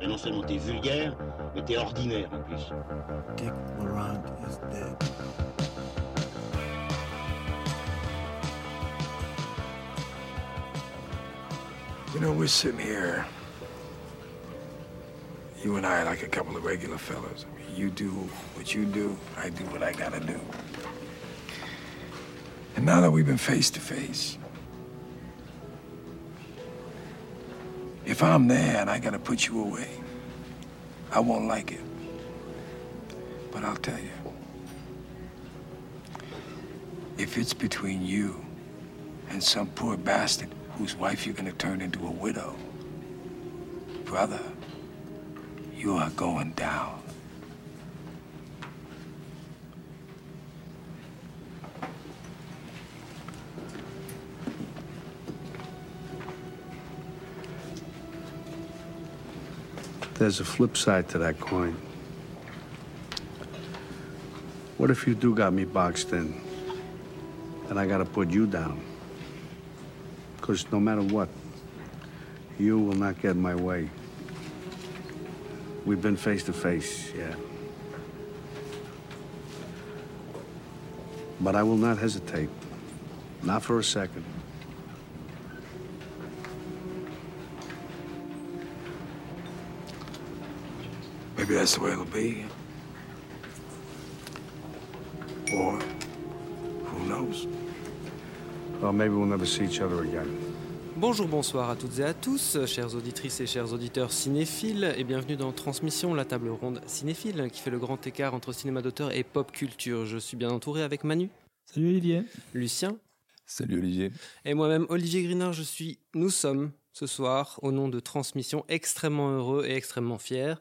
Et non seulement t'es vulgaire, mais t'es ordinaire en plus. Dick Laurent is dead. You know, we're sitting here, you and I, like a couple of regular fellas. You do what you do, I do what I gotta do. And now that we've been face to face, if I'm there and I gotta put you away, I won't like it. But I'll tell you, if it's between you and some poor bastard whose wife you're gonna turn into a widow, brother, you are going down. There's a flip side to that coin. What if you do got me boxed in and I gotta put you down? Because no matter what, you will not get my way. We've been face to face, yeah. But I will not hesitate. Not for a second. Maybe that's the way it'll be. Or, who knows? Well, maybe we'll never see each other again. Bonjour, bonsoir à toutes et à tous, chères auditrices et chers auditeurs cinéphiles, et bienvenue dans Transmission, la table ronde cinéphile qui fait le grand écart entre cinéma d'auteur et pop culture. Je suis bien entouré avec Manu, Salut Olivier. Lucien Salut Olivier. et moi-même Olivier Grinard. Je suis, nous sommes ce soir, au nom de Transmission, extrêmement heureux et extrêmement fiers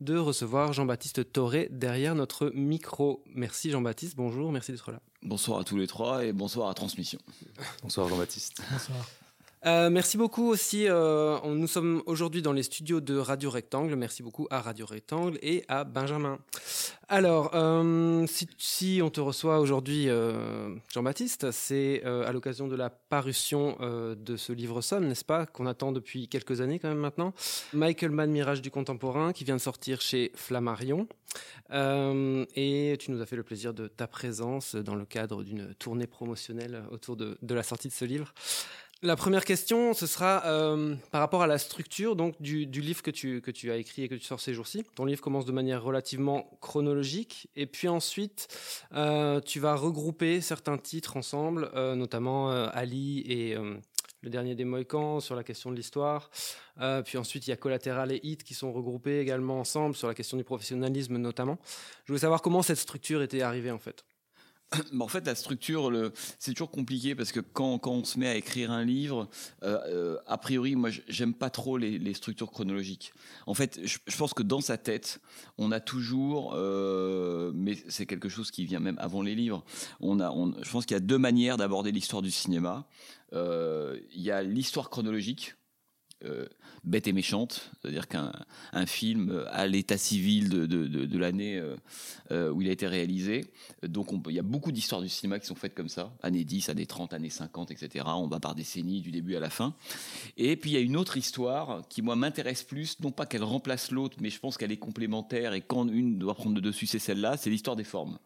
de recevoir Jean-Baptiste Toré derrière notre micro. Merci Jean-Baptiste, bonjour, merci d'être là. Bonsoir à tous les trois et bonsoir à Transmission. Bonsoir Jean-Baptiste. Bonsoir. Euh, merci beaucoup aussi. euh, nous sommes aujourd'hui dans les studios de Radio Rectangle. Merci beaucoup à Radio Rectangle et à Benjamin. Alors, euh, si, on te reçoit aujourd'hui, Jean-Baptiste, c'est à l'occasion de la parution de ce livre somme, n'est-ce pas, qu'on attend depuis quelques années quand même maintenant. Michael Mann, Mirage du contemporain, qui vient de sortir chez Flammarion. Et tu nous as fait le plaisir de ta présence dans le cadre d'une tournée promotionnelle autour de la sortie de ce livre. La première question, ce sera euh, par rapport à la structure donc du, livre que tu, as écrit et que tu sors ces jours-ci. Ton livre commence de manière relativement chronologique, et puis ensuite, euh, tu vas regrouper certains titres ensemble, euh, notamment Ali et le dernier des Mohicans sur la question de l'histoire. Puis ensuite, il y a Collatéral et Hit qui sont regroupés également ensemble sur la question du professionnalisme notamment. Je voulais savoir comment cette structure était arrivée en fait. En fait, la structure, c'est toujours compliqué parce que quand, on se met à écrire un livre, euh, euh, a priori, moi, j'aime pas trop les, structures chronologiques. En fait, je, pense que dans sa tête, on a toujours, euh, mais c'est quelque chose qui vient même avant les livres. On a, je pense qu'il y a deux manières d'aborder l'histoire du cinéma. Il y a l'histoire chronologique. Euh, bête et méchante, c'est-à-dire qu'un un film à l'état civil de, de, l'année euh, euh, où il a été réalisé. Donc il y a beaucoup d'histoires du cinéma qui sont faites comme ça, années 10, années 30, années 50, etc. On va par décennies, du début à la fin. Et puis il y a une autre histoire qui, moi, m'intéresse plus, non pas qu'elle remplace l'autre, mais je pense qu'elle est complémentaire et quand une doit prendre le dessus, c'est celle-là, c'est l'histoire des formes.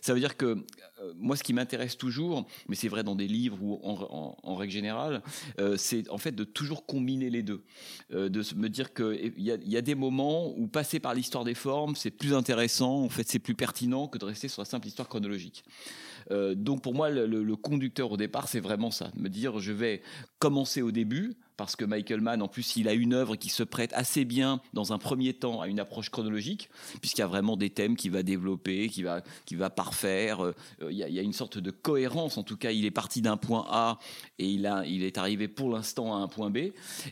Ça veut dire que euh, moi, ce qui m'intéresse toujours, mais c'est vrai dans des livres ou en, règle générale, euh, c'est en fait de toujours combiner les deux, Euh, de me dire qu'il y y a des moments où passer par l'histoire des formes, c'est plus intéressant, en fait, c'est plus pertinent que de rester sur la simple histoire chronologique. Donc pour moi, le conducteur au départ, c'est vraiment ça, me dire je vais commencer au début, parce que Michael Mann, en plus, il a une œuvre qui se prête assez bien, dans un premier temps, à une approche chronologique, puisqu'il y a vraiment des thèmes qu'il va développer, qu'il va, qu'il va parfaire. Euh, Il y, a, une sorte de cohérence, en tout cas, il est parti d'un point A et il, a, il est arrivé pour l'instant à un point B,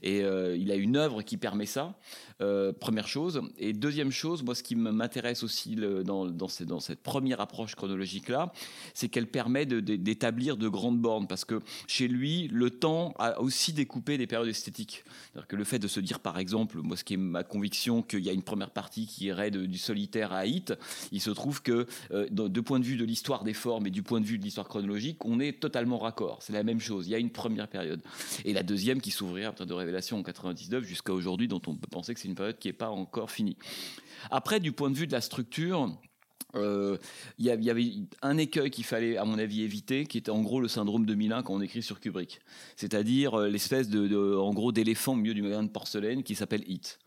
et euh, il a une œuvre qui permet ça. Euh, première chose. Et deuxième chose, moi, ce qui m'intéresse aussi dans, dans, cette première approche chronologique-là, c'est qu'elle permet de- de- d'établir de grandes bornes. Parce que chez lui, le temps a aussi découpé des période esthétique. C'est-à-dire que le fait de se dire, par exemple, moi, ce qui est ma conviction, qu'il y a une première partie qui irait du solitaire à Hit, il se trouve que, euh, de point de vue de l'histoire des formes et du point de vue de l'histoire chronologique, on est totalement raccord. C'est la même chose. Il y a une première période. Et la deuxième qui s'ouvrira à partir de Révélation en 99 jusqu'à aujourd'hui, dont on peut penser que c'est une période qui n'est pas encore finie. Après, du point de vue de la structure, euh, il y, avait un écueil qu'il fallait, à mon avis, éviter, qui était en gros le syndrome 2001 quand on écrit sur Kubrick. C'est-à-dire euh, l'espèce de, de- en gros, d'éléphant au milieu du magasin de porcelaine qui s'appelle Hit.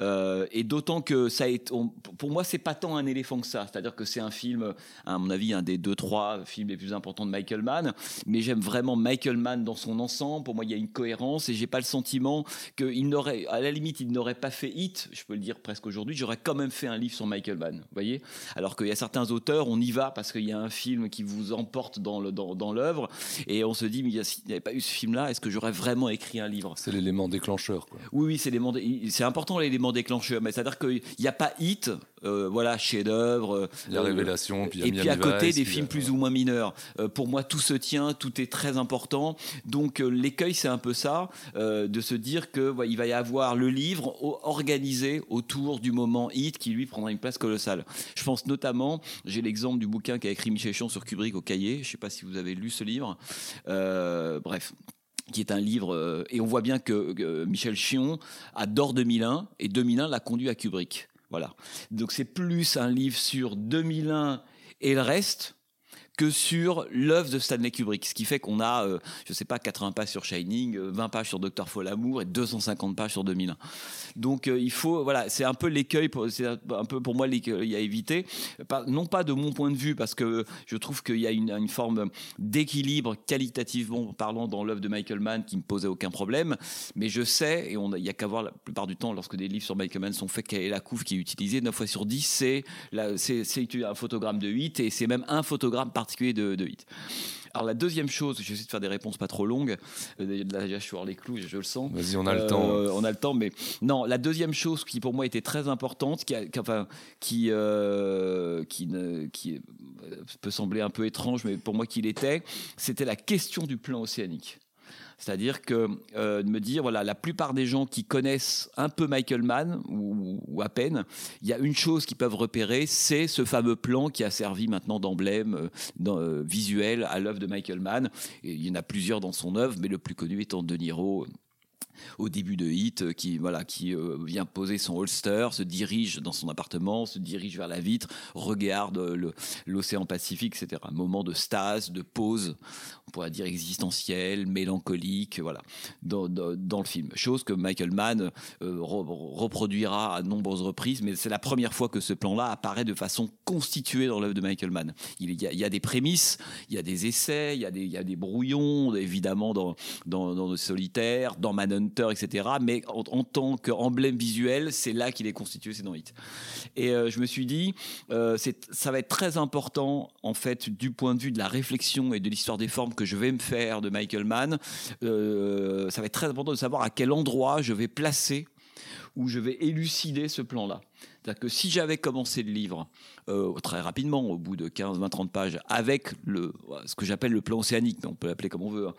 Euh, et d'autant que ça est, on- pour moi, c'est pas tant un éléphant que ça. C'est-à-dire que c'est un film, à mon avis, un des deux, trois films les plus importants de Michael Mann. Mais j'aime vraiment Michael Mann dans son ensemble. Pour moi, il y a une cohérence et j'ai pas le sentiment qu'il n'aurait, à la limite, il n'aurait pas fait Hit. Je peux le dire presque aujourd'hui. J'aurais quand même fait un livre sur Michael Mann. Vous voyez Alors qu'il y a certains auteurs, on y va parce qu'il y a un film qui vous emporte dans le dans, dans l'œuvre et on se dit, mais s'il n'y avait pas eu ce film-là, est-ce que j'aurais vraiment écrit un livre? C'est l'élément déclencheur. Quoi. oui, oui, c'est l'élément dé- c'est important l'élément déclencheur, mais c'est-à-dire qu'il n'y a pas hit, euh, voilà, chef-d'œuvre. euh, Il y a euh, Révélation, puis il y a et puis à côté des films a- plus ou moins mineurs. Euh, pour moi, tout se tient, tout est très important. Donc l'écueil, c'est un peu ça, de se dire que voilà, il va y avoir le livre organisé autour du moment hit qui lui prendra une place colossale. Je pense notamment, j'ai l'exemple du bouquin qu'a écrit Michel Chion sur Kubrick au cahier. Je ne sais pas si vous avez lu ce livre. Euh, bref qui est un livre, euh, et on voit bien que, Michel Chion adore 2001, et 2001 l'a conduit à Kubrick. Voilà. Donc c'est plus un livre sur 2001 et le reste que sur l'œuvre de Stanley Kubrick. Ce qui fait qu'on a, euh, je sais pas, 80 pages sur Shining, euh, 20 pages sur Docteur Folamour et 250 pages sur 2001. Donc euh, il faut, voilà, c'est un peu l'écueil, c'est un peu pour moi l'écueil à éviter. Pas- non pas de mon point de vue, parce que je trouve qu'il y a une, forme d'équilibre qualitativement parlant dans l'œuvre de Michael Mann qui me posait aucun problème. Mais je sais, et on il y a qu'à voir la plupart du temps lorsque des livres sur Michael Mann sont faits, quelle est la couve qui est utilisée. 9 fois sur 10, c'est un photogramme de 8 et c'est même un photogramme particulier de, de 8. Alors la deuxième chose, je vais essayer de faire des réponses pas trop longues. Là, déjà, je suis hors les clous, je, je le sens. Vas-y, on a le Euh, temps. On a le temps, mais non. La deuxième chose qui pour moi était très importante, qui, a- qui- enfin, qui, euh, qui, ne- qui peut sembler un peu étrange, mais pour moi qui l'était, c'était la question du plan océanique. C'est-à-dire que euh, de me dire, voilà, la plupart des gens qui connaissent un peu Michael Mann, ou, à peine, il y a une chose qu'ils peuvent repérer, c'est ce fameux plan qui a servi maintenant d'emblème euh, euh, visuel à l'œuvre de Michael Mann. Il y en a plusieurs dans son œuvre, mais le plus connu étant De Niro au début de Hit, qui voilà, qui vient poser son holster, se dirige dans son appartement, se dirige vers la vitre, regarde l'océan Pacifique, etc. Un moment de stase, de pause, on pourrait dire existentiel, mélancolique, voilà, dans, dans- le film. Chose que Michael Mann euh, re- reproduira à nombreuses reprises, mais c'est la première fois que ce plan-là apparaît de façon constituée dans l'œuvre de Michael Mann. Il y, a, il y a des prémices, il y a des essais, il y a des, il y a des brouillons, évidemment, dans, dans, le solitaire, dans Manhunter, etc. Mais en, tant qu'emblème visuel, c'est là qu'il est constitué, c'est dans Hit. Et euh, je me suis dit, euh, ça va être très important, en fait, du point de vue de la réflexion et de l'histoire des formes que je vais me faire de Michael Mann. Euh, ça va être très important de savoir à quel endroit je vais placer où je vais élucider ce plan-là. C'est-à-dire que si j'avais commencé le livre euh, très rapidement, au bout de 15, 20, 30 pages, avec le, ce que j'appelle le plan océanique, mais on peut l'appeler comme on veut, hein,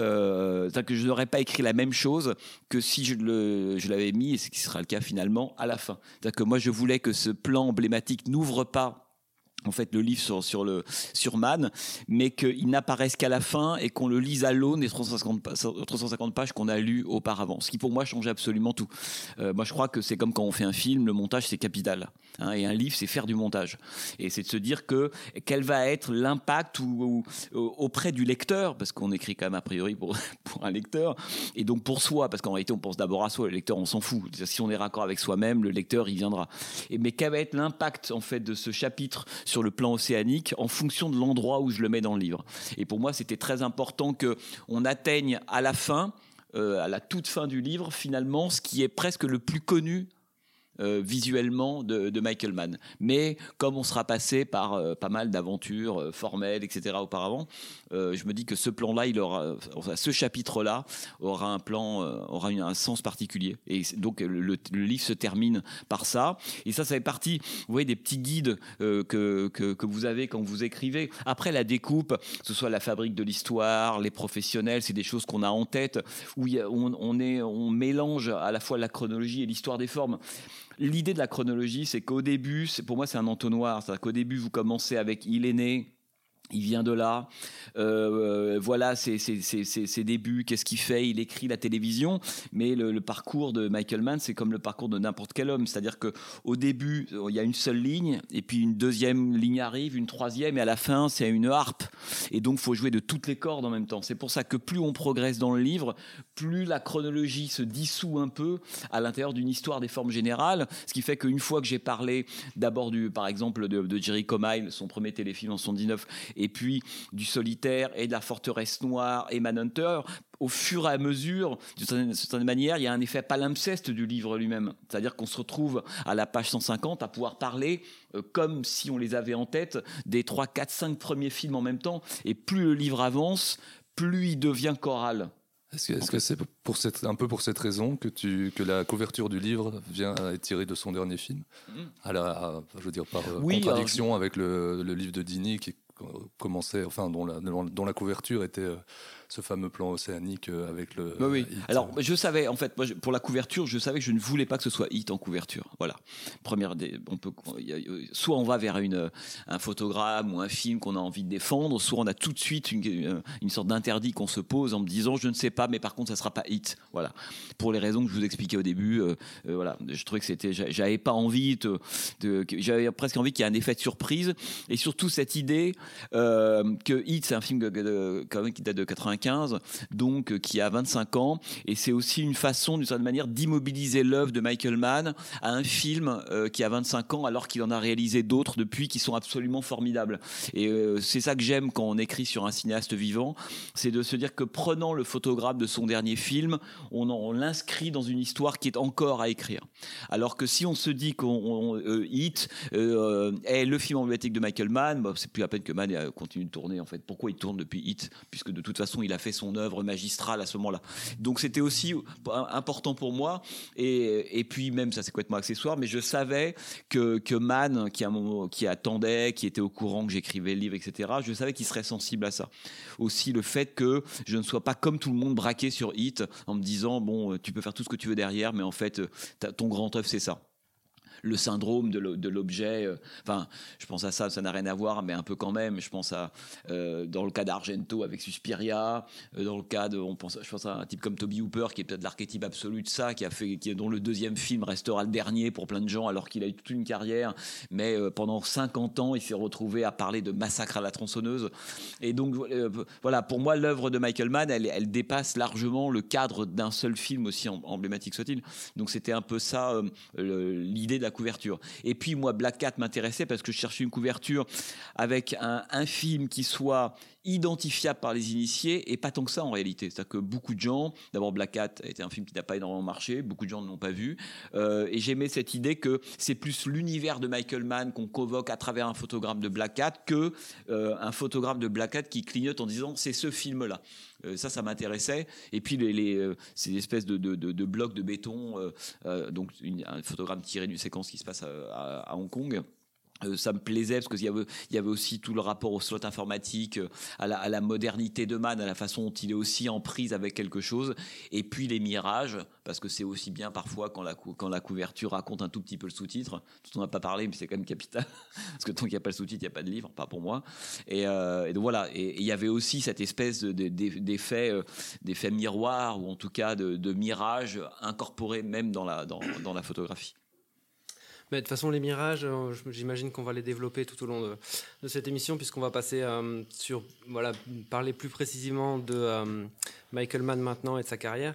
euh, c'est-à-dire que je n'aurais pas écrit la même chose que si je, je l'avais mis, et ce qui sera le cas finalement, à la fin. C'est-à-dire que moi, je voulais que ce plan emblématique n'ouvre pas en fait le livre sur, le, sur Man, mais qu'il n'apparaisse qu'à la fin et qu'on le lise à l'aune des 350, pa- 350 pages qu'on a lues auparavant. Ce qui pour moi change absolument tout. Euh, moi je crois que c'est comme quand on fait un film, le montage c'est capital. hein, et un livre c'est faire du montage. Et c'est de se dire que quel va être l'impact ou, ou- auprès du lecteur, parce qu'on écrit quand même a priori pour, un lecteur, et donc pour soi, parce qu'en réalité on pense d'abord à soi, le lecteur on s'en fout. Si on est raccord avec soi-même, le lecteur il viendra. Et, mais quel va être l'impact en fait de ce chapitre le plan océanique en fonction de l'endroit où je le mets dans le livre. Et pour moi, c'était très important que on atteigne à la fin, euh, à la toute fin du livre, finalement, ce qui est presque le plus connu euh, visuellement de, Michael Mann. Mais comme on sera passé par euh, pas mal d'aventures euh, formelles, etc. auparavant, je me dis que ce plan-là, il aura, ce chapitre-là aura un plan, aura un sens particulier. Et donc le, livre se termine par ça. Et ça, ça fait partie, vous voyez, des petits guides que, que, vous avez quand vous écrivez. Après la découpe, que ce soit la fabrique de l'histoire, les professionnels, c'est des choses qu'on a en tête, où on est, on mélange à la fois la chronologie et l'histoire des formes. L'idée de la chronologie, c'est qu'au début, pour moi, c'est un entonnoir. C'est-à-dire qu'au début, vous commencez avec il est né. Il vient de là, Euh, voilà ses, débuts, qu'est-ce qu'il fait, il écrit la télévision, mais le, parcours de Michael Mann, c'est comme le parcours de n'importe quel homme, c'est-à-dire que au début, il y a une seule ligne, et puis une deuxième ligne arrive, une troisième, et à la fin, c'est une harpe, et donc faut jouer de toutes les cordes en même temps. C'est pour ça que plus on progresse dans le livre, plus la chronologie se dissout un peu à l'intérieur d'une histoire des formes générales, ce qui fait qu'une fois que j'ai parlé d'abord du, par exemple, de, Jerry Comyle, son premier téléfilm en 79, et puis du solitaire et de la forteresse noire et Manhunter, au fur et à mesure, d'une certaine, manière, il y a un effet palimpseste du livre lui-même. C'est-à-dire qu'on se retrouve à la page 150 à pouvoir parler euh, comme si on les avait en tête des 3, 4, 5 premiers films en même temps. Et plus le livre avance, plus il devient choral. Est-ce que c'est pour cette, un peu pour cette raison que, tu, que la couverture du livre vient être tirée de son dernier film? À la, à- je veux dire, par euh, Mm. Contradiction avec le, le livre de Dini qui commençait, enfin, dont la, dont la couverture était euh, ce fameux plan océanique euh, avec le. Bah oui. hit. Alors, je savais, en fait, moi, pour la couverture, je savais que je ne voulais pas que ce soit hit en couverture. Voilà. Première, des, on peut, a- soit on va vers une, un photogramme ou un film qu'on a envie de défendre, soit on a tout de suite une, une sorte d'interdit qu'on se pose en me disant, je ne sais pas, mais par contre, ça sera pas hit. Voilà. Pour les raisons que je vous expliquais au début, euh, euh, voilà. Je trouvais que c'était, j'a- j'avais pas envie de, j'avais presque envie qu'il y ait un effet de surprise et surtout cette idée euh, que Hit, c'est un film de- de- quand même qui date de 95, donc euh, qui a 25 ans, et c'est aussi une façon, d'une certaine manière, d'immobiliser l'œuvre de Michael Mann à un film euh, qui a 25 ans, alors qu'il en a réalisé d'autres depuis qui sont absolument formidables. Et euh, c'est ça que j'aime quand on écrit sur un cinéaste vivant, c'est de se dire que prenant le photographe de son dernier film, on, l'inscrit dans une histoire qui est encore à écrire. Alors que si on se dit qu'on on- Hit est le film emblématique de Michael Mann, bah, c'est plus à peine que Mann continue de tourner en fait. Pourquoi il tourne depuis Hit Puisque de toute façon il a fait son œuvre magistrale à ce moment-là. Donc c'était aussi important pour moi. Et, puis même ça c'est complètement accessoire, mais je savais que, que Mann, qui, qui attendait, qui était au courant que j'écrivais le livre, etc., je savais qu'il serait sensible à ça. Aussi le fait que je ne sois pas comme tout le monde braqué sur Hit en me disant bon tu peux faire tout ce que tu veux derrière, mais en fait ton grand œuvre c'est ça le syndrome de l'o- de l'objet. euh, Enfin, je pense à ça, ça n'a rien à voir, mais un peu quand même. Je pense à euh, dans le cas d'Argento avec Suspiria, euh, dans le cas de, on pense, je pense à un type comme Toby Hooper qui est peut-être l'archétype absolu de ça, qui a fait, qui dont le deuxième film restera le dernier pour plein de gens, alors qu'il a eu toute une carrière, mais pendant 50 ans, il s'est retrouvé à parler de massacre à la tronçonneuse. Et donc voilà, pour moi, l'œuvre de Michael Mann, elle, elle dépasse largement le cadre d'un seul film aussi em- emblématique soit-il. Donc c'était un peu ça l'idée couverture. Et puis moi, Black Cat m'intéressait parce que je cherchais une couverture avec un film qui soit identifiable par les initiés et pas tant que ça en réalité. C'est-à-dire que beaucoup de gens, d'abord Black Cat était un film qui n'a pas énormément marché, beaucoup de gens ne l'ont pas vu, euh, et j'aimais cette idée que c'est plus l'univers de Michael Mann qu'on convoque à travers un photographe de Black Cat que euh, un photographe de Black Cat qui clignote en disant c'est ce film-là. Euh, ça, ça m'intéressait. Et puis les, euh, ces espèces de, blocs de béton, donc un photogramme tiré d'une séquence qui se passe à Hong Kong. Euh, ça me plaisait parce qu'il y avait, aussi tout le rapport au slot informatique, euh, à la, modernité de Man, à la façon dont il est aussi en prise avec quelque chose. Et puis les mirages, parce que c'est aussi bien parfois quand la, couverture raconte un tout petit peu le sous-titre, dont on n'a pas parlé, mais c'est quand même capital. parce que tant qu'il n'y a pas le sous-titre, il n'y a pas de livre, pas pour moi. Et, euh, donc voilà. Et il y avait aussi cette espèce de- de- de- d'effet, d'effet miroir, ou en tout cas de, de mirage incorporé même dans la photographie. Mais de toute façon, les mirages, euh, j'imagine qu'on va les développer tout au long de, de cette émission, puisqu'on va passer euh, sur, voilà, parler plus précisément de euh, Michael Mann maintenant et de sa carrière,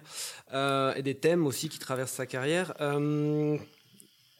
euh, et des thèmes aussi qui traversent sa carrière.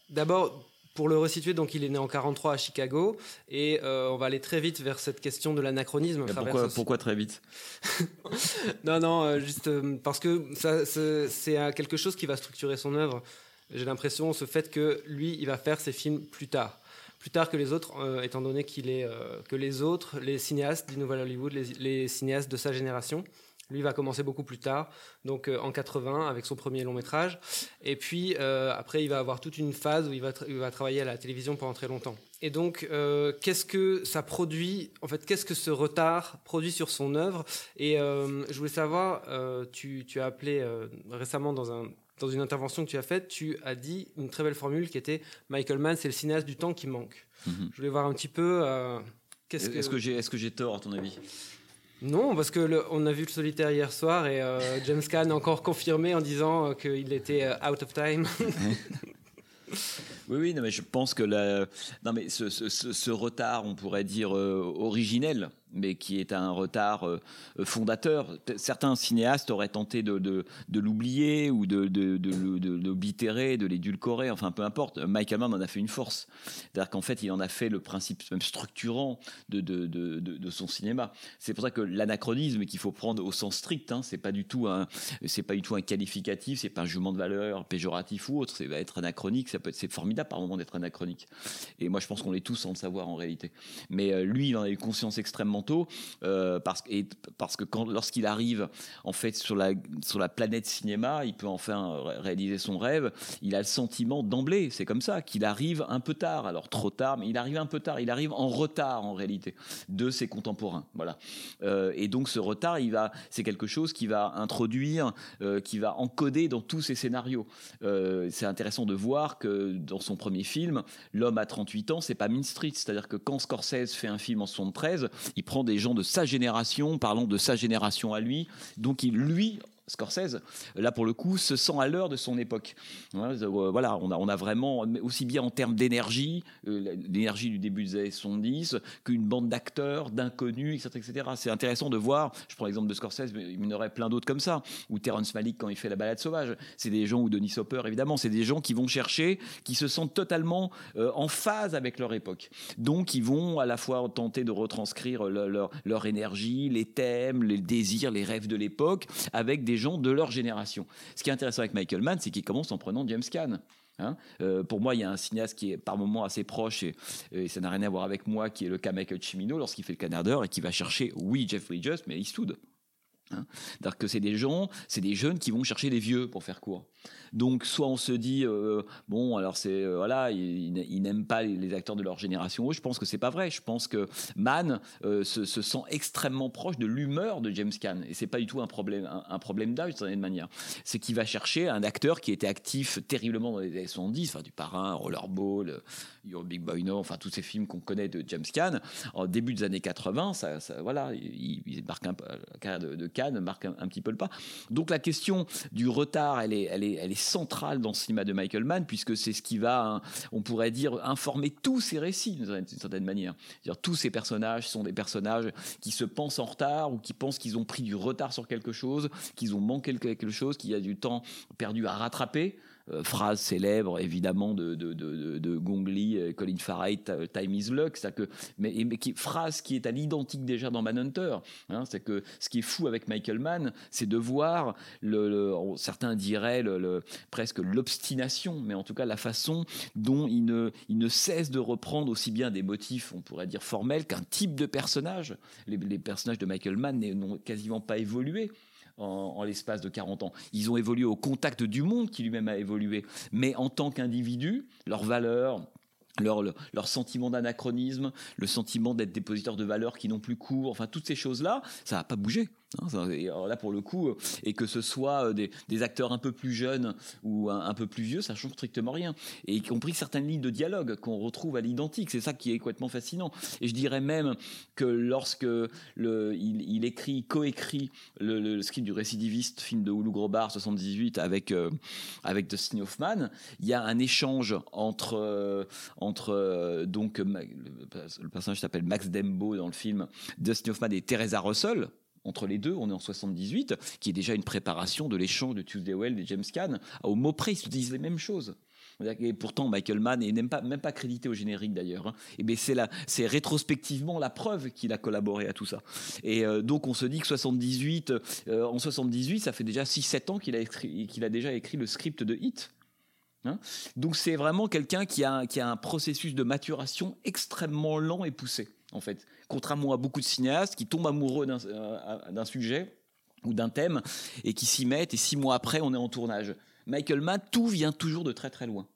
D'abord, pour le resituer, donc il est né en 43 à Chicago, et euh, on va aller très vite vers cette question de l'anachronisme. Pourquoi, pourquoi très vite? Non, non, juste parce que ça, c'est quelque chose qui va structurer son œuvre. J'ai l'impression, ce fait que lui, il va faire ses films plus tard. Plus tard que les autres, euh, étant donné qu'il est euh, que les autres, les cinéastes du Nouvel Hollywood, les, cinéastes de sa génération, lui va commencer beaucoup plus tard, donc euh, en 80 avec son premier long métrage. Et puis après, il va avoir toute une phase où il va, tra- il va travailler à la télévision pendant très longtemps. Et donc, qu'est-ce que ça produit En fait, qu'est-ce que ce retard produit sur son œuvre? Et je voulais savoir, tu, as appelé récemment dans un dans une intervention que tu as faite, tu as dit une très belle formule qui était Michael Mann, c'est le cinéaste du temps qui manque. Mhm. Je voulais voir un petit peu. euh, qu'est-ce Est-ce que j'ai est-ce que j'ai tort à ton avis? Non, parce que le- on a vu le solitaire hier soir et euh, James Caan a encore confirmé en disant euh, qu'il était euh, out of time. Oui, oui, non, mais je pense que la... non, mais ce, ce- retard, on pourrait dire euh, originel, mais qui est un retard euh, fondateur. Certains cinéastes auraient tenté de, de, l'oublier ou de, de, de, l'oblitérer, de l'édulcorer, enfin peu importe. Michael Mann en a fait une force. C'est-à-dire qu'en fait, il en a fait le principe même structurant de, son cinéma. C'est pour ça que l'anachronisme qu'il faut prendre au sens strict, hein, c'est pas du tout un, c'est pas du tout un qualificatif, c'est pas un jugement de valeur péjoratif ou autre. C'est va être anachronique, ça peut être, c'est formidable par moment d'être anachronique. Et moi, je pense qu'on l'est tous sans le savoir en réalité. Mais euh, lui, il en a eu conscience extrêmement tôt euh, parce, et, parce que lorsqu'il arrive en fait sur la, sur la planète cinéma, il peut enfin ré- réaliser son rêve. Il a le sentiment d'emblée, c'est comme ça, qu'il arrive un peu tard. Alors trop tard, mais il arrive un peu tard. Il arrive en retard en réalité de ses contemporains. Voilà. Euh, et donc ce retard, il va, c'est quelque chose qui va introduire, qui va encoder dans tous ses scénarios. C'est intéressant de voir que dans son premier film, l'homme à 38 ans, c'est pas Mean Street. C'est-à-dire que quand Scorsese fait un film en 73, il prend des gens de sa génération, parlons de sa génération à lui, donc il, lui, Scorsese, là pour le coup, se sent à l'heure de son époque. Euh, Voilà, on a, on a vraiment, aussi bien en termes d'énergie, euh, l'énergie du début des années 70, qu'une bande d'acteurs, d'inconnus, etc. etc. C'est intéressant de voir, je prends l'exemple de Scorsese, mais il y en aurait plein d'autres comme ça, ou Terrence Malick quand il fait La balade sauvage. C'est des gens, ou Denis Hopper évidemment, c'est des gens qui vont chercher, qui se sentent totalement euh, en phase avec leur époque. Donc ils vont à la fois tenter de retranscrire le- leur, leur énergie, les thèmes, les désirs, les rêves de l'époque, avec des de leur génération. Ce qui est intéressant avec Michael Mann, c'est qu'il commence en prenant James Caan. Hein Euh, pour moi, il y a un cinéaste qui est par moments assez proche, et, ça n'a rien à voir avec moi, qui est le cas Michael Cimino lorsqu'il fait le Canardeur et qui va chercher, oui, Jeff Bridges, mais Eastwood. Hein que c'est des gens, c'est des jeunes qui vont chercher des vieux pour faire court. Donc soit on se dit euh, bon alors c'est euh, voilà ils, ils n'aiment pas les, acteurs de leur génération. Je pense que c'est pas vrai. Je pense que Mann euh, se, se sent extrêmement proche de l'humeur de James Caan et c'est pas du tout un problème un, problème d'âge d'une certaine manière. C'est qu'il va chercher un acteur qui était actif terriblement dans les années 70, enfin du Parrain, Rollerball, Your Big Boy No, enfin tous ces films qu'on connaît de James Caan. En début des années 80, ça, voilà, il, il marque un la carrière de, de marque un, petit peu le pas. Donc la question du retard, elle est, elle est centrale dans le cinéma de Michael Mann, puisque c'est ce qui va, hein, on pourrait dire, informer tous ses récits d'une certaine- manière. Tous ces personnages sont des personnages qui se pensent en retard ou qui pensent qu'ils ont pris du retard sur quelque chose, qu'ils ont manqué quelque chose, qu'il y a du temps perdu à rattraper. Euh, phrase célèbre évidemment de, de, de, de- de Gong Li, euh, Colin Farrell, Time is Luck, c'est que mais, mais qui, phrase qui est à l'identique déjà dans Manhunter. Hein, c'est que ce qui est fou avec Michael Mann, c'est de voir le, certains diraient le, presque l'obstination, mais en tout cas la façon dont il ne, il ne cesse de reprendre aussi bien des motifs, on pourrait dire formels, qu'un type de personnage. Les personnages de Michael Mann n'ont quasiment pas évolué en, l'espace de 40 ans. Ils ont évolué au contact du monde qui lui-même a évolué, mais en tant qu'individu, leurs valeurs, leur, leur, leur sentiment d'anachronisme, le sentiment d'être dépositeur de valeurs qui n'ont plus cours, enfin toutes ces choses-là, ça n'a pas bougé. Hein. Alors là pour le coup, euh, et que ce soit euh, des, acteurs un peu plus jeunes ou un, peu plus vieux, ça change strictement rien. Et y compris certaines lignes de dialogue qu'on retrouve à l'identique, c'est ça qui est complètement fascinant. Et je dirais même que lorsque le, il, écrit, coécrit le, script du récidiviste, film de Hulu Grobard 78 avec euh, avec Dustin Hoffman, il y a un échange entre euh, entre euh, donc le, le personnage s'appelle Max Dembo dans le film Dustin Hoffman et Teresa Russell entre les deux, on est en 78, qui est déjà une préparation de l'échange de Tuesday Weld et James Caan. Au mot près, ils se disent les mêmes choses. Et pourtant, Michael Mann n'est même pas, crédité au générique d'ailleurs. hein. Et bien c'est c'est rétrospectivement la preuve qu'il a collaboré à tout ça. Et euh, donc on se dit que 78, euh, en 78, ça fait déjà 6-7 ans qu'il a, écrit- a déjà écrit le script de Hit. Hein Donc c'est vraiment quelqu'un qui a, qui a un processus de maturation extrêmement lent et poussé, en fait. Contrairement à beaucoup de cinéastes qui tombent amoureux d'un euh, d'un sujet ou d'un thème et qui s'y mettent et six mois après on est en tournage. Michael Mann, tout vient toujours de très très loin.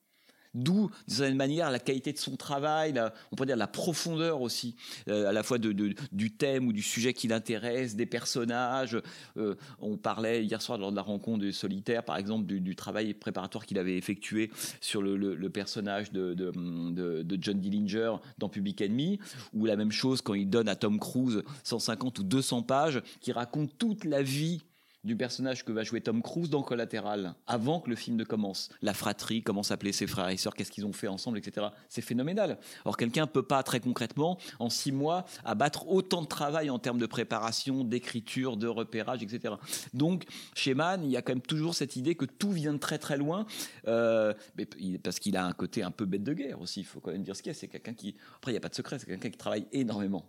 D'où, d'une certaine manière, la qualité de son travail, on pourrait dire la profondeur aussi, euh, à la fois du thème ou du sujet qui l'intéresse, des personnages. Euh, on parlait hier soir lors de la rencontre de Solitaire, par exemple, du, travail préparatoire qu'il avait effectué sur le, personnage de- de John Dillinger dans Public Enemy, ou la même chose quand il donne à Tom Cruise 150 ou 200 pages qui racontent toute la vie du personnage que va jouer Tom Cruise dans Collatéral, avant que le film ne commence. La fratrie, comment s'appelaient ses frères et sœurs, qu'est-ce qu'ils ont fait ensemble, etc. C'est phénoménal. Or, quelqu'un peut pas, très concrètement, en six mois, abattre autant de travail en termes de préparation, d'écriture, de repérage, etc. Donc, chez Mann, il y a quand même toujours cette idée que tout vient de très très loin, euh, mais parce qu'il a un côté un peu bête de guerre aussi, il faut quand même dire ce qu'il y a. C'est quelqu'un qui, après, il n'y a pas de secret, c'est quelqu'un qui travaille énormément.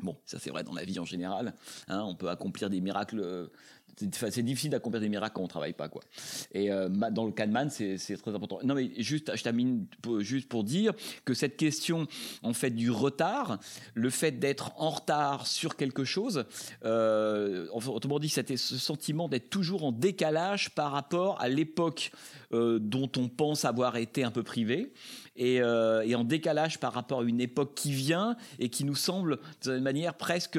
Bon, ça c'est vrai dans la vie en général. hein, on peut accomplir des miracles. C'est difficile d'accomplir des miracles quand on travaille pas, quoi. Et euh, dans le cas de Man, c'est très important. Non, mais juste, je termine pour- juste pour dire que cette question, en fait, du retard, le fait d'être en retard sur quelque chose, euh, autrement dit, c'était ce sentiment d'être toujours en décalage par rapport à l'époque euh, dont on pense avoir été un peu privé et, euh, et en décalage par rapport à une époque qui vient et qui nous semble d'une manière presque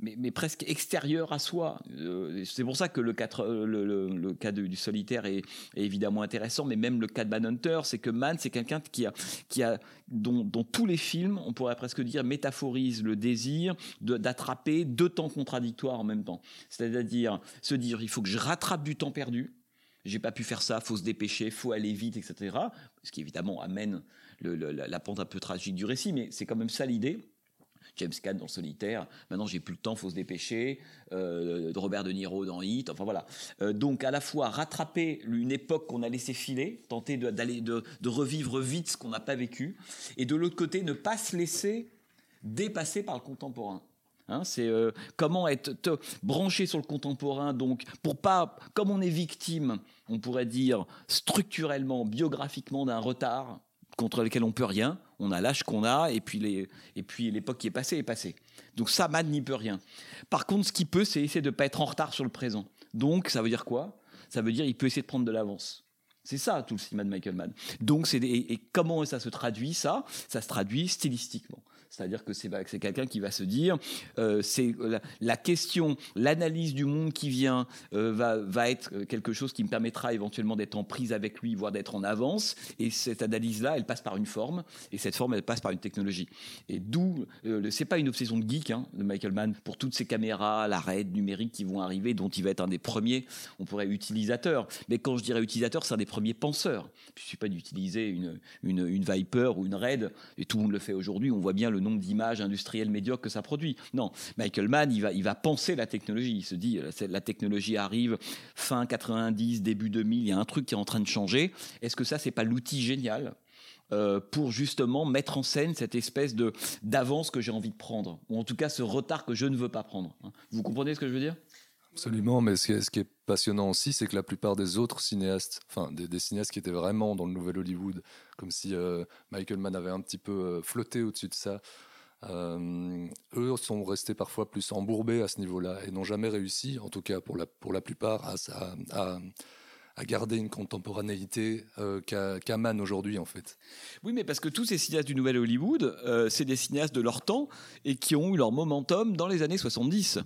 mais, presque extérieure à soi. Euh, c'est pour ça que le, euh, cas du solitaire est, évidemment intéressant, mais même le cas de Manhunter, c'est que Mann, c'est quelqu'un qui a, qui a dont, tous les films, on pourrait presque dire, métaphorisent le désir d'attraper deux temps contradictoires en même temps. C'est-à-dire se dire, il faut que je rattrape du temps perdu, j'ai pas pu faire ça, faut se dépêcher, faut aller vite, etc. Ce qui évidemment amène la pente un peu tragique du récit, mais c'est quand même ça l'idée. James Caan dans Solitaire, maintenant j'ai plus le temps, faut se dépêcher. Euh, Robert De Niro dans Hit, enfin voilà. Euh, donc à la fois rattraper une époque qu'on a laissé filer, tenter de- d'aller de, revivre vite ce qu'on n'a pas vécu, et de l'autre côté ne pas se laisser dépasser par le contemporain. Hein, c'est euh, comment être branché sur le contemporain, donc pour pas, comme on est victime, on pourrait dire structurellement, biographiquement d'un retard contre lequel on peut rien. On a l'âge qu'on a et puis les, et puis l'époque qui est passée est passée. Donc ça, Mad n'y peut rien. Par contre, ce qu'il peut, c'est essayer de pas être en retard sur le présent. Donc ça veut dire quoi? Ça veut dire il peut essayer de prendre de l'avance. C'est ça tout le cinéma de Michael Mann. Donc c'est et, et comment ça se traduit ça? Ça se traduit stylistiquement. C'est-à-dire que c'est que c'est quelqu'un qui va se dire, euh, c'est la, question, l'analyse du monde qui vient euh, va, être quelque chose qui me permettra éventuellement d'être en prise avec lui, voire d'être en avance. Et cette analyse-là, elle passe par une forme, et cette forme, elle passe par une technologie. Et d'où, euh, c'est pas une obsession de geek hein, de Michael Mann pour toutes ces caméras, la RAID numérique qui vont arriver, dont il va être un des premiers, on pourrait utilisateur. Mais quand je dirais utilisateur, c'est un des premiers penseurs. Il ne suffit pas d'utiliser une, une, une Viper ou une RAID, et tout le monde le fait aujourd'hui. On voit bien le nombre d'images industrielles médiocres que ça produit. Non, Michael Mann, il va, il va penser la technologie. Il se dit, euh, la technologie arrive fin 90, début 2000, il y a un truc qui est en train de changer. Est-ce que ça, c'est pas l'outil génial euh, pour justement mettre en scène cette espèce de d'avance que j'ai envie de prendre, ou en tout cas ce retard que je ne veux pas prendre. hein. Vous comprenez ce que je veux dire? Absolument, mais ce qui est, passionnant aussi, c'est que la plupart des autres cinéastes, enfin des, cinéastes qui étaient vraiment dans le nouvel Hollywood, comme si euh, Michael Mann avait un petit peu euh, flotté au-dessus de ça, euh, eux sont restés parfois plus embourbés à ce niveau-là et n'ont jamais réussi, en tout cas pour la, pour la plupart, à, à, garder une contemporanéité euh, Mann aujourd'hui en fait. Oui, mais parce que tous ces cinéastes du Nouvel Hollywood, c'est des cinéastes de leur temps et qui ont eu leur momentum dans les années 70.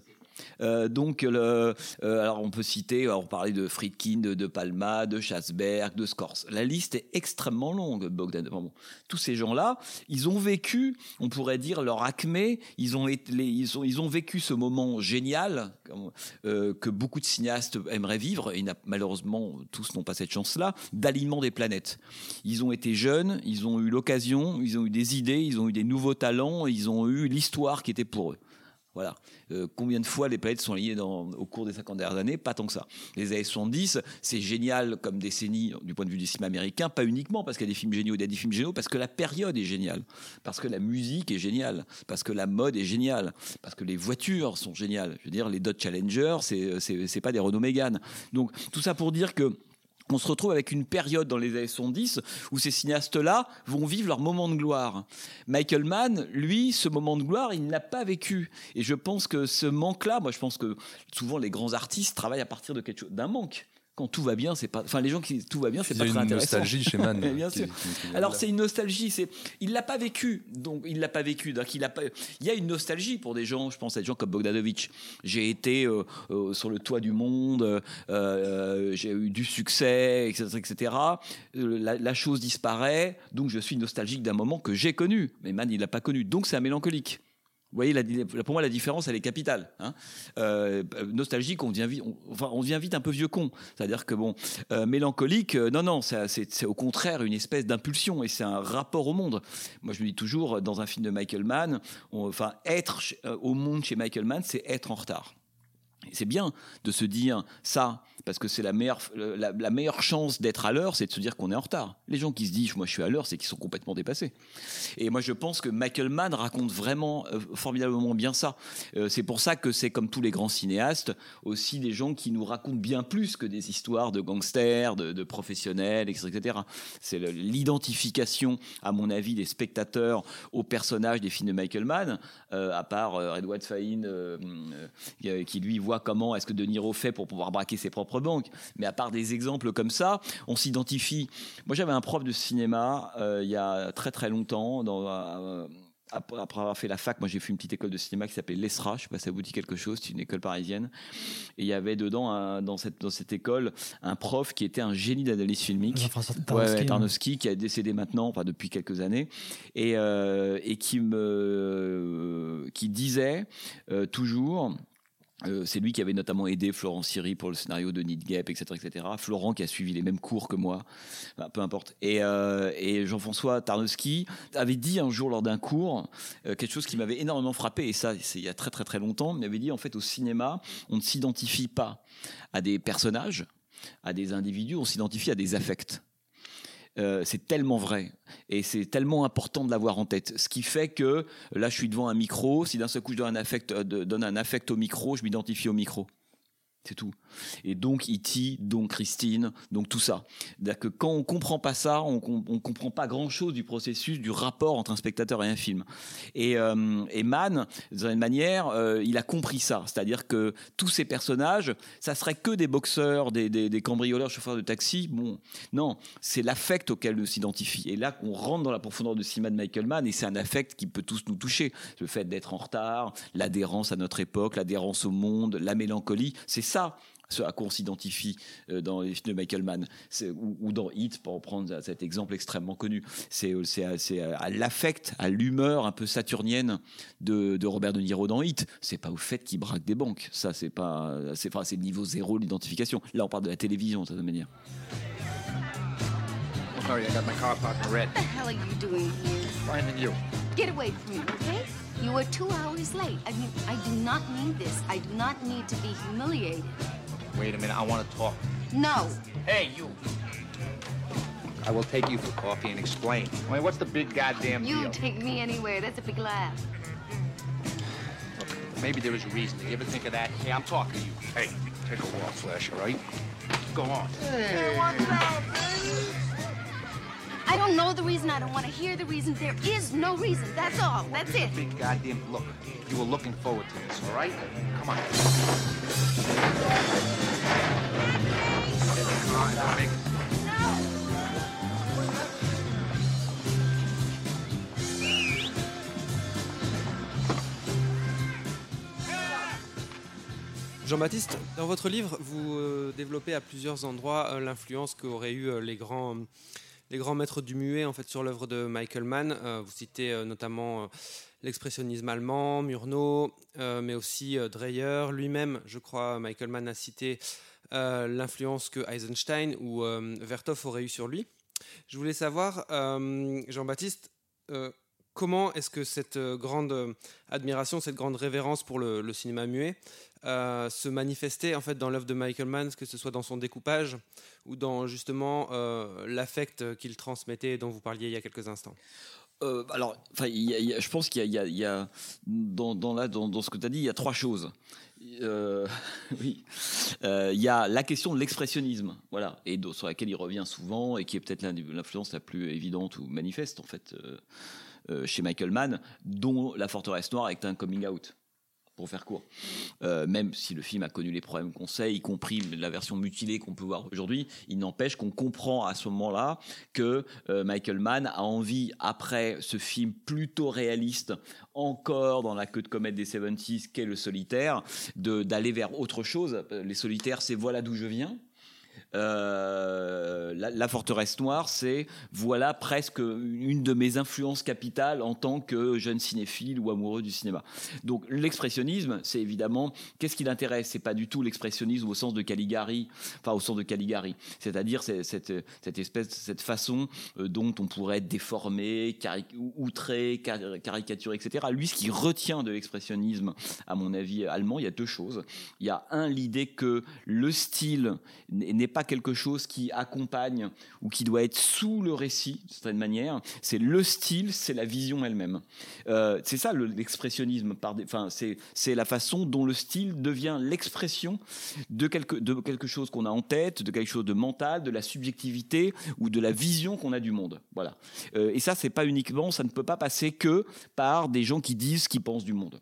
Euh, donc, euh, alors on peut citer, alors on parlait de Friedkin, de, Palma, de Schatzberg, de Scors. La liste est extrêmement longue, Bogdan. Tous ces gens-là, ils ont vécu, on pourrait dire, leur acmé. Ils ont, ils ont, ils ont vécu ce moment génial euh, que beaucoup de cinéastes aimeraient vivre, et malheureusement, tous n'ont pas cette chance-là, d'alignement des planètes. Ils ont été jeunes, ils ont eu l'occasion, ils ont eu des idées, ils ont eu des nouveaux talents, ils ont eu l'histoire qui était pour eux. Voilà. Euh, combien de fois les planètes sont dans- au cours des 50 dernières années? Pas tant que ça. Les années 70, c'est génial comme décennie du point de vue du cinéma américain, pas uniquement parce qu'il y a des films géniaux, il y a des films géniaux, parce que la période est géniale, parce que la musique est géniale, parce que la mode est géniale, parce que les voitures sont géniales. Je veux dire, les Dodge Challenger, c'est pas des Renault Mégane. Donc tout ça pour dire que on se retrouve avec une période dans les années 70 où ces cinéastes-là vont vivre leur moment de gloire. Michael Mann, lui, ce moment de gloire, il ne l'a pas vécu. Et je pense que ce manque-là, moi je pense que souvent les grands artistes travaillent à partir de quelque chose, d'un manque quand tout va bien, c'est pas. Enfin, les gens qui tout va bien, c'est pas a très une intéressant. nostalgie chez Mann. bien qui- sûr. qui- qui vient Alors c'est une nostalgie, c'est il l'a pas vécu, donc il l'a pas vécu. Donc il a pas. Il y a une nostalgie pour des gens, je pense à des gens comme Bogdanovich. J'ai été euh, euh, sur le toit du monde, euh, j'ai eu du succès, etc., etc. La, la chose disparaît, donc je suis nostalgique d'un moment que j'ai connu, mais Man il l'a pas connu, donc c'est un mélancolique. Vous voyez, pour moi, la différence, elle est capitale. hein. Euh, nostalgique, on devient, vite, un peu vieux con. C'est-à-dire que, bon, euh, mélancolique, euh, non, non, c'est- au contraire une espèce d'impulsion et c'est un rapport au monde. Moi, je me dis toujours, dans un film de Michael Mann, enfin, être au monde chez Michael Mann, c'est être en retard. Et C'est bien de se dire ça, parce que c'est la meilleure, la, meilleure chance d'être à l'heure, c'est de se dire qu'on est en retard. Les gens qui se disent, moi je suis à l'heure, c'est qu'ils sont complètement dépassés. Et moi je pense que Michael Mann raconte vraiment euh, formidablement bien ça. Euh, c'est pour ça que c'est comme tous les grands cinéastes, aussi des gens qui nous racontent bien plus que des histoires de gangsters, de, professionnels, etc. etc. C'est l'identification, à mon avis, des spectateurs aux personnages des films de Michael Mann, euh, à part Edward euh, qui lui voit comment est-ce que De Niro fait pour pouvoir braquer ses propres banques. Mais à part des exemples comme ça, on s'identifie. Moi, j'avais un prof de cinéma euh, il y a très très longtemps, dans, euh, après avoir fait la fac, moi j'ai fait une petite école de cinéma qui s'appelait l'ESRA, je sais pas si ça vous dit quelque chose, c'est une école parisienne. Et il y avait dedans, un- dans, cette, dans cette école, un prof qui était un génie d'analyse filmique. Ouais, Tarnowski, ouais, hein. Tarnowski, qui a décédé maintenant, enfin depuis quelques années, et, euh, et qui me, qui disait euh, toujours. Euh, c'est lui qui avait notamment aidé Florent Siri pour le scénario de Need Gap, etc., etc. Florent qui a suivi les mêmes cours que moi, peu importe. Et, euh, et Jean-François Tarnowski avait dit un jour lors d'un cours euh, quelque chose qui m'avait énormément frappé, et ça, c'est il y a très très très longtemps. Il avait dit en fait au cinéma, on ne s'identifie pas à des personnages, à des individus, on s'identifie à des affects. Euh, c'est tellement vrai et c'est tellement important de l'avoir en tête. Ce qui fait que là, je suis devant un micro. Si d'un seul coup je donne un euh, donne un affect au micro, je m'identifie au micro. C'est tout. Et donc E.T., donc Christine, donc tout ça. Que quand on comprend pas ça, on, on comprend pas grand-chose du processus, du rapport entre un spectateur et un film. Et, euh, et Mann, d'une manière, euh, il a compris ça. C'est-à-dire que tous ces personnages, ça serait que des boxeurs, des, cambrioleurs, chauffeurs de taxi. Bon, non, c'est l'affect auquel on s'identifie. Et là, qu'on rentre dans la profondeur du cinéma de Michael Mann, et c'est un affect qui peut tous nous toucher. Le fait d'être en retard, l'adhérence à notre époque, l'adhérence au monde, la mélancolie, c'est ça ce à quoi on s'identifie euh, dans les films de Michael Mann ou, ou dans Hit, pour prendre cet exemple extrêmement connu. C'est euh, c'est à, c'est à l'affect, à l'humeur un peu saturnienne de, de Robert De Niro dans Hit. C'est pas au fait qu'il braque des banques. Ça, c'est pas, c'est enfin, niveau zéro de l'identification. Là, on parle de la télévision, de cette manière. Sorry, I got my car parked in red. What the hell are you doing here? Finding you? Get away from me, okay? You were two hours late. I mean, I do not need this. I do not need to be humiliated. Wait a minute, I want to talk. No. Hey, you. I will take you for coffee and explain. I mean, what's the big goddamn You deal? take me anywhere. That's a big laugh. Look, Maybe there is a reason. Did you ever think of that? Hey, I'm talking to you. Hey, take a walk, Flash, all right? Go on. I don't know the reason. I don't want to hear the reason. There is no reason. That's all. That's it. Big goddamn look. You were looking forward to this, all right? Come on. Jean-Baptiste, dans votre livre, vous euh, développez à plusieurs endroits euh, l'influence qu'auraient eu euh, les grands les grands maîtres du muet en fait sur l'œuvre de Michael Mann. Euh, vous citez euh, notamment euh, l'expressionnisme allemand, Murnau, mais aussi Dreyer lui-même. Je crois Michael Mann a cité l'influence que Eisenstein ou Vertov auraient eu sur lui. Je voulais savoir, Jean-Baptiste, comment est-ce que cette grande admiration, cette grande révérence pour le cinéma muet euh, se manifestait en fait dans l'œuvre de Michael Mann, que ce soit dans son découpage ou dans justement euh, l'affect qu'il transmettait et dont vous parliez il y a quelques instants Euh, alors, enfin, je pense qu'il y a, dans, ce que tu as dit, il y a trois choses. Oui, il y a la question de l'expressionnisme, voilà, et sur laquelle il revient souvent et qui est peut-être l'influence la plus évidente ou manifeste en fait chez Michael Mann, dont La Forteresse Noire est un coming out. Pour faire court, Euh, même si le film a connu les problèmes qu'on sait, y compris la version mutilée qu'on peut voir aujourd'hui, il n'empêche qu'on comprend à ce moment-là que euh, Michael Mann a envie, après ce film plutôt réaliste, encore dans la queue de comète des 70s, qu'est le solitaire, d'aller vers autre chose. Euh, Les solitaires, c'est voilà d'où je viens. Euh, la, forteresse noire, c'est voilà presque une de mes influences capitales en tant que jeune cinéphile ou amoureux du cinéma. Donc l'expressionnisme, c'est évidemment qu'est-ce qui l'intéresse? C'est pas du tout l'expressionnisme au sens de Caligari, enfin au sens de Caligari, c'est-à-dire c'est- cette, cette espèce, cette façon euh, dont on pourrait déformé, cari- ou- outré, car- etc. Lui, ce qui retient de l'expressionnisme, à mon avis allemand, il y a deux choses. Il y a un l'idée que le style n'est n'est quelque chose qui accompagne ou qui doit être sous le récit, d'une certaine manière. C'est le style, c'est la vision elle-même. Euh, c'est ça le- l'expressionnisme. Enfin, c'est la façon dont le style devient l'expression de quelque, de quelque chose qu'on a en tête, de quelque chose de mental, de la subjectivité ou de la vision qu'on a du monde. Voilà. Euh, et ça, c'est pas uniquement, ça ne peut pas passer que par des gens qui disent ce qu'ils pensent du monde.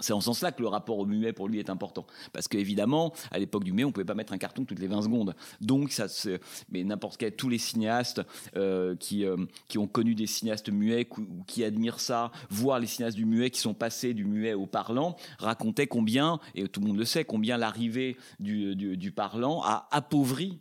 C'est en ce sens-là que le rapport au muet pour lui est important. Parce qu'évidemment, à l'époque du muet, on ne pouvait pas mettre un carton toutes les 20 secondes. Donc, ça, mais n'importe quel, tous les cinéastes euh, qui, euh, qui ont connu des cinéastes muets ou qui admirent ça, voire les cinéastes du muet qui sont passés du muet au parlant, racontaient combien, et tout le monde le sait, combien l'arrivée du- du parlant a appauvri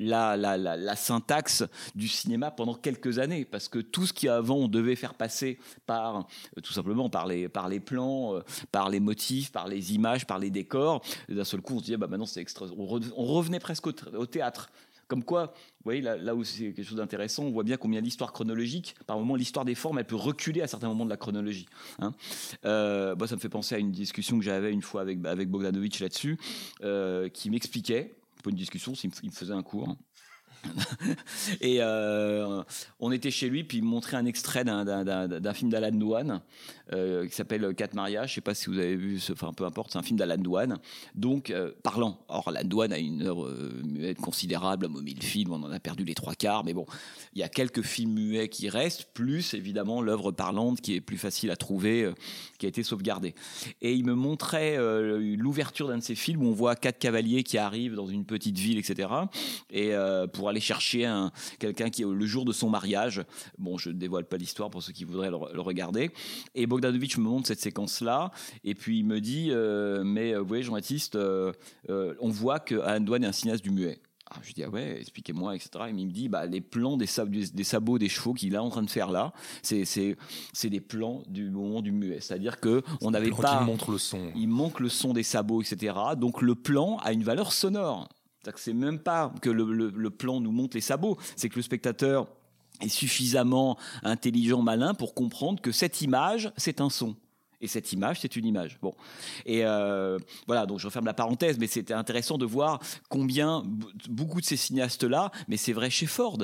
la, syntaxe du cinéma pendant quelques années, parce que tout ce qui avant on devait faire passer par euh, tout simplement par les, plans, euh, par les motifs, par les images, par les décors, d'un seul coup on se disait bah maintenant c'est extra, on, re- on revenait presque au, tr- au théâtre. Comme quoi, vous voyez, là, où c'est quelque chose d'intéressant, on voit bien combien l'histoire chronologique, par moment, l'histoire des formes, elle peut reculer à certains moments de la chronologie. hein. Euh, ça me fait penser à une discussion que j'avais une fois avec, avec Bogdanovich là-dessus, qui m'expliquait, pas une discussion, il me faisait un cours. et euh, on était chez lui, puis il me montrait un extrait d'un- film d'Alan Douane euh, qui s'appelle Quatre mariages. Je sais pas si vous avez vu, ce, enfin peu importe, c'est un film d'Alan Douane. Donc euh, parlant. Or Alan Douane a une œuvre muette considérable, a mille films, on en a perdu les trois quarts, mais bon, il y a quelques films muets qui restent, plus évidemment l'œuvre parlante qui est plus facile à trouver, qui a été sauvegardée. Et il me montrait euh, l'ouverture d'un de ces films où on voit quatre cavaliers qui arrivent dans une petite ville, etc. Et euh, pour aller chercher un, quelqu'un qui est le jour de son mariage. Bon, je ne dévoile pas l'histoire pour ceux qui voudraient le, regarder. Et Bogdanovich me montre cette séquence-là. Et puis il me dit, euh, mais vous voyez, Jean-Baptiste, on voit que Alan Douane est un cinéaste du muet. Ah, je dis ah ouais, expliquez-moi, etc. Et il me dit bah, les plans des, sab- des- des sabots des chevaux qu'il est en train de faire là, c'est c'est c'est des plans du moment du muet. C'est-à-dire que on n'avait pas. montrent le son. Il manque le son des sabots, etc. Donc le plan a une valeur sonore. C'est-à-dire que c'est même pas que le, le- le plan nous montre les sabots, c'est que le spectateur est suffisamment intelligent, malin pour comprendre que cette image, c'est un son. Et cette image, c'est une image. Bon. Et euh, voilà, donc je referme la parenthèse, mais c'était intéressant de voir combien beaucoup de ces cinéastes-là, mais c'est vrai chez Ford.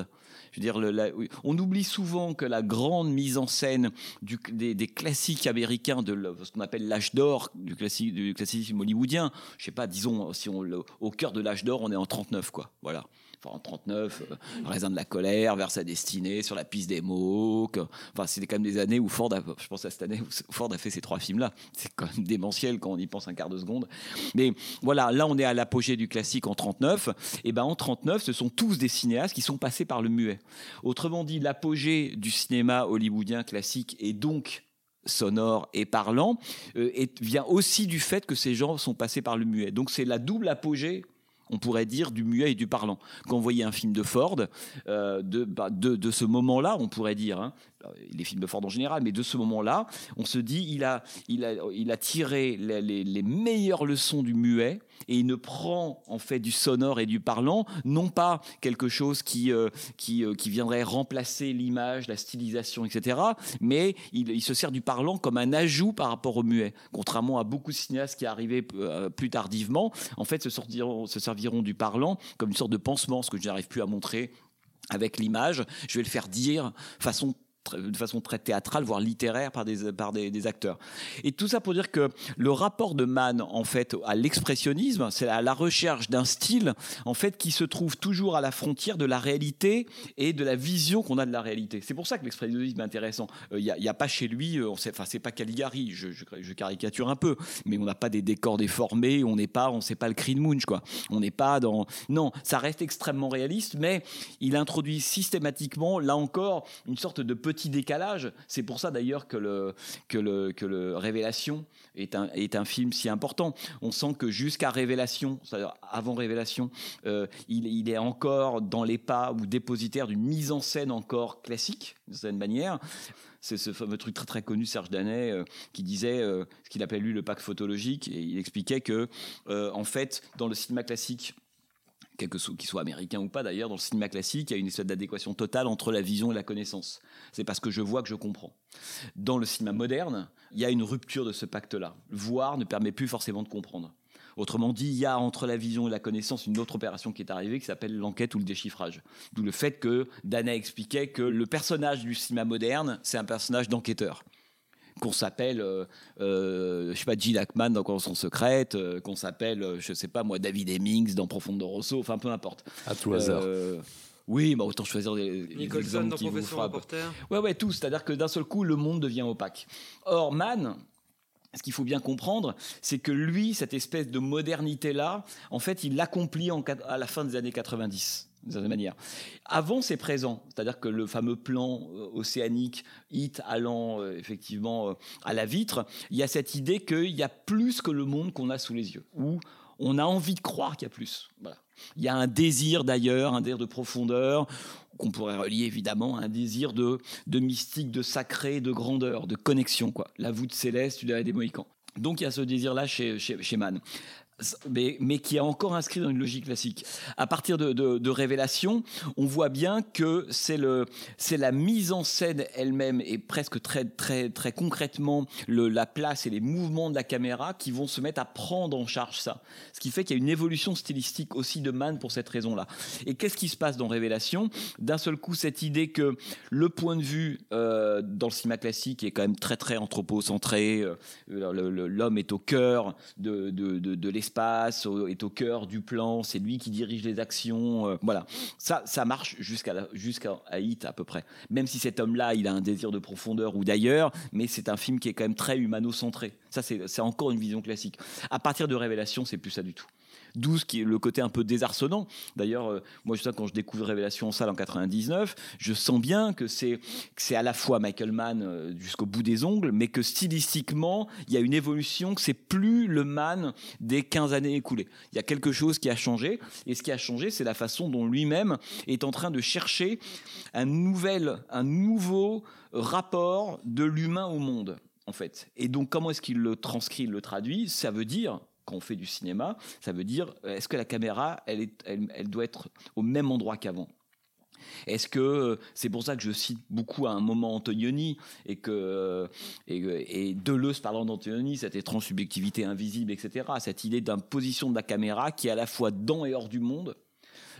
Je veux dire, on oublie souvent que la grande mise en scène des, classiques américains, de ce qu'on appelle l'âge d'or du, classique, du classicisme hollywoodien, je sais pas, disons, si on, le- au cœur de l'âge d'or, on est en 39, quoi. Voilà. En 39, euh, Raisin de la colère, vers sa destinée, sur la piste des mots. Enfin, c'était quand même des années où Ford, a, je pense à cette année où Ford a fait ces trois films-là. C'est quand même démentiel quand on y pense un quart de seconde. Mais voilà, là, on est à l'apogée du classique en 39. Et ben, en 39, ce sont tous des cinéastes qui sont passés par le muet. Autrement dit, l'apogée du cinéma hollywoodien classique et donc sonore et parlant euh, est- vient aussi du fait que ces gens sont passés par le muet. Donc c'est la double apogée on pourrait dire du muet et du parlant. Quand vous voyez un film de Ford, euh, de, bah, de ce moment-là, on pourrait dire, hein, les films de Ford en général, mais de ce moment-là, on se dit, il a, il a, il a tiré les, les- meilleures leçons du muet et il ne prend en fait du sonore et du parlant, non pas quelque chose qui, euh, qui, euh, qui viendrait remplacer l'image, la stylisation, etc., mais il, se sert du parlant comme un ajout par rapport au muet. Contrairement à beaucoup de cinéastes qui arrivaient euh, plus tardivement, en fait, se, sortiront, se serviront du parlant comme une sorte de pansement, ce que je n'arrive plus à montrer avec l'image. Je vais le faire dire façon de façon très théâtrale, voire littéraire par des, par des, acteurs. Et tout ça pour dire que le rapport de Mann, en fait, à l'expressionnisme, c'est à la recherche d'un style, en fait, qui se trouve toujours à la frontière de la réalité et de la vision qu'on a de la réalité. C'est pour ça que l'expressionnisme est intéressant. Il n'y a, pas chez lui, euh, on sait, enfin, c'est pas Caligari, je, caricature un peu, mais on n'a pas des décors déformés, on n'est pas, on sait pas le Green Munch, quoi. On n'est pas dans, non, ça reste extrêmement réaliste, mais il introduit systématiquement, là encore, une sorte de petit décalage. C'est pour ça d'ailleurs que le, que le, que le Révélation est un, est un film si important. On sent que jusqu'à Révélation, c'est-à-dire avant Révélation, euh, il, est encore dans les pas ou dépositaire d'une mise en scène encore classique, d'une certaine manière. C'est ce fameux truc très très connu, Serge Danet, euh, qui disait euh, ce qu'il appelait lui le pacte photologique, et il expliquait que, en fait, dans le cinéma classique, quel que soit, qu'il soit américain ou pas d'ailleurs, dans le cinéma classique, il y a une espèce d'adéquation totale entre la vision et la connaissance. C'est parce que je vois que je comprends. Dans le cinéma moderne, il y a une rupture de ce pacte-là. Voir ne permet plus forcément de comprendre. Autrement dit, il y a entre la vision et la connaissance une autre opération qui est arrivée qui s'appelle l'enquête ou le déchiffrage. D'où le fait que Dana expliquait que le personnage du cinéma moderne, c'est un personnage d'enquêteur qu'on s'appelle, euh, euh, je sais pas, Gene Hackman dans Convention secrète, euh, qu'on s'appelle, euh, je sais pas moi, David Hemmings dans Profondo Rosso, enfin peu importe. À tout hasard. Oui, bah autant choisir des, des Nicholson exemples dans qui vous frappent. Reporter. Ouais, ouais, tout. C'est-à-dire que d'un seul coup, le monde devient opaque. Or, Mann, ce qu'il faut bien comprendre, c'est que lui, cette espèce de modernité-là, en fait, il l'accomplit à la fin des années 90 d'une certaine manière. Avant, c'est présent, c'est-à-dire que le fameux plan euh, océanique, hit allant euh, effectivement euh, à la vitre, il y a cette idée qu'il y a plus que le monde qu'on a sous les yeux, où on a envie de croire qu'il y a plus. Il y a un désir d'ailleurs, un désir de profondeur, qu'on pourrait relier évidemment à un désir de, de mystique, de sacré, de grandeur, de connexion. Quoi. La voûte céleste, tu dirais des Mohicans. Donc il y a ce désir-là chez, chez, chez Mann. Mais, qui est encore inscrit dans une logique classique. À partir de, Révélation, on voit bien que c'est le, c'est la mise en scène elle-même et presque très, très, très concrètement le, la place et les mouvements de la caméra qui vont se mettre à prendre en charge ça. Ce qui fait qu'il y a une évolution stylistique aussi de Mann pour cette raison-là. Et qu'est-ce qui se passe dans Révélation? D'un seul coup, cette idée que le point de vue euh, dans le cinéma classique est quand même très très anthropocentré. euh, L'homme est au cœur de, de, de, de l'espace, est au cœur du plan. C'est lui qui dirige les actions. euh, voilà, ça ça marche jusqu'à jusqu'à Hit à peu près. Même si cet homme-là, il a un désir de profondeur ou d'ailleurs, mais c'est un film qui est quand même très humano-centré. Ça, c'est encore une vision classique. À partir de Révélation, c'est plus ça du tout. D'où ce qui est le côté un peu désarçonnant. D'ailleurs, euh, moi, je sais, quand je découvre Révélation en salle en 99, je sens bien que c'est que c'est à la fois Michael Mann euh, jusqu'au bout des ongles, mais que stylistiquement, il y a une évolution, que c'est plus le Mann des 15 années écoulées. Il y a quelque chose qui a changé, et ce qui a changé, c'est la façon dont lui-même est en train de chercher un nouvel, un nouveau rapport de l'humain au monde, en fait. Et donc, comment est-ce qu'il le transcrit, il le traduit? Ça veut dire quand on fait du cinéma, ça veut dire euh, est-ce que la caméra, elle, est, elle, doit être au même endroit qu'avant? Est-ce que euh, c'est pour ça que je cite beaucoup à un moment Antonioni et que euh, et, et Deleuze parlant d'Antonioni, cette étrange subjectivité invisible, etc. Cette idée d'imposition de la caméra qui est à la fois dans et hors du monde,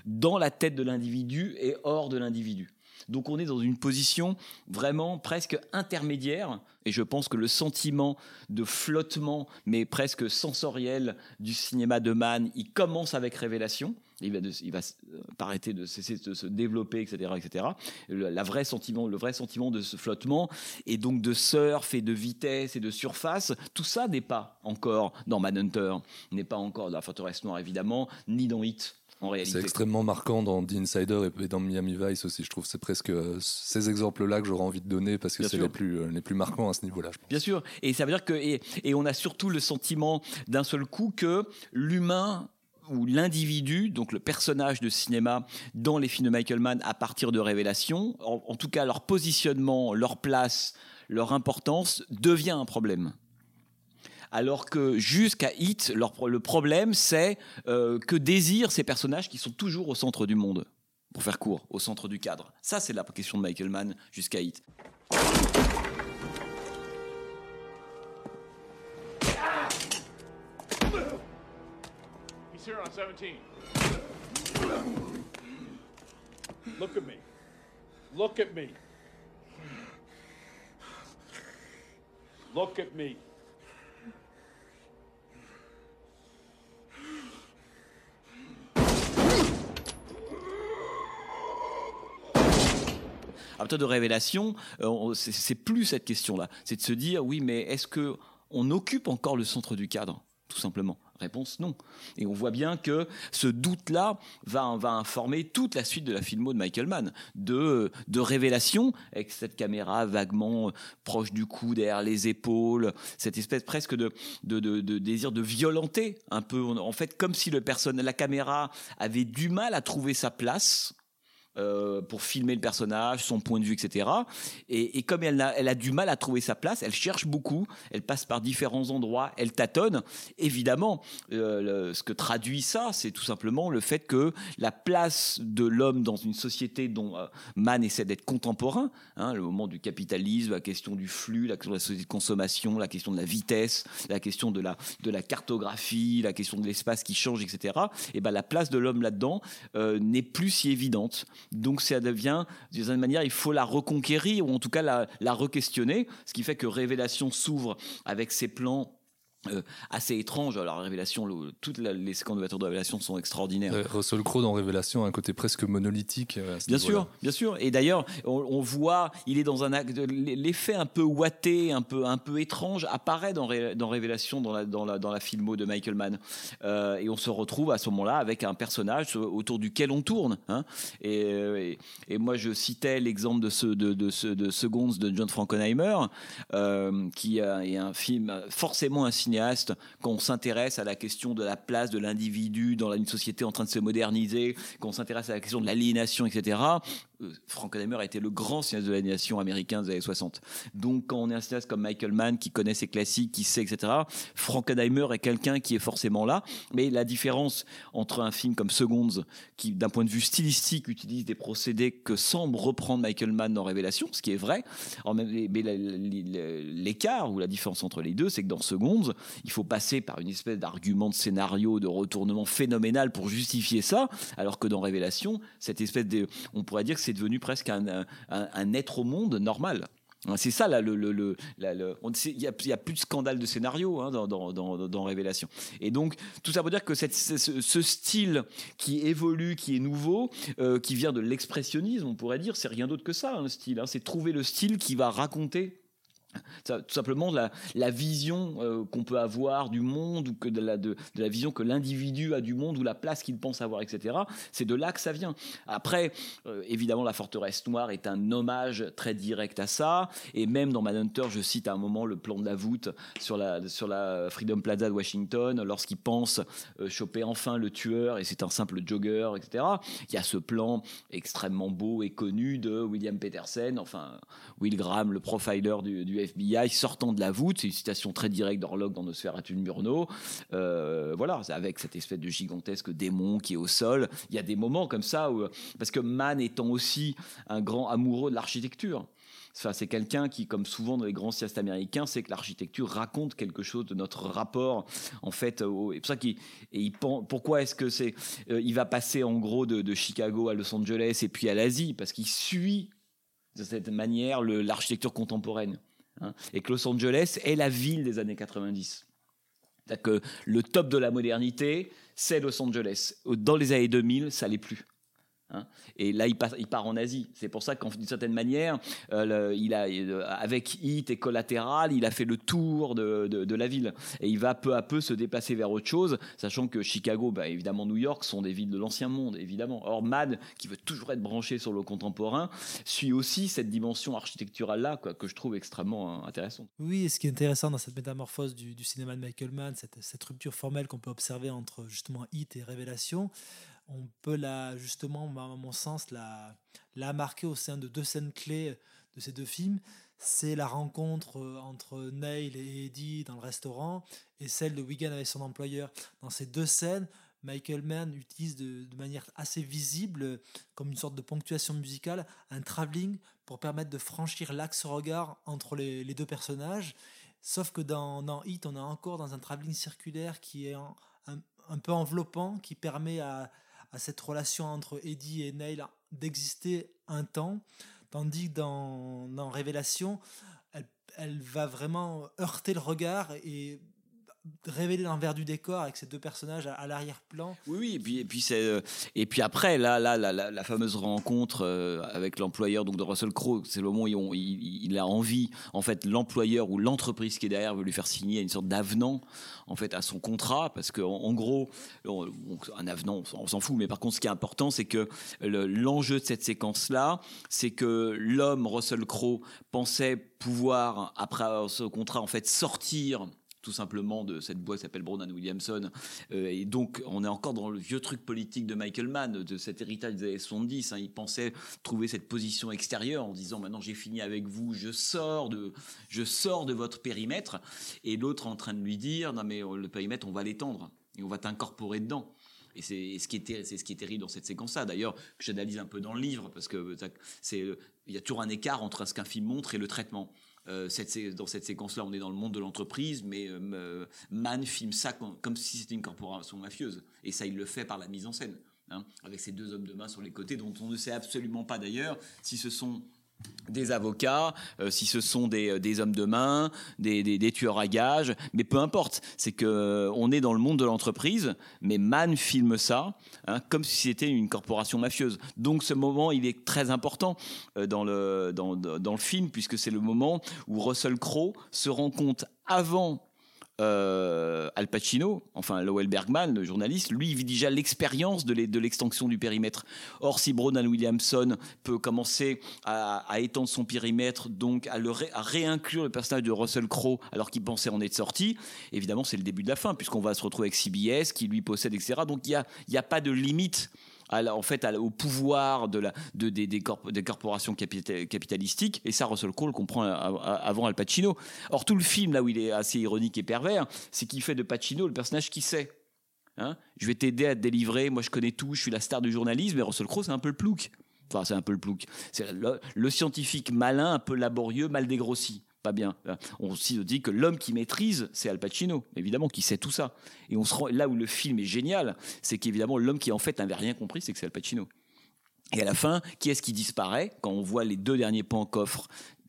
dans la tête de l'individu et hors de l'individu. Donc on est dans une position vraiment presque intermédiaire, et je pense que le sentiment de flottement, mais presque sensoriel du cinéma de Mann, il commence avec Révélation. Il va, de- il va euh, arrêter de cesser de se développer, etc., etc. Le, la vraie sentiment, le vrai sentiment de ce flottement et donc de surf et de vitesse et de surface, tout ça n'est pas encore dans Manhunter, n'est pas encore dans la forteresse noire évidemment, ni dans Hit en réalité. C'est extrêmement marquant dans The Insider et- dans Miami Vice aussi. Je trouve que c'est presque euh, ces exemples-là que j'aurais envie de donner parce que c'est les plus, euh, les plus marquants à ce niveau-là. je pense. Bien sûr, et ça veut dire que et, et on a surtout le sentiment d'un seul coup que l'humain ou l'individu, donc le personnage de cinéma dans les films de Michael Mann à partir de Révélation, en, en tout cas leur positionnement, leur place, leur importance devient un problème. Alors que jusqu'à Hit, le problème c'est euh, que désirent ces personnages qui sont toujours au centre du monde. Pour faire court, au centre du cadre. Ça, c'est la question de Michael Mann jusqu'à Hit. He's here on 17. Look at me. Look at me. Look at me. À partir de révélation, euh, c'est- plus cette question-là. C'est de se dire, oui, mais est-ce que on occupe encore le centre du cadre Tout simplement? Réponse non. Et on voit bien que ce doute-là va, va informer toute la suite de la filmo de Michael Mann, de, de révélation, avec cette caméra vaguement euh, proche du cou, derrière les épaules, cette espèce presque de désir de violenter un peu. En fait, comme si le personne, la caméra avait du mal à trouver sa place euh, pour filmer le personnage, son point de vue, etc. Et, comme elle a, elle a du mal à trouver sa place, elle cherche beaucoup, elle passe par différents endroits, elle tâtonne. Évidemment, euh, ce que traduit ça, c'est tout simplement le fait que la place de l'homme dans une société dont euh, Mann essaie d'être contemporain, hein, le moment du capitalisme, la question du flux, la question de la société de consommation, la question de la vitesse, la question de la, de la cartographie, la question de l'espace qui change, etc. Et ben la place de l'homme là-dedans euh, n'est plus si évidente. Donc ça devient, d'une certaine manière, il faut la reconquérir ou en tout cas la, re-questionner, ce qui fait que Révélation s'ouvre avec ses plans. Euh, assez étranges. Alors, Révélation, le- toutes la- les séquences d'ouverture de Révélation sont extraordinaires. Euh, Russell Crowe dans Révélation a un côté presque monolithique. euh, Bien sûr, bien sûr. Et d'ailleurs, on, on voit, il est dans un acte, l'effet un peu ouaté, un peu, un peu étrange apparaît dans, Ré- dans Révélation, dans la, dans la, dans la filmo de Michael Mann. Euh, et on se retrouve à ce moment-là avec un personnage autour duquel on tourne. hein. Et, euh, et, et moi, je citais l'exemple de ce, de, de ce, de Seconds de John Frankenheimer, euh, qui est un film forcément un cinéaste quand on s'intéresse à la question de la place de l'individu dans une société en train de se moderniser, quand on s'intéresse à la question de l'aliénation, etc. euh, Frankenheimer a été le grand cinéaste de l'animation américain des années 60. Donc, quand on est un cinéaste comme Michael Mann, qui connaît ses classiques, qui sait, etc., Frankenheimer est quelqu'un qui est forcément là. Mais la différence entre un film comme Seconds, qui, d'un point de vue stylistique, utilise des procédés que semble reprendre Michael Mann dans Révélation, ce qui est vrai, mais l'écart ou la différence entre les deux, c'est que dans Seconds, il faut passer par une espèce d'argument de scénario, de retournement phénoménal pour justifier ça, alors que dans Révélation, cette espèce de, on pourrait dire que c'est devenu presque un, être au monde normal. C'est ça, là, le, le, le- le- il n'y a, plus de scandale de scénario hein, dans, Révélation. Et donc, tout ça pour dire que cette- ce, style qui évolue, qui est nouveau, euh, qui vient de l'expressionnisme, on pourrait dire, c'est rien d'autre que ça, un style. hein. c'est trouver le style qui va raconter tout simplement la, vision euh, qu'on peut avoir du monde ou que de la, de, de la vision que l'individu a du monde ou la place qu'il pense avoir, etc. C'est de là que ça vient. Après, euh, évidemment, la forteresse noire est un hommage très direct à ça. Et même dans Manhunter, je cite à un moment le plan de la voûte sur la, sur la Freedom Plaza de Washington, lorsqu'il pense euh, choper enfin le tueur et c'est un simple jogger, etc. Il y a ce plan extrêmement beau et connu de William Petersen, enfin Will Graham, le profiler du, du FBI, sortant de la voûte. C'est une citation très directe d'Orlok dans Nosferatu de Murnau. Euh, voilà, avec cette espèce de gigantesque démon qui est au sol. Il y a des moments comme ça où, parce que Mann étant aussi un grand amoureux de l'architecture. Enfin, c'est quelqu'un qui, comme souvent dans les grands cinéastes américains, c'est que l'architecture raconte quelque chose de notre rapport, en fait. Et pour ça qu'il, et il pourquoi est-ce que c'est, euh, il va passer en gros de, Chicago à Los Angeles et puis à l'Asie, parce qu'il suit de cette manière l'architecture contemporaine. Hein. et que Los Angeles est la ville des années 90. C'est-à-dire que le top de la modernité, c'est Los Angeles. Dans les années 2000, ça l'est plus. Hein. et là, il, part en Asie. C'est pour ça qu'en d'une certaine manière, euh, il a, euh, avec Hit et Collatéral, il a fait le tour de, la ville. Et il va peu à peu se déplacer vers autre chose, sachant que Chicago, bah, évidemment New York, sont des villes de l'ancien monde, évidemment. Or, Mad, qui veut toujours être branché sur le contemporain, suit aussi cette dimension architecturale-là, que je trouve extrêmement euh, intéressante. Oui, et ce qui est intéressant dans cette métamorphose du, cinéma de Michael Mann, cette rupture formelle qu'on peut observer entre justement Hit et Révélation, on peut la, justement, à mon sens, la, la marquer au sein de deux scènes clés de ces deux films. C'est la rencontre euh, entre Neil et Eddie dans le restaurant et celle de Wigan avec son employeur. Dans ces deux scènes, Michael Mann utilise de, manière assez visible, comme une sorte de ponctuation musicale, un travelling pour permettre de franchir l'axe regard entre les, deux personnages. Sauf que dans, dans Hit, on est encore dans un travelling circulaire qui est un, un peu enveloppant, qui permet à, à cette relation entre Eddie et Neil d'exister un temps, tandis que dans, Révélation, elle va vraiment heurter le regard et révéler l'envers du décor avec ces deux personnages à, l'arrière-plan. Oui, oui, et puis, et puis, c'est, euh, et puis après, là, là, la, fameuse rencontre euh, avec l'employeur de Russell Crowe, c'est le moment où il, a envie, en fait, l'employeur ou l'entreprise qui est derrière veut lui faire signer une sorte d'avenant, en fait, à son contrat, parce que en, gros, un avenant, on s'en- fout, mais par contre, ce qui est important, c'est que le- l'enjeu de cette séquence-là, c'est que l'homme, Russell Crowe, pensait pouvoir, après ce contrat, en fait, sortir tout simplement de cette boîte qui s'appelle Brown Williamson. Euh, et donc, on est encore dans le vieux truc politique de Michael Mann, de cet héritage des années 70. hein. Il pensait trouver cette position extérieure en disant maintenant j'ai fini avec vous, je sors de, je sors de votre périmètre. Et l'autre en train de lui dire non mais euh, le périmètre on va l'étendre et on va t'incorporer dedans. Et c'est ce qui est c'est ce qui est terrible dans cette séquence-là. D'ailleurs, j'analyse un peu dans le livre parce que ça- c'est euh, il y a toujours un écart entre ce qu'un film montre et le traitement. Euh, dans cette séquence-là, on est dans le monde de l'entreprise, mais euh, Mann filme ça com- comme si c'était une corporation mafieuse. Et ça, il le fait par la mise en scène, hein, avec ces deux hommes de main sur les côtés, dont on ne sait absolument pas d'ailleurs si ce sont des avocats, euh, si ce sont des, euh, des hommes de main, des, des- tueurs à gages, mais peu importe. C'est que euh, on est dans le monde de l'entreprise, mais Mann filme ça hein, comme si c'était une corporation mafieuse. Donc ce moment, il est très important dans, le, dans, dans le film, puisque c'est le moment où Russell Crowe se rend compte avant euh, Al Pacino, enfin Lowell Bergman, le journaliste, lui, il vit déjà l'expérience de l'e- de l'extension du périmètre. Or, si Bronan Williamson peut commencer à, étendre son périmètre, donc à, ré- réinclure le personnage de Russell Crowe alors qu'il pensait en être sorti, évidemment, c'est le début de la fin, puisqu'on va se retrouver avec CBS qui lui possède, etc. Donc, il n'y a, a pas de limite. En fait, au pouvoir de des, des, corp- des corporations capita- capitalistiques, et ça, Russell Crowe le comprend a- avant Al Pacino. Or, tout le film, là où il est assez ironique et pervers, c'est qu'il fait de Pacino le personnage qui sait. Hein je vais t'aider à te délivrer, moi je connais tout, je suis la star du journalisme, mais Russell Crowe, c'est un peu le plouc. Enfin, c'est un peu le plouc. C'est le scientifique malin, un peu laborieux, mal dégrossi. Bien. On aussi dit que l'homme qui maîtrise, c'est Al Pacino, évidemment, qui sait tout ça. Et on se rend, là où le film est génial, c'est qu'évidemment, l'homme qui en fait n'avait rien compris, c'est que c'est Al Pacino. Et à la fin, qui est-ce qui disparaît quand on voit les deux derniers pans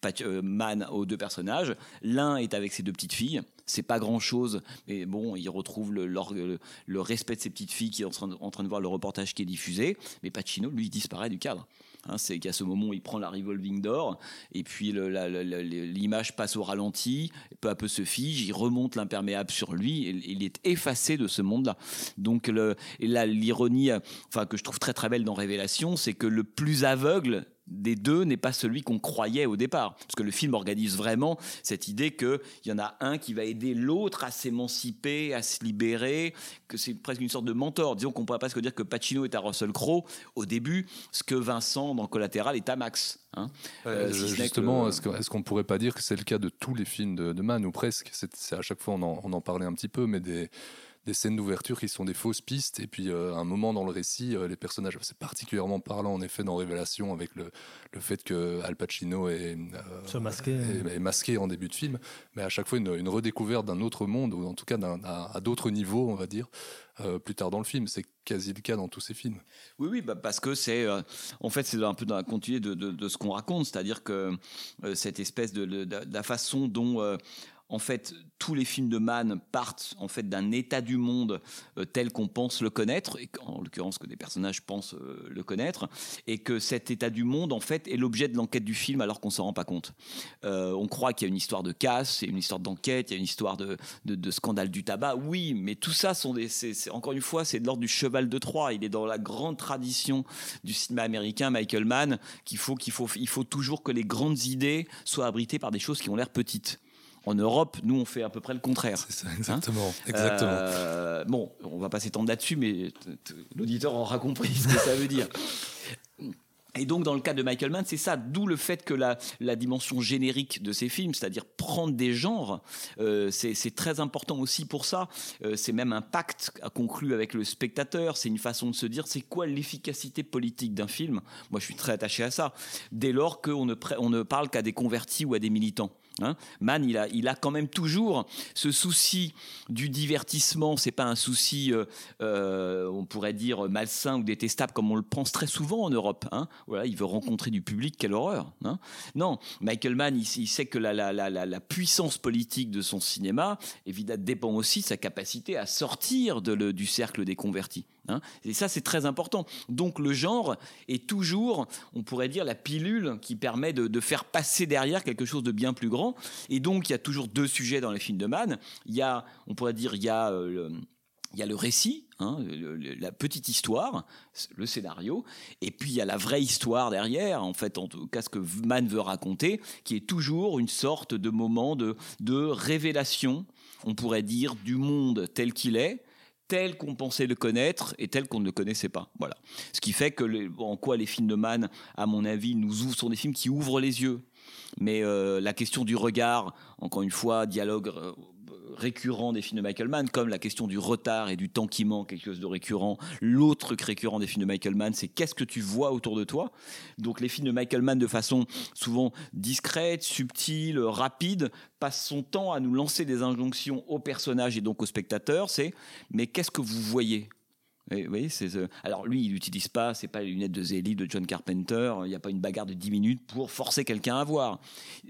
Pat- euh, Man aux deux personnages? L'un est avec ses deux petites filles. C'est pas grand chose, mais bon, il retrouve le, respect de ses petites filles qui est en train de voir le reportage qui est diffusé. Mais Pacino, lui, disparaît du cadre. Hein, c'est qu'à ce moment, il prend la revolving door, et puis l'image passe au ralenti, peu à peu se fige, il remonte l'imperméable sur lui, et il est effacé de ce monde-là. Donc, l'ironie, euh, enfin, que je trouve très très belle dans Révélation, c'est que le plus aveugle des deux n'est pas celui qu'on croyait au départ. Parce que le film organise vraiment cette idée qu'il y en a un qui va aider l'autre à s'émanciper, à se libérer, que c'est presque une sorte de mentor. Disons qu'on ne pourrait presque dire que Pacino est à Russell Crowe au début, ce que Vincent dans Collatéral est à Max. hein. Euh, si justement, le- est-ce qu'on pourrait pas dire que c'est le cas de tous les films de, de Mann, ou presque C'est c'est à chaque fois, on en, on en parlait un petit peu, mais des, des scènes d'ouverture qui sont des fausses pistes, et puis euh, un moment dans le récit, euh, les personnages, c'est particulièrement parlant en effet dans Révélation, avec le, le fait que Al Pacino est, euh, masqué. est- est masqué en début de film, mais à chaque fois une, une redécouverte d'un autre monde, ou en tout cas d'un- à, à d'autres niveaux, on va dire, euh, plus tard dans le film. C'est quasi le cas dans tous ces films. Oui, oui, bah, parce que c'est, euh, en fait, c'est un peu dans la continuité de, de- de ce qu'on raconte, c'est-à-dire que euh, cette espèce de, de- de la façon dont, euh, en fait, tous les films de Mann partent en fait d'un état du monde euh, tel qu'on pense le connaître, et en l'occurrence que des personnages pensent euh, le connaître, et que cet état du monde, en fait, est l'objet de l'enquête du film alors qu'on s'en rend pas compte. Euh, on croit qu'il y a une histoire de casse, il y a une histoire d'enquête, il y a une histoire de, scandale du tabac. Oui, mais tout ça sont encore une fois, c'est de l'ordre du cheval de Troie. Il est dans la grande tradition du cinéma américain, Michael Mann, qu'il il faut toujours que les grandes idées soient abritées par des choses qui ont l'air petites. En Europe, nous, on fait à peu près le contraire. C'est ça, exactement. exactement. Euh, bon, on va pas s'étendre là-dessus, mais l'auditeur aura compris ce que ça veut dire. Et donc, dans le cas de Michael Mann, c'est ça, d'où le fait que la, la dimension générique de ces films, c'est-à-dire prendre des genres, euh, c'est très important aussi pour ça. Euh, c'est même un pacte à conclu avec le spectateur. C'est une façon de se dire, c'est quoi l'efficacité politique d'un film? Moi, je suis très attaché à ça. Dès lors qu'on ne, on ne parle qu'à des convertis ou à des militants. Hein Mann, il a, il a quand même toujours ce souci du divertissement. C'est pas un souci, euh, euh, on pourrait dire malsain ou détestable comme on le pense très souvent en Europe. Hein voilà, il veut rencontrer du public, quelle horreur. Hein non, Michael Mann, il, sait que la, puissance politique de son cinéma, évidemment, dépend aussi de sa capacité à sortir du cercle des convertis. Hein. et ça, c'est très important. Donc le genre est toujours, on pourrait dire, la pilule qui permet de, faire passer derrière quelque chose de bien plus grand. Et donc, il y a toujours deux sujets dans les films de Mann. Il y a, on pourrait dire, il y a... Euh, le, il y a le récit, hein, la petite histoire, le scénario, et puis il y a la vraie histoire derrière, en fait, en tout cas ce que Mann veut raconter, qui est toujours une sorte de moment de, de révélation, on pourrait dire, du monde tel qu'il est, tel qu'on pensait le connaître et tel qu'on ne le connaissait pas. Voilà. Ce qui fait que en quoi les films de Mann, à mon avis, nous ouvrent, sont des films qui ouvrent les yeux. Mais euh, la question du regard, encore une fois, dialogue euh, récurrent des films de Michael Mann, comme la question du retard et du temps qui manque, quelque chose de récurrent. L'autre récurrent des films de Michael Mann, c'est qu'est-ce que tu vois autour de toi? Donc les films de Michael Mann, de façon souvent discrète, subtile, rapide, passent son temps à nous lancer des injonctions aux personnages et donc aux spectateurs. C'est mais qu'est-ce que vous voyez? C'est, alors lui, il n'utilise pas, c'est pas les lunettes de Zélie de John Carpenter, il n'y a pas une bagarre de 10 minutes pour forcer quelqu'un à voir.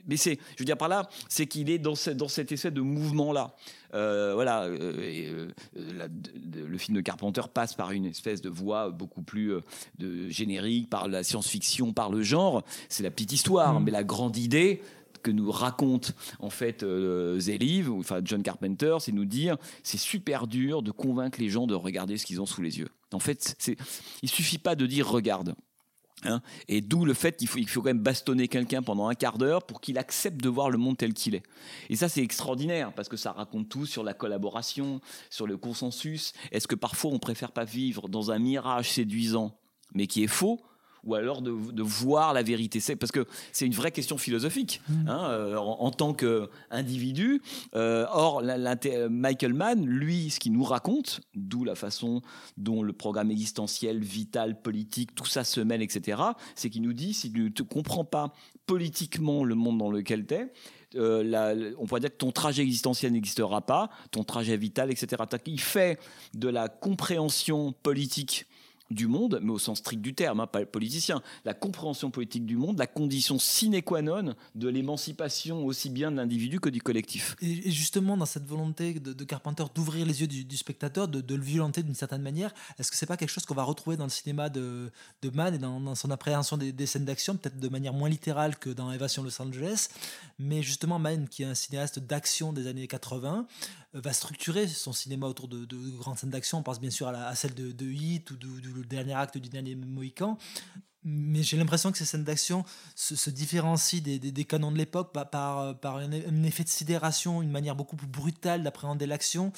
Mais c'est, je veux dire par là, c'est qu'il est dans, dans cet essai de mouvement-là. Euh, voilà, euh, euh, le film de Carpenter passe par une espèce de voix beaucoup plus de générique, par la science-fiction, par le genre. C'est la petite histoire, mm. mais la grande idée, que nous raconte en fait euh, Zeliv, ou enfin John Carpenter, c'est nous dire c'est super dur de convaincre les gens de regarder ce qu'ils ont sous les yeux. En fait, c'est, il suffit pas de dire regarde. Hein et d'où le fait qu'il faut, il faut quand même bastonner quelqu'un pendant un quart d'heure pour qu'il accepte de voir le monde tel qu'il est. Et ça, c'est extraordinaire parce que ça raconte tout sur la collaboration, sur le consensus. Est-ce que parfois on préfère pas vivre dans un mirage séduisant, mais qui est faux, ou alors de, voir la vérité. C'est parce que c'est une vraie question philosophique mm. hein, euh, en, tant qu'individu. Euh, or, Michael Mann, lui, ce qu'il nous raconte, d'où la façon dont le programme existentiel, vital, politique, tout ça se mêle, etc., c'est qu'il nous dit si tu ne comprends pas politiquement le monde dans lequel tu es, euh, on pourrait dire que ton trajet existentiel n'existera pas, ton trajet vital, etc. Il fait de la compréhension politique du monde, mais au sens strict du terme, hein, pas politicien, la compréhension politique du monde, la condition sine qua non de l'émancipation aussi bien de l'individu que du collectif. Et, justement, dans cette volonté de, Carpenter d'ouvrir les yeux du, spectateur, de, le violenter d'une certaine manière, est-ce que c'est pas quelque chose qu'on va retrouver dans le cinéma de, de Mann et dans, son appréhension des, scènes d'action, peut-être de manière moins littérale que dans Évasion Los Angeles, mais justement Mann, qui est un cinéaste d'action des années 80, euh, va structurer son cinéma autour de, grandes scènes d'action. On pense bien sûr à, celle de, de Hit ou du dernier acte du dernier Mohican. Mais j'ai l'impression que ces scènes d'action se, différencient des, canons de l'époque par, par, un, effet de sidération, une manière beaucoup plus brutale d'appréhender l'action.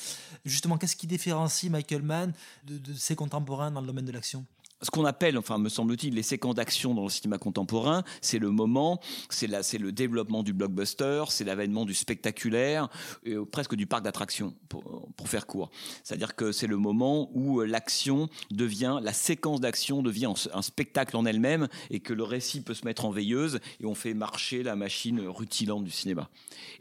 Justement, qu'est-ce qui différencie Michael Mann de ses contemporains dans le domaine de l'action? Ce qu'on appelle, enfin me semble-t-il, les séquences d'action dans le cinéma contemporain, c'est le moment, c'est le développement du blockbuster, c'est l'avènement du spectaculaire, euh, presque du parc d'attractions, pour, faire court. C'est-à-dire que c'est le moment où euh, l'action devient, la séquence d'action devient un, spectacle en elle-même, et que le récit peut se mettre en veilleuse, et on fait marcher la machine rutilante du cinéma.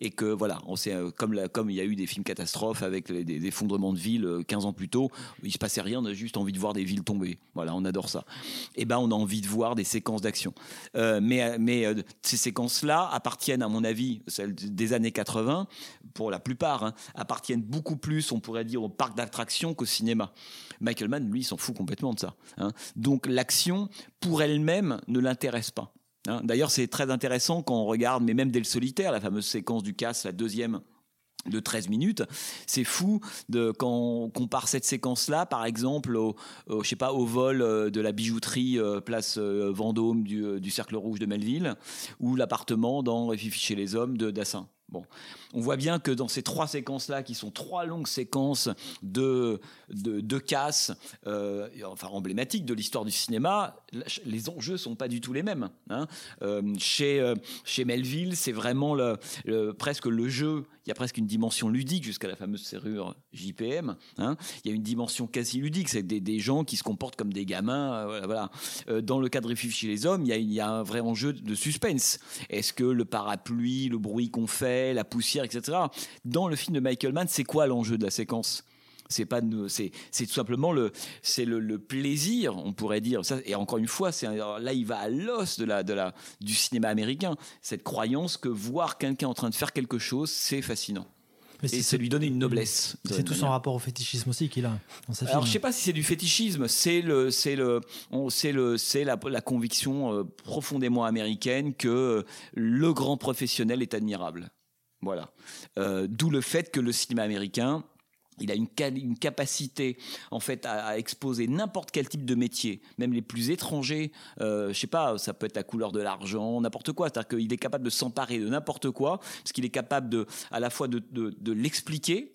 Et que voilà, on sait, euh, comme, il y a eu des films catastrophes avec des, effondrements de villes 15 ans plus tôt, il se passait rien, on a juste envie de voir des villes tomber. Voilà, on adore ça. Et eh ben, on a envie de voir des séquences d'action. Euh, mais mais euh, ces séquences-là appartiennent, à mon avis, celles des années 80, pour la plupart, hein, appartiennent beaucoup plus, on pourrait dire, au parc d'attractions qu'au cinéma. Michael Mann, lui, s'en fout complètement de ça. Hein. Donc l'action, pour elle-même, ne l'intéresse pas. Hein. D'ailleurs, c'est très intéressant quand on regarde, mais même dès le solitaire, la fameuse séquence du casse, la deuxième de 13 minutes. C'est fou de, quand on compare cette séquence-là, par exemple, au, au vol euh, de la bijouterie euh, place euh, Vendôme du, Cercle Rouge de Melville, ou l'appartement dans Fifi chez les hommes de Dassin. Bon, on voit bien que dans ces trois séquences-là, qui sont trois longues séquences de, de, de casse, euh, enfin emblématiques de l'histoire du cinéma, les enjeux sont pas du tout les mêmes. hein. Euh, chez, euh, chez Melville, c'est vraiment le, presque le jeu. Il y a presque une dimension ludique jusqu'à la fameuse serrure JPM. hein. Il y a une dimension quasi ludique, c'est des, des gens qui se comportent comme des gamins. voilà, dans le cas de chez les hommes, il y, a, il y a un vrai enjeu de suspense. Est-ce que le parapluie, le bruit qu'on fait, la poussière, etc. Dans le film de Michael Mann, c'est quoi l'enjeu de la séquence? C'est pas c'est c'est tout simplement le c'est le, le plaisir on pourrait dire ça et encore une fois c'est là il va à l'os de la de la du cinéma américain cette croyance que voir quelqu'un en train de faire quelque chose c'est fascinant Mais et c'est- ça lui donner une noblesse C'est tout son rapport au fétichisme aussi qu'il a dans sa Alors film. je sais pas si c'est du fétichisme, c'est le, c'est le, on- c'est le, c'est la, la conviction euh, profondément américaine que euh, le grand professionnel est admirable. Voilà. Euh, D'où le fait que le cinéma américain il a une, ca- une capacité en fait à, exposer n'importe quel type de métier, même les plus étrangers. Euh, je sais pas, ça peut être la couleur de l'argent, n'importe quoi. C'est-à-dire qu'il est capable de s'emparer de n'importe quoi, parce qu'il est capable de, à la fois de, l'expliquer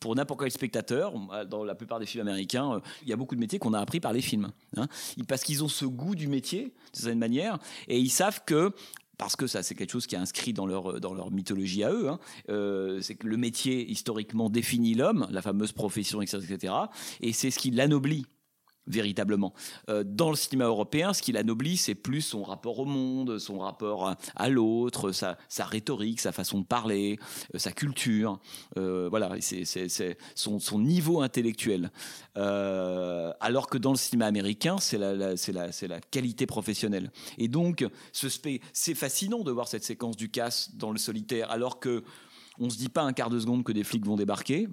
pour n'importe quel spectateur, dans la plupart des films américains, euh, il y a beaucoup de métiers qu'on a appris par les films. hein. Parce qu'ils ont ce goût du métier, d'une certaine manière, et ils savent que parce que ça c'est quelque chose qui est inscrit dans leur, dans leur mythologie à eux, hein, euh, c'est que le métier historiquement définit l'homme, la fameuse profession, etc. etc. et c'est ce qui l'anoblit véritablement. Euh, dans le cinéma européen, ce qui l'anoblit, c'est plus son rapport au monde, son rapport à, l'autre, sa, sa rhétorique, sa façon de parler, euh, sa culture, euh, voilà, c'est son, son niveau intellectuel. Alors que dans le cinéma américain, c'est la, la- la, qualité professionnelle. Et donc, c'est fascinant de voir cette séquence du casse dans le solitaire, alors que on se dit pas un quart de seconde que des flics vont débarquer.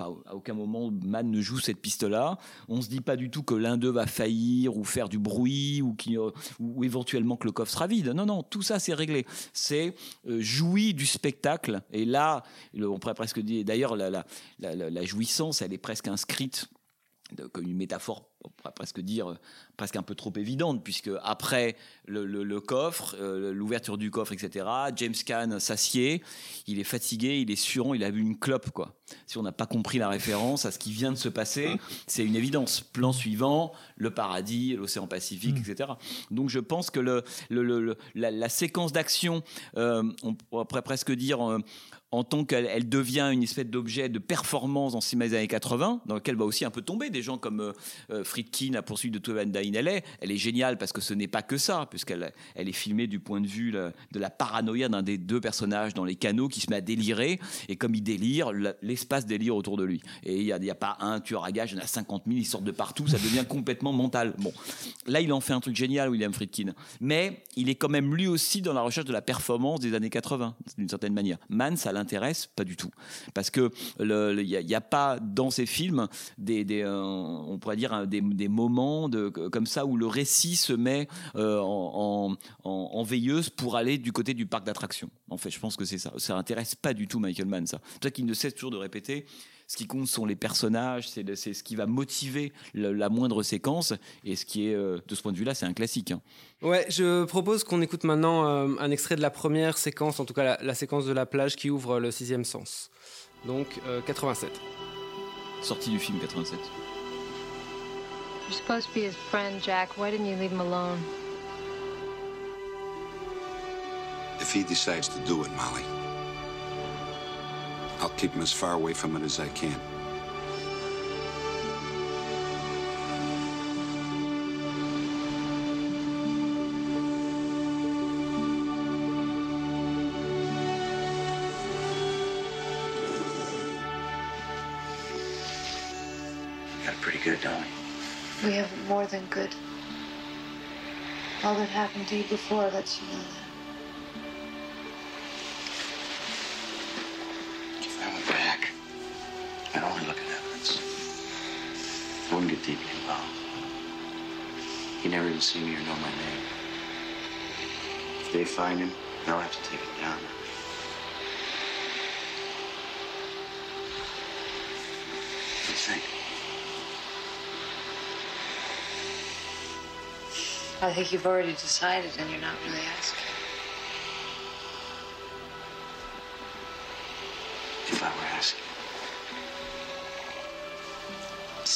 À aucun moment, Mann ne joue cette piste-là. On se dit pas du tout que l'un d'eux va faillir ou faire du bruit ou, qui, euh, ou éventuellement que le coffre sera vide. Non, non, tout ça c'est réglé. C'est euh, jouir du spectacle. Et là, on pourrait presque dire, d'ailleurs, la jouissance, elle est presque inscrite de- comme une métaphore, on pourrait presque dire, euh, presque un peu trop évidente, puisque après le, le- le coffre, euh, l'ouverture du coffre, etc., James Caan s'assied, il est fatigué, il est suant, il a bu une clope, quoi. Si on n'a pas compris la référence à ce qui vient de se passer, c'est une évidence. Plan suivant, le paradis, l'océan Pacifique, etc. Donc je pense que le, la séquence d'action, euh, on pourrait presque dire... euh, en tant qu'elle elle devient une espèce d'objet de performance dans cinéma années 80, dans lequel va aussi un peu tomber des gens comme euh, euh, Friedkin, la poursuite de Twelve in LA. Elle est géniale parce que ce n'est pas que ça, puisqu'elle elle est filmée du point de vue de la paranoïa d'un des deux personnages dans les canaux qui se met à délirer, et comme il délire, l'espace délire autour de lui. Et il n'y a, pas un tueur à gages, il y en a 50 000, ils sortent de partout, ça devient complètement mental. Bon, là, il en fait un truc génial, William Friedkin. Mais il est quand même lui aussi dans la recherche de la performance des années 80, d'une certaine manière. Mann, ça l'intéresse pas du tout. Parce que il n'y a, pas dans ces films des, des, euh, on pourrait dire un- des, moments de, comme ça où le récit se met euh, en, en- veilleuse pour aller du côté du parc d'attractions. En fait, je pense que c'est ça. Ça intéresse pas du tout Michael Mann, ça. C'est ça qu'il ne cesse toujours de répéter. Ce qui compte sont les personnages, c'est ce qui va motiver le- la moindre séquence. Et ce qui est, euh, de ce point de vue-là, c'est un classique. hein. Ouais, je propose qu'on écoute maintenant euh, un extrait de la première séquence, en tout cas la, la séquence de la plage qui ouvre le sixième sens. Donc euh, 87. Sortie du film 87. You're supposed to be his friend, Jack. Why didn't you leave him alone? If he decides to do it, Molly, I'll keep him as far away from it as I can. Got it pretty good, don't we? We have more than good. All that happened to you before lets you know that. Wouldn't get deeply involved. He'd never even see me or know my name. If they find him, they'll have to take him down. What do you think? I think you've already decided and you're not really asking.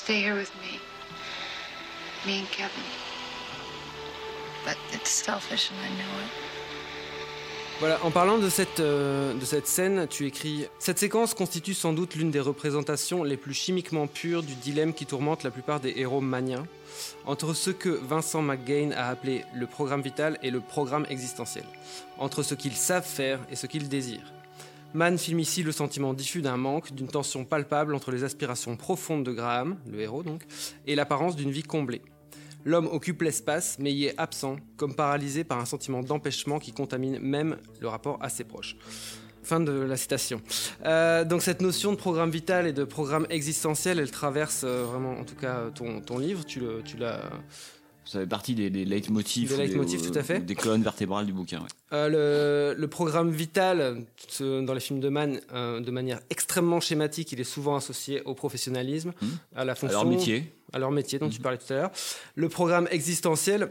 Stay here with me. Me Kevin. Voilà, en parlant de cette, euh, de cette scène, tu écris Cette séquence constitue sans doute l'une des représentations les plus chimiquement pures du dilemme qui tourmente la plupart des héros maniens, entre ce que Vincent McGain a appelé le programme vital et le programme existentiel, entre ce qu'ils savent faire et ce qu'ils désirent. Mann filme ici le sentiment diffus d'un manque, d'une tension palpable entre les aspirations profondes de Graham, le héros donc, et l'apparence d'une vie comblée. L'homme occupe l'espace, mais y est absent, comme paralysé par un sentiment d'empêchement qui contamine même le rapport à ses proches. Fin de la citation. Euh, donc cette notion de programme vital et de programme existentiel, elle traverse euh, vraiment, en tout cas, ton, livre. Tu l'as Ça fait partie des, des leitmotifs, Des leitmotifs, ou- tout à fait. des colonnes vertébrales du bouquin. ouais. Euh, le, le programme vital, ce- dans les films de Mann, euh, de manière extrêmement schématique, il est souvent associé au professionnalisme, à la fonction, leur métier. à leur métier dont tu parlais tout à l'heure. Le programme existentiel,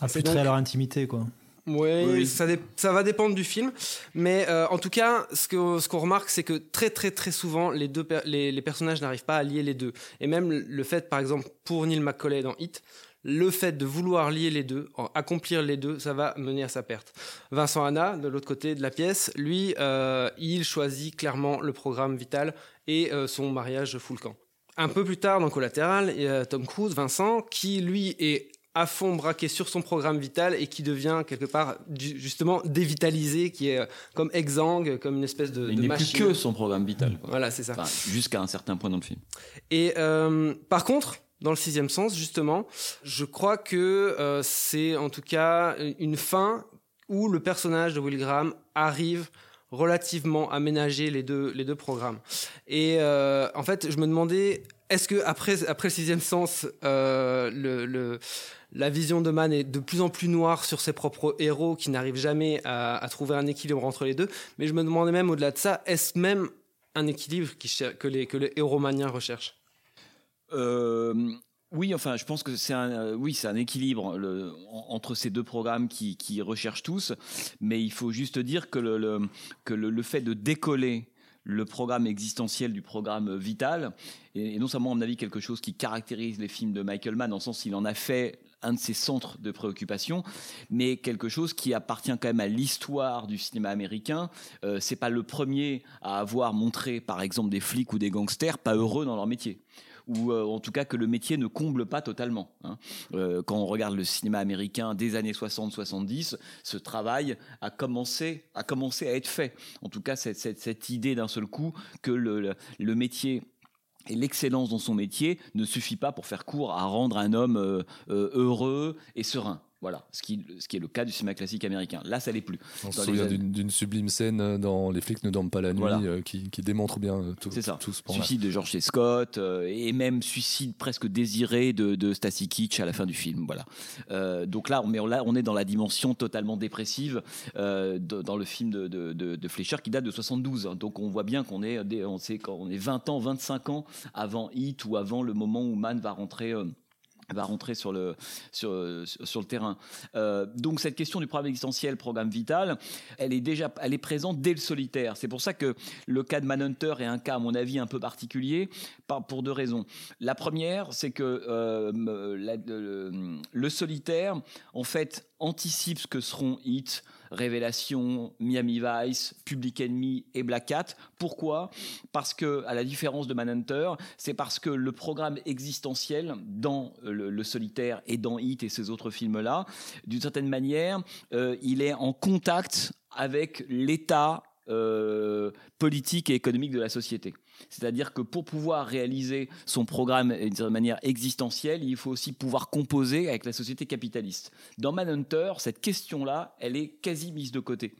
Infiltrer donc- à leur intimité, quoi. Oui, Oui. Ça, ça va dépendre du film, mais euh, en tout cas, ce que ce qu'on remarque, c'est que très très très souvent, les deux per- les, les personnages n'arrivent pas à lier les deux. Et même le fait, par exemple, pour Neil McCauley dans Hit, le fait de vouloir lier les deux, accomplir les deux, ça va mener à sa perte. Vincent Hanna, de l'autre côté de la pièce, lui, euh, il choisit clairement le programme vital et euh, son mariage full camp. Un peu plus tard, dans Collatéral, il y a Tom Cruise, Vincent, qui lui est à fond braqué sur son programme vital et qui devient quelque part du- justement dévitalisé, qui est euh, comme exsangue, comme une espèce de, Il de n'est plus que son programme vital. quoi. Voilà, c'est ça. Enfin, Jusqu'à un certain point dans le film. Et euh, par contre, dans le sixième sens, justement, je crois que euh, c'est en tout cas une fin où le personnage de Will Graham arrive relativement à ménager les deux, les deux programmes. Et euh, en fait, je me demandais, est-ce que après, après le sixième sens, euh, la vision de Mann est de plus en plus noire sur ses propres héros qui n'arrivent jamais à, trouver un équilibre entre les deux? Mais je me demandais même au-delà de ça, est-ce même un équilibre que, les, que les héros maniens recherchent? Oui, enfin, je pense que c'est un, euh, oui, c'est un équilibre entre ces deux programmes qui, recherchent tous, mais il faut juste dire que le, que le fait de décoller le programme existentiel du programme vital, et, et non seulement à mon avis quelque chose qui caractérise les films de Michael Mann, dans le sens qu'il en a fait un de ses centres de préoccupation, mais quelque chose qui appartient quand même à l'histoire du cinéma américain. Euh, c'est pas le premier à avoir montré, par exemple, des flics ou des gangsters pas heureux dans leur métier ou euh, en tout cas que le métier ne comble pas totalement. hein. Euh, quand on regarde le cinéma américain des années 60-70, ce travail a commencé, a commencé à être fait. En tout cas, cette, idée d'un seul coup que le, le- métier et l'excellence dans son métier ne suffit pas pour faire court à rendre un homme euh, heureux et serein. Voilà, ce qui, ce qui est le cas du cinéma classique américain. Là, ça l'est plus. On se souvient années- d'une sublime scène euh, dans Les flics ne dorment pas la nuit Voilà. euh, qui, qui démontre bien euh, tout, ça. tout ce pan-là. Suicide de George C. Scott euh, et même suicide presque désiré de, de Stacy Keach à la fin du film. Voilà. Donc là, on, là, on est dans la dimension totalement dépressive de- dans le film de, de, de- Fleischer qui date de 72. Donc on voit bien qu'on est, des- on sait quand on est 20 ans, 25 ans avant Hit ou avant le moment où Mann va rentrer. Va rentrer sur le, sur, sur le terrain. Euh, donc cette question du programme existentiel, programme vital, elle est déjà elle est présente dès le solitaire. C'est pour ça que le cas de Manhunter est un cas, à mon avis, un peu particulier, par- pour deux raisons. La première, c'est que euh, le solitaire, en fait, anticipe ce que seront Hit, Révélation, Miami Vice, Public Enemy et Black Cat. Pourquoi? Parce que, à la différence de Manhunter, c'est parce que le programme existentiel dans le, le solitaire et dans Hit et ces autres films-là, d'une certaine manière, euh, il est en contact avec l'état euh, politique et économique de la société. C'est-à-dire que pour pouvoir réaliser son programme euh, d'une manière existentielle, il faut aussi pouvoir composer avec la société capitaliste. Dans Manhunter, cette question-là, elle est quasi mise de côté.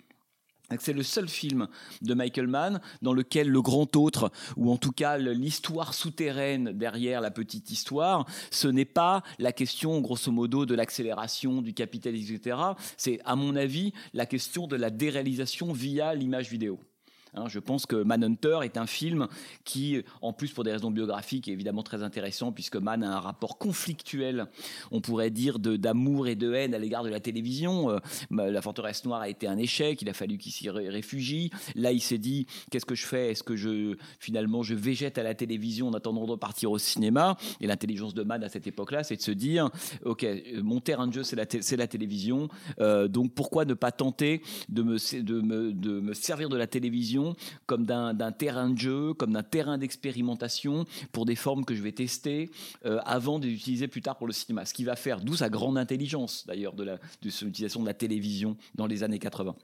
C'est le seul film de Michael Mann dans lequel le grand autre, ou en tout cas l'histoire souterraine derrière la petite histoire, ce n'est pas la question, grosso modo, de l'accélération du capitalisme, etc. C'est, à mon avis, la question de la déréalisation via l'image vidéo. Hein, je pense que Manhunter est un film qui, en plus pour des raisons biographiques, est évidemment très intéressant puisque Mann a un rapport conflictuel, on pourrait dire, d'amour et de haine à l'égard de la télévision. Euh, la forteresse noire a été un échec, il a fallu qu'il s'y ré- réfugie. Là, il s'est dit, qu'est-ce que je fais? Est-ce que je, finalement, je végète à la télévision en attendant de repartir au cinéma? Et l'intelligence de Mann à cette époque-là, c'est de se dire, ok, euh, mon terrain de jeu, c'est la, télévision, euh, donc pourquoi ne pas tenter de me servir de la télévision comme d'un terrain de jeu, comme d'un terrain d'expérimentation pour des formes que je vais tester euh, avant de les utiliser plus tard pour le cinéma. Ce qui va faire, d'où sa grande intelligence d'ailleurs de son utilisation de la télévision dans les années 80.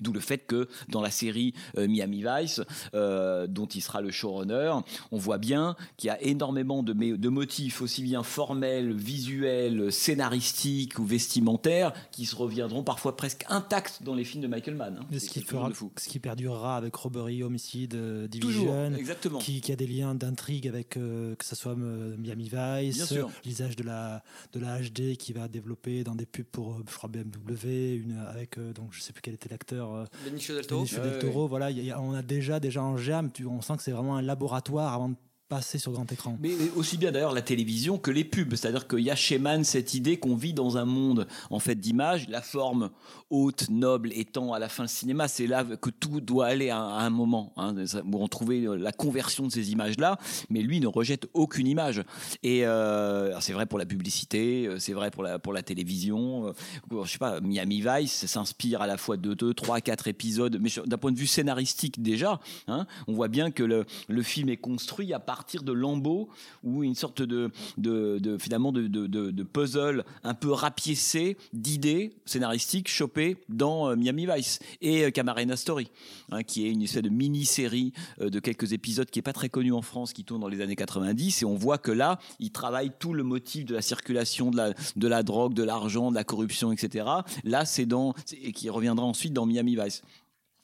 D'où le fait que dans la série euh, Miami Vice, euh, dont il sera le showrunner, on voit bien qu'il y a énormément de, motifs, aussi bien formels, visuels, scénaristiques ou vestimentaires, qui se reviendront parfois presque intacts dans les films de Michael Mann. hein. Ce qui, fera, ce qui perdurera avec Robbery, Homicide, euh, Toujours, Division, exactement. Qui, qui a des liens d'intrigue avec euh, que ce soit Miami Vice, l'usage de la, de la HD qui va développer dans des pubs pour, je crois, BMW, une, avec, donc je sais plus quel était l'acteur. Euh, Benicio del Toro. Benicio del Toro, voilà, il y a- on a déjà, déjà en germe, tu- on sent que c'est vraiment un laboratoire avant de passer sur grand écran. Mais aussi bien d'ailleurs la télévision que les pubs. C'est-à-dire qu'il y a chez Mann cette idée qu'on vit dans un monde en fait d'images, la forme haute, noble étant à la fin le cinéma. C'est là que tout doit aller à, un moment hein, où on trouvait la conversion de ces images-là. Mais lui ne rejette aucune image. Et euh, c'est vrai pour la publicité, euh, c'est vrai pour la, pour la télévision. Euh, Je sais pas, Miami Vice s'inspire à la fois de deux, trois, quatre épisodes. Mais d'un point de vue scénaristique déjà, hein, on voit bien que le, le film est construit à partir de lambeaux ou une sorte de, de, finalement de, puzzle un peu rapiécé d'idées scénaristiques chopées dans euh, Miami Vice et euh, Camarena Story, hein, qui est une espèce de mini-série euh, de quelques épisodes qui est pas très connue en France, qui tourne dans les années 90 et on voit que là, il travaille tout le motif de la circulation de la, de la drogue, de l'argent, de la corruption, etc. Là, c'est dans et qui reviendra ensuite dans Miami Vice.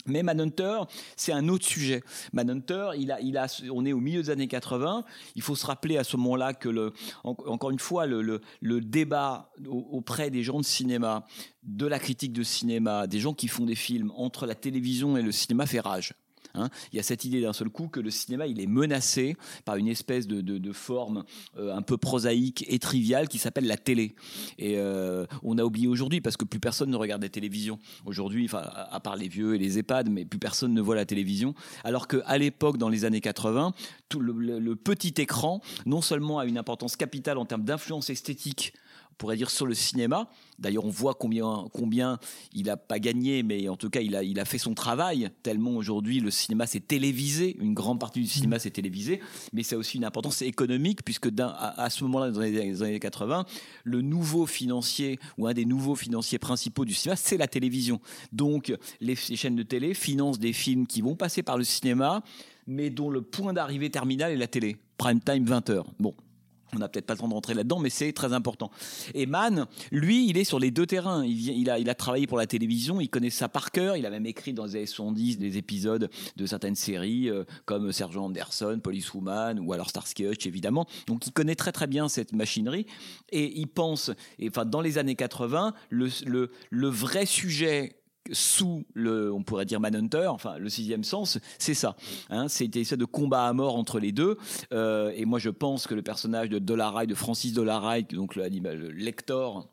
Mais Manhunter, c'est un autre sujet. Manhunter, il a, il a, on est au milieu des années 80. Il faut se rappeler à ce moment-là que, le, en- encore une fois, le, le- le débat au- auprès des gens de cinéma, de la critique de cinéma, des gens qui font des films entre la télévision et le cinéma fait rage. Hein, il y a cette idée d'un seul coup que le cinéma il est menacé par une espèce de, forme euh, un peu prosaïque et triviale qui s'appelle la télé. Et euh, on a oublié aujourd'hui parce que plus personne ne regarde la télévision. Aujourd'hui, enfin, à part les vieux et les EHPAD, mais plus personne ne voit la télévision. Alors qu'à l'époque, dans les années 80, tout le, le- le petit écran, non seulement a une importance capitale en termes d'influence esthétique on pourrait dire sur le cinéma. D'ailleurs, on voit combien, combien il n'a pas gagné, mais en tout cas, il a, il a fait son travail. Tellement aujourd'hui, le cinéma s'est télévisé. Une grande partie du cinéma s'est télévisé, mais ça a aussi une importance économique, puisque à, ce moment-là, dans les années 80, le nouveau financier ou un des nouveaux financiers principaux du cinéma, c'est la télévision. Donc, les, les chaînes de télé financent des films qui vont passer par le cinéma, mais dont le point d'arrivée terminal est la télé. Prime time 20h. Bon. On n'a peut-être pas le temps de rentrer là-dedans, mais c'est très important. Et Mann, lui, il est sur les deux terrains. Il, il, a, il a travaillé pour la télévision, il connaît ça par cœur. Il a même écrit dans les années 70 des épisodes de certaines séries, euh, comme Sergent Anderson, Policewoman, ou alors Starsky Hutch, évidemment. Donc il connaît très très bien cette machinerie. Et il pense, et, enfin, dans les années 80, le, le, le vrai sujet sous le, on pourrait dire Manhunter, enfin le sixième sens, c'est ça. Hein, C'était ça de combat à mort entre les deux. Euh, et moi, je pense que le personnage de Dollaray, de Francis Dollaray, donc le, le lector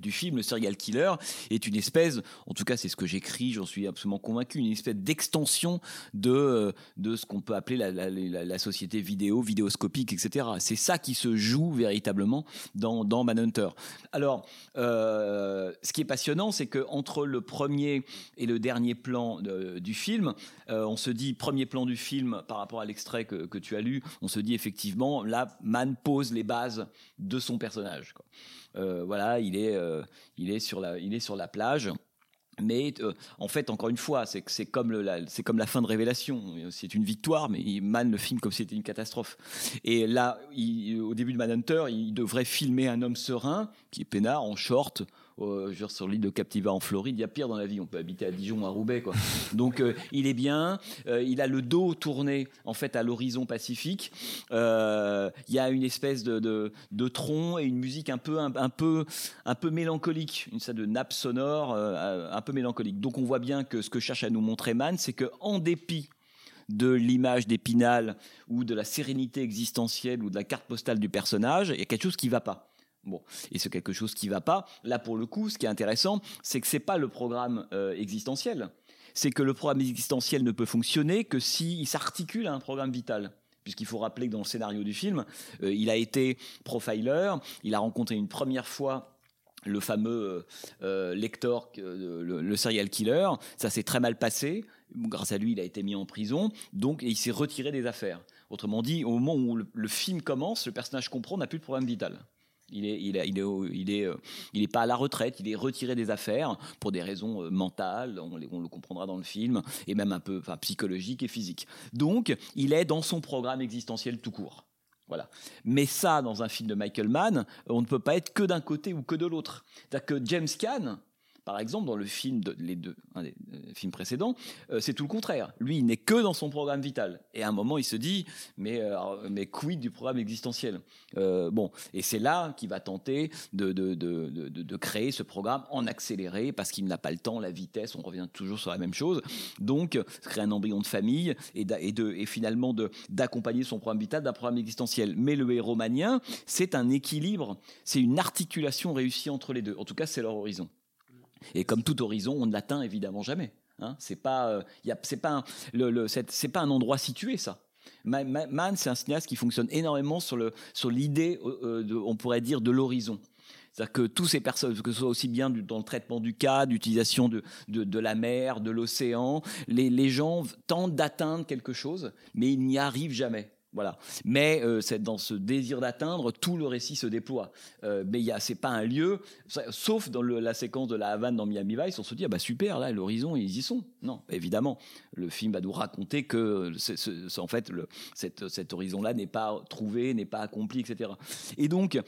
du film, le serial killer, est une espèce, en tout cas c'est ce que j'écris, j'en suis absolument convaincu, une espèce d'extension de, euh, de ce qu'on peut appeler la, la- société vidéo, vidéoscopique, etc. C'est ça qui se joue véritablement dans, dans Manhunter. Alors, euh, ce qui est passionnant, c'est que entre le premier et le dernier plan du film, euh, on se dit, premier plan du film par rapport à l'extrait que, que tu as lu, on se dit effectivement, là, Mann pose les bases de son personnage. Euh, voilà, il est, euh, il, est sur la, il est sur la plage. Mais euh, en fait, encore une fois, c'est comme, le- la, c'est comme la fin de Révélation. C'est une victoire, mais il Mann le filme comme si c'était une catastrophe. Et là, au début de Manhunter, il devrait filmer un homme serein, qui est peinard, en short, euh, dire, sur l'île de Captiva en Floride, il y a pire dans la vie. On peut habiter à Dijon, à Roubaix, quoi. Donc, euh, il est bien. Euh, il a le dos tourné en fait à l'horizon pacifique. Euh, il y a une espèce de, de, de tronc et une musique un peu, un, un peu, un peu mélancolique, une sorte de nappe sonore un peu mélancolique. Donc, on voit bien que ce que cherche à nous montrer Mann, c'est que en dépit de l'image d'Épinal ou de la sérénité existentielle ou de la carte postale du personnage, il y a quelque chose qui va pas. Bon, et c'est quelque chose qui va pas. Là, pour le coup, ce qui est intéressant, c'est que c'est pas le programme euh, existentiel. C'est que le programme existentiel ne peut fonctionner que s'il s'articule à un programme vital. Puisqu'il faut rappeler que dans le scénario du film, euh, il a été profiler, il a rencontré une première fois le fameux euh, lecteur, euh, le, le serial killer. Ça s'est très mal passé. Grâce à lui, il a été mis en prison. Donc, et il s'est retiré des affaires. Autrement dit, au moment où le, film commence, le personnage comprend, n'a plus de problème vital. Il est, il, est, il, est, euh, il est pas à la retraite, il est retiré des affaires pour des raisons euh, mentales, on, le comprendra dans le film, et même un peu enfin, psychologiques et physiques. Donc, il est dans son programme existentiel tout court. Voilà. Mais ça, dans un film de Michael Mann, on ne peut pas être que d'un côté ou que de l'autre. C'est-à-dire que James Caan, par exemple, dans le film, de, les deux, un des euh, films précédents, euh, c'est tout le contraire. Lui, il n'est que dans son programme vital. Et à un moment, il se dit, mais, euh, quid du programme existentiel? Bon, et c'est là qu'il va tenter de, créer ce programme en accéléré, parce qu'il n'a pas le temps, la vitesse, on revient toujours sur la même chose. Donc, créer un embryon de famille et, finalement d'accompagner son programme vital d'un programme existentiel. Mais le héros manien, c'est un équilibre, c'est une articulation réussie entre les deux. En tout cas, c'est leur horizon. Et comme tout horizon, on ne l'atteint évidemment jamais. Hein, c'est pas, euh, y a- c'est pas, un, le, c'est, pas un endroit situé, ça. Ma- Ma- Mann, c'est un cinéaste qui fonctionne énormément sur, le, sur l'idée, euh, euh, de- on pourrait dire, de l'horizon. C'est-à-dire que tous ces personnes, que ce soit aussi bien dans le traitement du cas, d'utilisation de, de, de la mer, de l'océan, les, les gens tentent d'atteindre quelque chose, mais ils n'y arrivent jamais. Voilà. Mais euh, c'est dans ce désir d'atteindre, tout le récit se déploie. Euh, mais il c'est pas un lieu, sauf dans la séquence de la Havane dans Miami Vice, on se dit ah bah super là, l'horizon ils y sont. Non, évidemment, le film va nous raconter que en fait cet horizon-là n'est pas trouvé, n'est pas accompli, etc. Et donc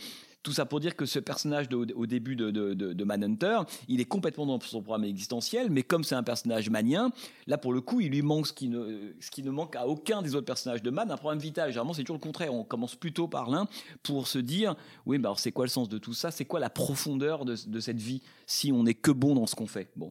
tout ça pour dire que ce personnage au début de, Manhunter, il est complètement dans son programme existentiel, mais comme c'est un personnage manien, là pour le coup, il lui manque ce qui ne, ce qui ne manque à aucun des autres personnages de Man, un problème vital. Généralement, c'est toujours le contraire. On commence plutôt par l'un pour se dire, oui, alors c'est quoi le sens de tout ça? C'est quoi la profondeur de, de cette vie si on n'est que bon dans ce qu'on fait? Bon.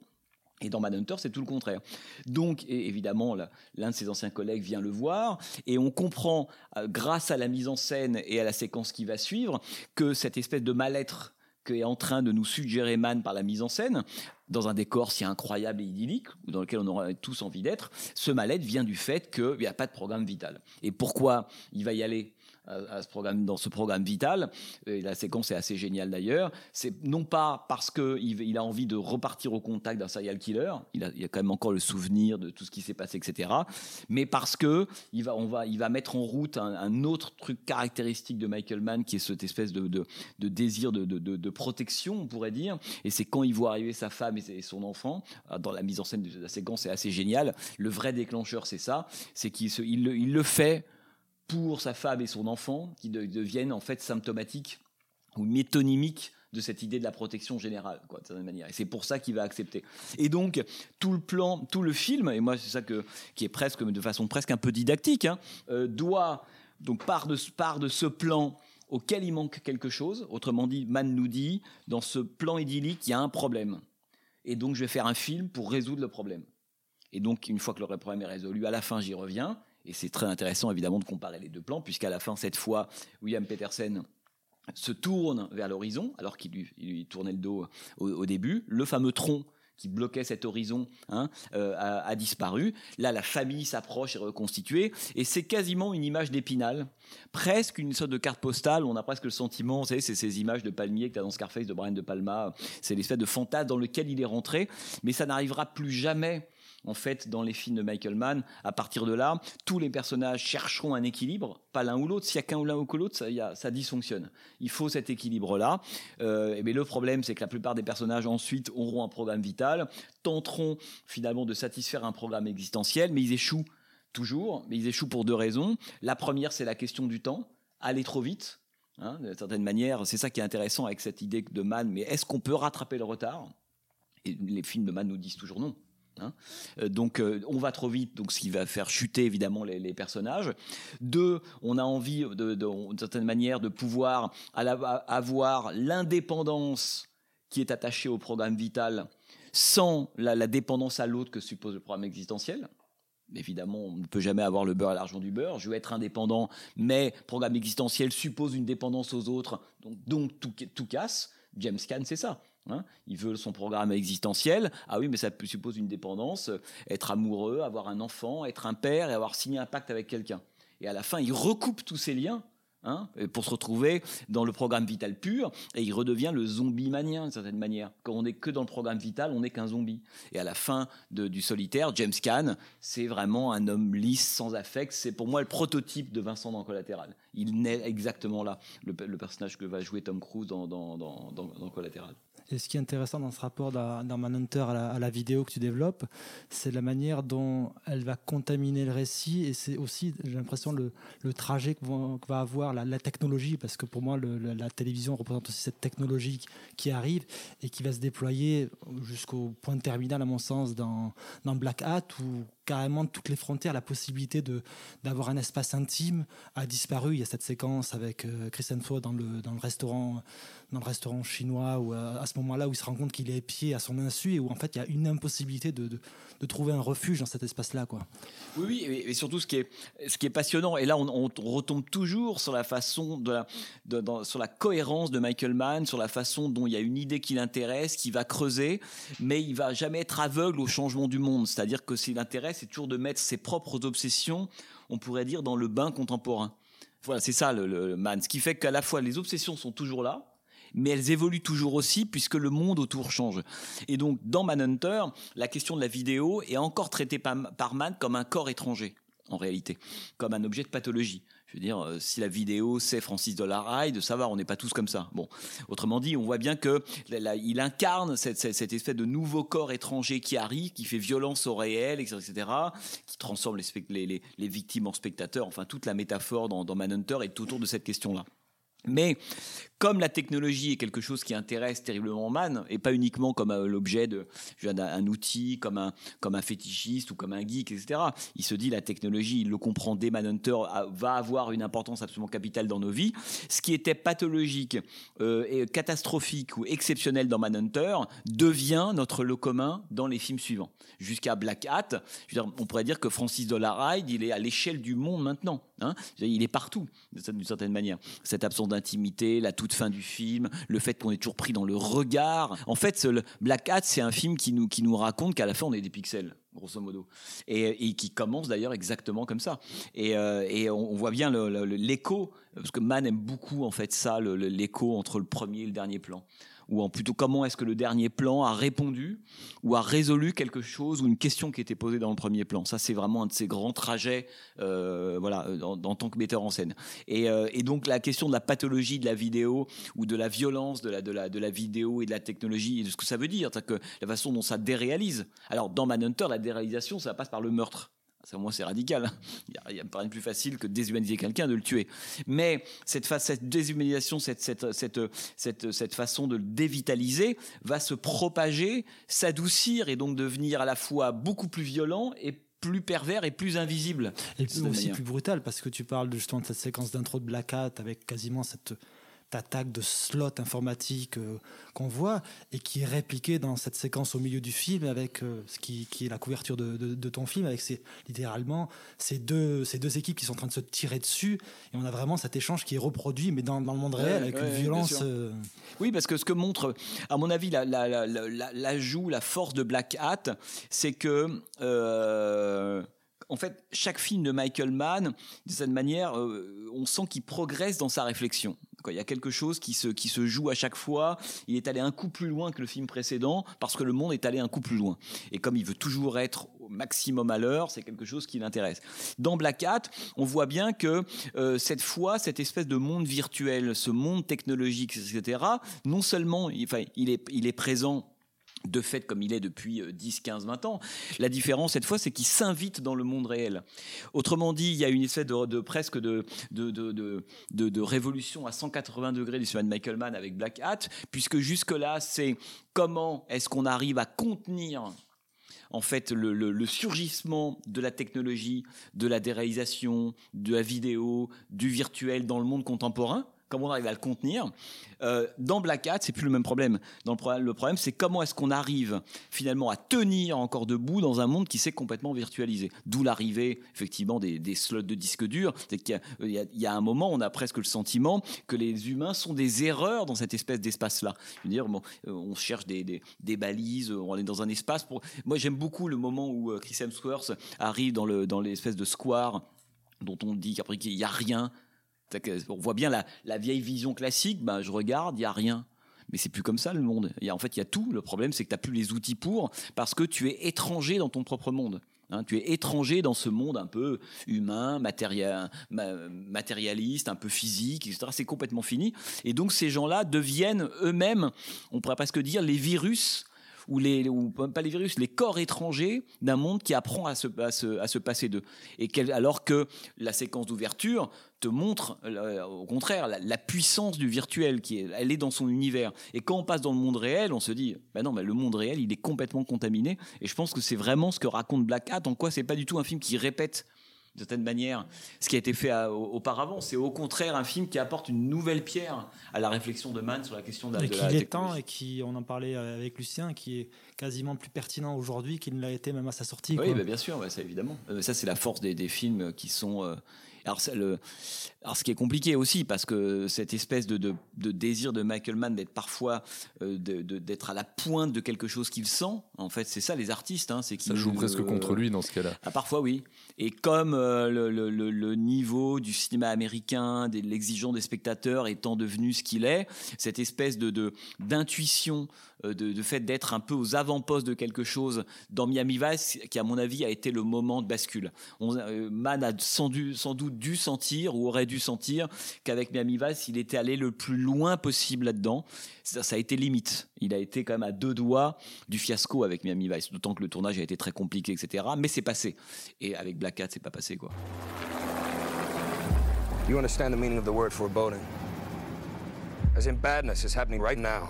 Et dans Manhunter, c'est tout le contraire. Donc, évidemment, l'un de ses anciens collègues vient le voir, et on comprend, euh, grâce à la mise en scène et à la séquence qui va suivre, que cette espèce de mal-être qu'est en train de nous suggérer Mann par la mise en scène, dans un décor si incroyable et idyllique, dans lequel on aurait tous envie d'être, ce mal-être vient du fait qu'il n'y a pas de programme vital. Et pourquoi il va y aller dans ce programme vital, la séquence est assez géniale d'ailleurs, c'est non pas parce qu'il il a envie de repartir au contact d'un serial killer, il a, il a quand même encore le souvenir de tout ce qui s'est passé, etc., mais parce que il va, va, va mettre en route un, autre truc caractéristique de Michael Mann, qui est cette espèce de, désir de, protection, on pourrait dire, et c'est quand il voit arriver sa femme et, son enfant, euh, dans la mise en scène de la séquence, c'est assez génial, le vrai déclencheur, c'est ça, c'est qu'il le fait pour sa femme et son enfant, qui de- deviennent en fait symptomatiques ou métonymiques de cette idée de la protection générale, quoi, de manière. Et c'est pour ça qu'il va accepter. Et donc, tout le plan, tout le film, et moi, c'est ça qui est presque, de façon presque un peu didactique, hein, euh, doit, donc, part de, part de ce plan auquel il manque quelque chose. Autrement dit, Mann nous dit, dans ce plan idyllique, il y a un problème. Et donc, je vais faire un film pour résoudre le problème. Et donc, une fois que le problème est résolu, à la fin, j'y reviens. Et c'est très intéressant, évidemment, de comparer les deux plans, puisqu'à la fin, cette fois, William Petersen se tourne vers l'horizon, alors qu'il lui, tournait le dos au, au début. Le fameux tronc qui bloquait cet horizon hein, euh, a, disparu. Là, la famille s'approche et reconstituée. Et c'est quasiment une image d'épinal, presque une sorte de carte postale. On a presque le sentiment, vous savez, c'est ces images de palmiers que tu as dans Scarface de Brian De Palma. C'est l'espèce de fantasme dans lequel il est rentré. Mais ça n'arrivera plus jamais en fait, dans les films de Michael Mann, à partir de là, tous les personnages chercheront un équilibre, pas l'un ou l'autre. S'il y a qu'un ou l'un ou que l'autre, ça, ça dysfonctionne. Il faut cet équilibre-là. Euh, mais le problème, c'est que la plupart des personnages ensuite auront un programme vital, tenteront finalement de satisfaire un programme existentiel, mais ils échouent toujours. Mais ils échouent pour deux raisons. La première, c'est la question du temps. Aller trop vite. Hein, D'une certaine manière, c'est ça qui est intéressant avec cette idée de Mann. Mais est-ce qu'on peut rattraper le retard? Et les films de Mann nous disent toujours non. Hein. Euh, donc euh, on va trop vite, donc ce qui va faire chuter évidemment les, personnages. Deux, on a envie d'une certaine manière de pouvoir avoir l'indépendance qui est attachée au programme vital sans la, dépendance à l'autre que suppose le programme existentiel. Évidemment, on ne peut jamais avoir le beurre à l'argent du beurre. Je veux être indépendant, mais programme existentiel suppose une dépendance aux autres, donc, tout casse. James Caan, c'est ça. Hein. il veut son programme existentiel. Ah oui, mais ça suppose une dépendance, euh, être amoureux, avoir un enfant, être un père et avoir signé un pacte avec quelqu'un. Et à la fin, il recoupe tous ces liens hein, pour se retrouver dans le programme vital pur et il redevient le zombie manien d'une certaine manière. Quand on n'est que dans le programme vital, on n'est qu'un zombie. Et à la fin du solitaire, James Caan, c'est vraiment un homme lisse, sans affect. C'est pour moi le prototype de Vincent dans Collatéral. Il naît exactement là, le, personnage que va jouer Tom Cruise dans, dans- dans Collatéral. Et ce qui est intéressant dans ce rapport dans, Manhunter à la, vidéo que tu développes, c'est la manière dont elle va contaminer le récit et c'est aussi, j'ai l'impression, le, le trajet que va, avoir la, technologie, parce que pour moi, la télévision représente aussi cette technologie qui arrive et qui va se déployer jusqu'au point terminal, à mon sens, dans, dans Black Hat, où carrément toutes les frontières, la possibilité de d'avoir un espace intime a disparu. Il y a cette séquence avec euh, Chris Hemsworth dans le, dans le restaurant dans le restaurant chinois où euh, à ce moment-là où il se rend compte qu'il est épié à son insu et où en fait il y a une impossibilité de, de, trouver un refuge dans cet espace-là quoi. Oui, oui, et, surtout ce qui est, ce qui est passionnant, et là on, retombe toujours sur la façon, de sur la cohérence de Michael Mann, sur la façon dont il y a une idée qui l'intéresse, qui va creuser, mais il va jamais être aveugle au changement du monde. C'est-à-dire que ce qui l'intéresse, c'est toujours de mettre ses propres obsessions, on pourrait dire, dans le bain contemporain. Voilà, c'est ça le, Mann. Ce qui fait qu'à la fois les obsessions sont toujours là, mais elles évoluent toujours aussi puisque le monde autour change. Et donc, dans Manhunter, la question de la vidéo est encore traitée par, par comme un corps étranger, en réalité, comme un objet de pathologie. Dire, euh, si la vidéo c'est Francis Dollarhide, de savoir, on n'est pas tous comme ça. Bon, autrement dit, on voit bien que là, là, il incarne cette, cette, espèce de nouveau corps étranger qui arrive, qui fait violence au réel, etc., etc., qui transforme les, les, les- les victimes en spectateurs. Enfin, toute la métaphore dans, dans Manhunter est autour de cette question-là. Mais comme la technologie est quelque chose qui intéresse terriblement Mann, et pas uniquement comme euh, l'objet d'un un outil, comme un, comme un fétichiste ou comme un geek, etc. Il se dit la technologie, il le comprend dès Manhunter, va avoir une importance absolument capitale dans nos vies. Ce qui était pathologique, euh, et catastrophique ou exceptionnel dans Manhunter devient notre lot commun dans les films suivants. Jusqu'à Black Hat, on pourrait dire que Francis Dollarhide, il est à l'échelle du monde maintenant. hein. Il est partout, d'une certaine manière. Cette absence d'intimité, la toute fin du film, le fait qu'on est toujours pris dans le regard. En fait, Black Hat, c'est un film qui nous, qui nous raconte qu'à la fin, on est des pixels, grosso modo. Et, qui commence d'ailleurs exactement comme ça. Et, euh, on, on voit bien l'écho, parce que Mann aime beaucoup, en fait, ça, l'écho entre le premier et le dernier plan. Ou en plutôt comment est-ce que le dernier plan a répondu ou a résolu quelque chose ou une question qui était posée dans le premier plan. Ça, c'est vraiment un de ces grands trajets, euh, voilà, en, tant que metteur en scène. Et, euh, et donc la question de la pathologie de la vidéo ou de la violence de la, de la, de la vidéo et de la technologie et de ce que ça veut dire, c'est-à-dire que la façon dont ça déréalise. Alors dans Manhunter, la déréalisation, ça passe par le meurtre. Moi, c'est radical. Il y a- pas rien de plus facile que de déshumaniser quelqu'un, de le tuer. Mais cette, cette déshumanisation, cette, cette, cette, cette, cette façon de le dévitaliser va se propager, s'adoucir et donc devenir à la fois beaucoup plus violent et plus pervers et plus invisible. Et aussi manière. plus brutal parce que tu parles justement de cette séquence d'intro de Black Hat avec quasiment cette attaque de slot informatique euh, qu'on voit et qui est répliquée dans cette séquence au milieu du film avec euh, ce qui, qui est la couverture de, de- de ton film avec ces, littéralement ces deux, ces deux équipes qui sont en train de se tirer dessus et on a vraiment cet échange qui est reproduit mais dans, dans le monde Ouais, réel avec ouais, une violence euh, Oui, parce que ce que montre, à mon avis, la- la- la- la- la- l'ajout, la, force de Black Hat, c'est que, en fait, chaque film de Michael Mann, de cette manière, euh, on sent qu'il progresse dans sa réflexion. Il y a quelque chose qui se, joue à chaque fois. Il est allé un coup plus loin que le film précédent parce que le monde est allé un coup plus loin. Et comme il veut toujours être au maximum à l'heure, c'est quelque chose qui l'intéresse. Dans Black Hat, on voit bien que euh, cette fois, cette espèce de monde virtuel, ce monde technologique, etc., non seulement il est présent de fait comme il est depuis 10, 15, 20 ans. La différence cette fois, c'est qu'il s'invite dans le monde réel. Autrement dit, il y a une espèce de, presque de de, de, de, révolution à 180 degrés du de Michael Mann avec Black Hat, puisque jusque-là, c'est comment est-ce qu'on arrive à contenir en fait le, le, surgissement de la technologie, de la déréalisation, de la vidéo, du virtuel dans le monde contemporain comment on arrive à le contenir. Euh, dans Black Hat, c'est plus le même problème. Le problème, c'est comment est-ce qu'on arrive finalement à tenir encore debout dans un monde qui s'est complètement virtualisé. D'où l'arrivée effectivement des, slots de disques durs. C'est qu'il y, a un moment, on a presque le sentiment que les humains sont des erreurs dans cette espèce d'espace-là. Dire, bon, euh, on cherche des, balises, on est dans un espace. Moi, j'aime beaucoup le moment où euh, Chris Hemsworth arrive dans l'espèce de square dont on dit qu'après qu'il n'y a rien, on voit bien la, vieille vision classique, bah, je regarde, il n'y a rien. Mais c'est plus comme ça le monde. Y en fait, il y a tout. Le problème, c'est que tu n'as plus les outils pour, parce que tu es étranger dans ton propre monde. Hein. tu es étranger dans ce monde un peu humain, matérialiste, un peu physique, etc. C'est complètement fini. Et donc ces gens-là deviennent eux-mêmes, on pourrait presque dire, les virus ou les, pas les virus, les corps étrangers d'un monde qui apprend à se, passer d'eux. Et alors que la séquence d'ouverture te montre, euh, au contraire, la, puissance du virtuel, qui est, elle est dans son univers. Et quand on passe dans le monde réel, on se dit, ben non, mais le monde réel, il est complètement contaminé. Et je pense que c'est vraiment ce que raconte Black Hat, en quoi c'est pas du tout un film qui répète de certaine manière ce qui a été fait auparavant. C'est au contraire un film qui apporte une nouvelle pierre à la réflexion de Mann sur la question de la, et qui temps et qui, on en parlait avec Lucien, qui est quasiment plus pertinent aujourd'hui qu'il ne l'a été même à sa sortie. Oui, bah, bien sûr, ça évidemment. Euh, ça, c'est la force des, des, films qui sont euh, alors, le, alors, ce qui est compliqué aussi, parce que cette espèce de, de, de désir de Michael Mann d'être parfois, euh, d'être à la pointe de quelque chose qu'il sent, en fait, c'est ça les artistes. Hein, c'est ça joue presque contre lui dans ce cas-là. Ah, parfois, oui. Et comme euh, le, le, le, niveau du cinéma américain, de l'exigence des spectateurs étant devenu ce qu'il est, cette espèce de d'intuition euh, de, fait d'être un peu aux avant-postes de quelque chose dans Miami Vice, qui à mon avis a été le moment de bascule. On, Mann a sans, sans, doute dû sentir ou aurait dû sentir qu'avec Miami Vice, il était allé le plus loin possible là-dedans. Ça, a été limite. Il a été quand même à deux doigts du fiasco avec Miami Vice, d'autant que le tournage a été très compliqué, etc. Mais c'est passé. Et avec Black Cat, c'est pas passé quoi. You understand the meaning of the word foreboding? As in badness is happening right now.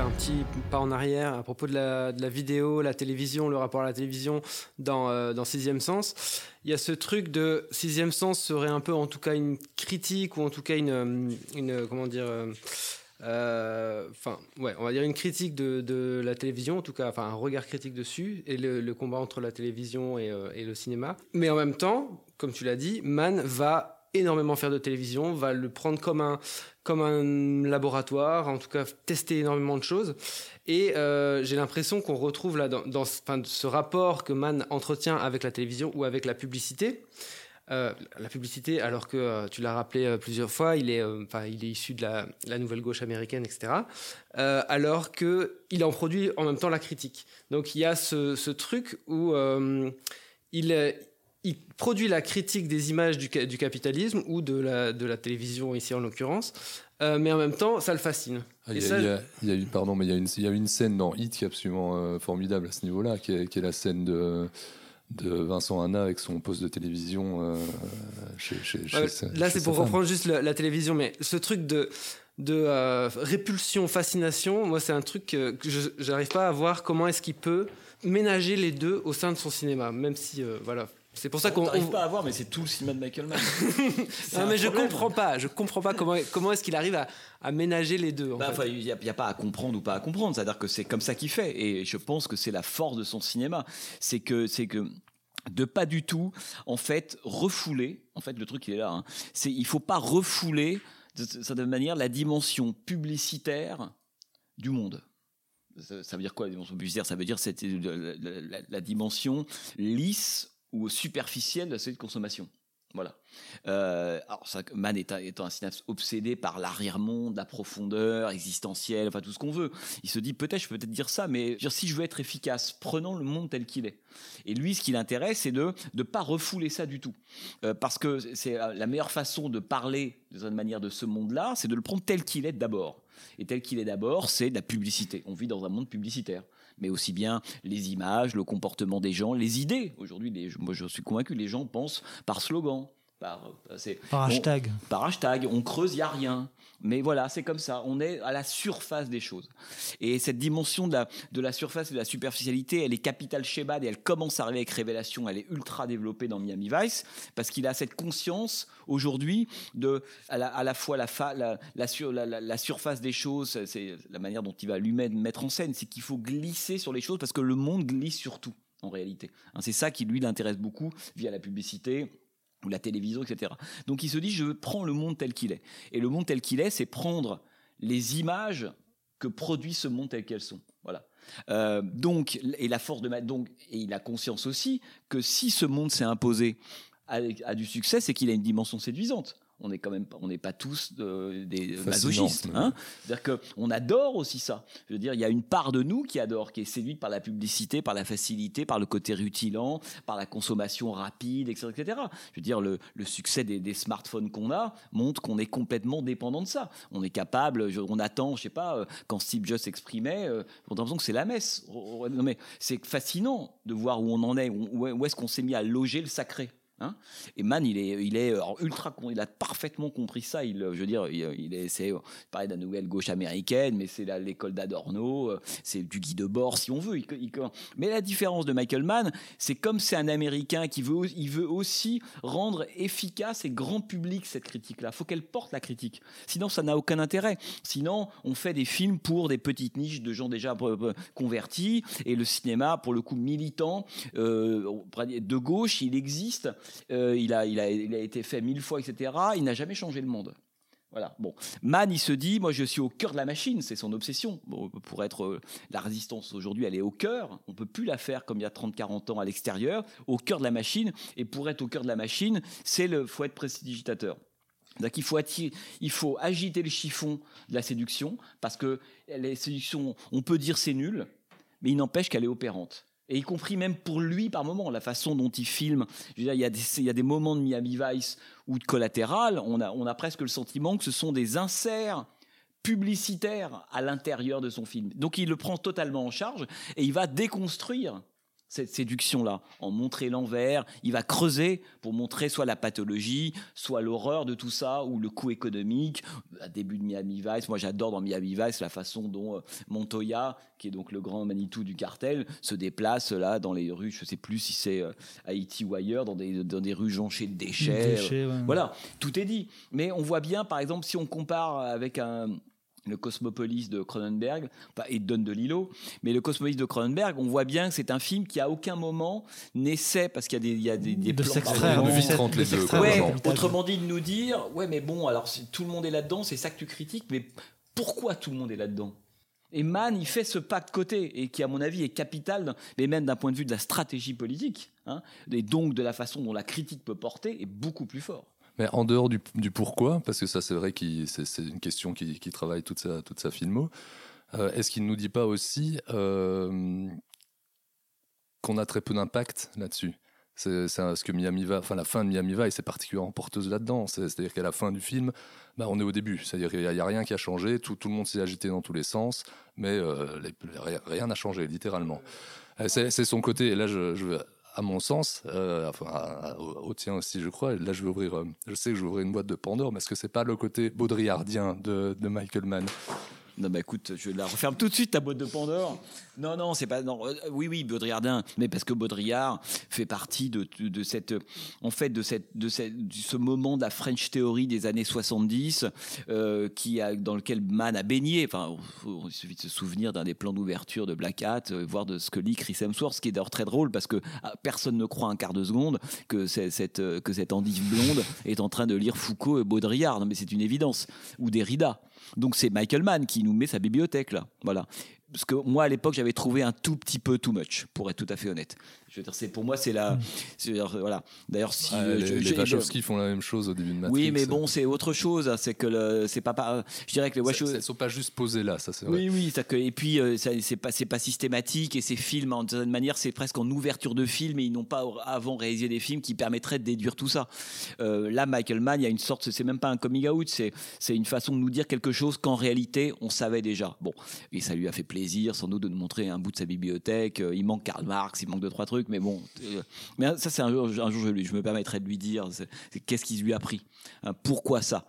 à propos de la, vidéo, la télévision, le rapport à la télévision dans, euh, dans Sixième Sens. Il y a ce truc de Sixième Sens serait un peu en tout cas une critique ou en tout cas une, une comment dire... Euh, enfin, ouais, on va dire une critique de, la télévision, en tout cas, enfin un regard critique dessus et le, combat entre la télévision et, euh, et, le cinéma. Mais en même temps, comme tu l'as dit, Mann va énormément faire de télévision, va le prendre comme un comme un laboratoire, en tout cas tester énormément de choses. Et euh, j'ai l'impression qu'on retrouve là dans, ce rapport que Mann entretient avec la télévision ou avec la publicité. Euh, la publicité, alors que euh, tu l'as rappelé plusieurs fois, il est, enfin, il est issu de la, la, nouvelle gauche américaine, etc. alors que il en produit en même temps la critique. Donc il y a ce, ce truc où il il produit la critique des images du, du, capitalisme ou de la, de la télévision ici en l'occurrence, euh, mais en même temps, ça le fascine. il, y a, une, pardon, mais il y, a une, il y a une scène dans Hit qui est absolument euh, formidable à ce niveau-là, qui est, qui est, la scène de, de Vincent Hanna avec son poste de télévision euh, chez, chez, Là, c'est pour reprendre juste la, télévision, mais ce truc de de répulsion, fascination, moi c'est un truc que, que j'arrive pas à voir comment est-ce qu'il peut ménager les deux au sein de son cinéma, même si voilà, C'est pour ça On qu'on. n'arrive pas à voir, mais c'est tout le cinéma de Michael Mann. Non, mais je problème. comprends pas. Je comprends pas comment, comment est-ce qu'il arrive à, à ménager les deux. Bah, Il n'y a, pas à comprendre ou pas à comprendre. C'est-à-dire que c'est comme ça qu'il fait. Et je pense que c'est la force de son cinéma. C'est que, c'est que de pas du tout, en fait, refouler. En fait, le truc, il est là. Hein, c'est il faut pas refouler de cette manière la dimension publicitaire du monde. Ça, veut dire quoi la dimension publicitaire? Ça veut dire cette, la, la- la- la dimension lisse ou superficielle de la société de consommation. Voilà. Euh, alors, ça, Mann étant un cinéaste obsédé par l'arrière-monde, la profondeur existentielle, enfin tout ce qu'on veut. Il se dit peut-être, je peux peut-être dire ça, mais dire, si je veux être efficace, prenons le monde tel qu'il est. Et lui, ce qui l'intéresse, c'est de ne pas refouler ça du tout. Euh, parce que c'est euh, la meilleure façon de parler de manière de ce monde-là, c'est de le prendre tel qu'il est d'abord. Et tel qu'il est d'abord, c'est de la publicité. On vit dans un monde publicitaire. Mais aussi bien les images, le comportement des gens, les idées. Aujourd'hui, moi je suis convaincu, les gens pensent par slogan. Par, euh, on- hashtag. par hashtag, on creuse, il n'y a rien. Mais voilà, c'est comme ça, on est à la surface des choses. Et cette dimension de la, surface et de la superficialité, elle est capitale chez Bad et elle commence à arriver avec Révélation, elle est ultra développée dans Miami Vice, parce qu'il a cette conscience aujourd'hui de à la, fois la- la surface des choses, c'est la manière dont il va lui-même mettre en scène, c'est qu'il faut glisser sur les choses, parce que le monde glisse sur tout, en réalité. Hein, c'est ça qui lui l'intéresse beaucoup, via la publicité ou la télévision, etc. Donc il se dit, je prends le monde tel qu'il est. Et le monde tel qu'il est, c'est prendre les images que produit ce monde tel qu'elles sont. Voilà. Euh, donc, et la force de ma- donc, et il a conscience aussi que si ce monde s'est imposé à, à du succès, c'est qu'il a une dimension séduisante. On n'est quand même pas, on n'est pas tous euh, des masochistes. Hein C'est-à-dire qu'on adore aussi ça. Je veux dire, il y a une part de nous qui adore, qui est séduite par la publicité, par la facilité, par le côté rutilant, par la consommation rapide, etc. etc. Je veux dire, le, le succès des, des smartphones qu'on a montre qu'on est complètement dépendant de ça. On est capable, je- on attend, je sais pas, euh, quand Steve Jobs s'exprimait, euh, on a l'impression que c'est la messe. Oh, oh, Non, mais c'est fascinant de voir où on en est, où, où est-ce qu'on s'est mis à loger le sacré. Hein et Man, il est, il est ultra, il a parfaitement compris ça. Il, je veux dire, il, il est, c'est pareil de la nouvelle gauche américaine, mais c'est l'école d'Adorno, euh, c'est du Guy Debord, si on veut. Il- il- mais la différence de Michael Mann, c'est comme c'est un Américain qui veut, il veut aussi rendre efficace et grand public cette critique-là. Faut qu'elle porte la critique. Sinon, ça n'a aucun intérêt. Sinon, on fait des films pour des petites niches de gens déjà euh, euh, convertis et le cinéma, pour le coup militant, de gauche, il existe. Euh, il, a, été fait mille fois, etc. Il n'a jamais changé le monde. Voilà. Bon, Mann, il se dit, moi, je suis au cœur de la machine. C'est son obsession. Pour être euh, la résistance aujourd'hui, elle est au cœur. On peut plus la faire comme il y a 30-40 ans à l'extérieur, au cœur de la machine. Et pour être au cœur de la machine, c'est le, faut être prestidigitateur. Donc il faut, attirer- il faut agiter le chiffon de la séduction parce que les séductions, on peut dire c'est nul, mais il n'empêche qu'elle est opérante. Et y compris même pour lui par moment, la façon dont il filme. Je veux dire, il y a des, il y a des moments de Miami Vice ou de collatéral, on a, on a presque le sentiment que ce sont des inserts publicitaires à l'intérieur de son film. Donc il le prend totalement en charge et il va déconstruire cette séduction-là, en montrer l'envers, il va creuser pour montrer soit la pathologie, soit l'horreur de tout ça, ou le coût économique. À début de Miami Vice, moi j'adore dans Miami Vice la façon dont euh, Montoya, qui est donc le grand Manitou du cartel, se déplace là dans les rues, je sais plus si c'est euh, Haïti ou ailleurs, dans des, dans des rues jonchées de déchets. Déchets, ouais. Voilà, tout est dit. Mais on voit bien, par exemple, si on compare avec un le Cosmopolis de Cronenberg pas- et Don DeLillo, mais le Cosmopolis de Cronenberg, on voit bien que c'est un film qui à aucun moment n'essaie, parce qu'il y a des, il y a des, des De plans s'extraire, de Ouais, de autrement dit, de nous dire, ouais, mais bon, alors si tout le monde est là-dedans, c'est ça que tu critiques, mais pourquoi tout le monde est là-dedans? Et Mann, il fait ce pas de côté, et qui, à mon avis, est capital, mais même d'un point de vue de la stratégie politique, hein, et donc de la façon dont la critique peut porter, est beaucoup plus fort. Mais en dehors du, pourquoi, parce que ça c'est vrai que c'est c'est une question qui, travaille toute sa, filmo, euh, est-ce qu'il ne nous dit pas aussi euh, qu'on a très peu d'impact là-dessus? C'est c'est ce que Miami va, enfin la fin de Miami Vice est particulièrement porteuse là-dedans. C'est- C'est-à-dire qu'à la fin du film, bah, on est au début. C'est-à-dire qu'il n'y a, rien qui a changé, tout, le monde s'est agité dans tous les sens, mais euh, rien- n'a changé, littéralement. C'est c'est son côté, et là je, je veux- à mon sens, euh, enfin au, tien aussi je crois, là je vais ouvrir, euh, je sais que je vais ouvrir une boîte de Pandore, mais est-ce que c'est pas le côté baudrillardien de Michael Mann? Non, bah écoute, je la referme tout de suite ta boîte de Pandore. Non, non, c'est pas. Non, euh, oui, oui, Baudrillardin, mais parce que Baudrillard fait partie de, de, cette, en fait, de cette, de cette, de ce moment de la French Theory des années 70, euh, qui a, dans lequel Mann a baigné. Enfin, faut- il suffit de se souvenir d'un des plans d'ouverture de Black Hat, euh, voir de ce que lit Chris Hemsworth, ce qui est d'ailleurs très drôle parce que ah, personne ne croit un quart de seconde que cette, que cette endive blonde est en train de lire Foucault et Baudrillard. Non, mais c'est une évidence. Ou Derrida. Donc c'est Michael Mann qui nous met sa bibliothèque là. Voilà. Parce que moi à l'époque j'avais trouvé un tout petit peu too much, pour être tout à fait honnête. Je veux dire, c'est pour moi c'est la, c'est- voilà. D'ailleurs si Ah, euh, les, je- les je- Wachowski font la même chose au début de Matrix. oui, mais bon, c'est autre chose. hein, C'est que le, c'est pas, pas. Je dirais que les Wachowski. Elles sont pas juste posées là, ça c'est vrai. Oui, oui, ça que, et puis euh, c'est pas, c'est pas systématique et ces films, en certaine manière, c'est presque en ouverture de film et ils n'ont pas avant réalisé des films qui permettraient de déduire tout ça. Euh, là, Michael Mann, il y a une sorte, c'est même pas un coming out, c'est, c'est une façon de nous dire quelque chose qu'en réalité on savait déjà. Bon, et ça lui a fait plaisir sans doute de nous montrer un bout de sa bibliothèque. Euh, Il manque Karl Marx, il manque deux trois trucs, mais bon, euh, mais ça c'est un jour, un jour je, je me permettrai de lui dire, qu'est-ce qui lui a pris, Hein, pourquoi ça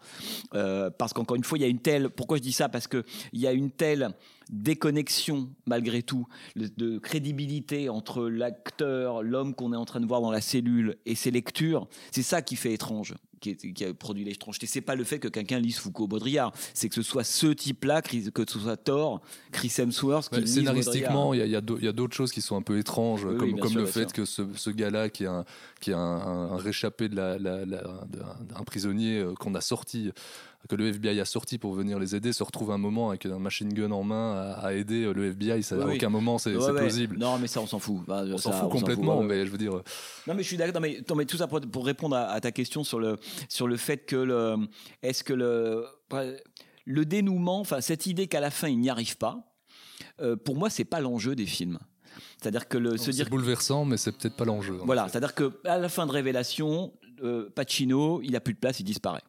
Euh, Parce qu'encore une fois, il y a une telle, pourquoi je dis ça Parce que il y a une telle déconnexion malgré tout de crédibilité entre l'acteur, l'homme qu'on est en train de voir dans la cellule et ses lectures. C'est ça qui fait étrange, qui, est- qui a produit l'étrangeté. C'est pas le fait que quelqu'un lise Foucault Baudrillard, c'est que ce soit ce type-là, Chris- que ce soit Thor, Chris Hemsworth, qui Ouais, lise scénaristiquement, il y a, d'autres choses qui sont un peu étranges, Oui, comme, bien comme sûr, le fait sûr. que ce, ce gars-là, qui est un, qui est un, un- un réchappé de la, la- la- d'un- d'un prisonnier euh, qu'on a sorti, que le FBI a sorti pour venir les aider, se retrouve un moment avec un machine gun en main à, à aider euh, le FBI. Ça, Oui, à oui. aucun moment, c'est Ouais, c'est ouais. plausible. Non, mais ça, on s'en fout. Bah, On s'en fout complètement, mais je veux dire. Non, mais je suis d'accord. Mais, mais tout ça pour, pour répondre à, à ta question sur le, sur le fait que le. Est-ce que le. Le dénouement, enfin, cette idée qu'à la fin, il n'y arrive pas, euh, pour moi, c'est pas l'enjeu des films. C'est-à-dire que le, se C'est dire. bouleversant, mais c'est peut-être pas l'enjeu. Voilà, c'est-à-dire que à la fin de Révélation, euh, Pacino, il a plus de place, il disparaît.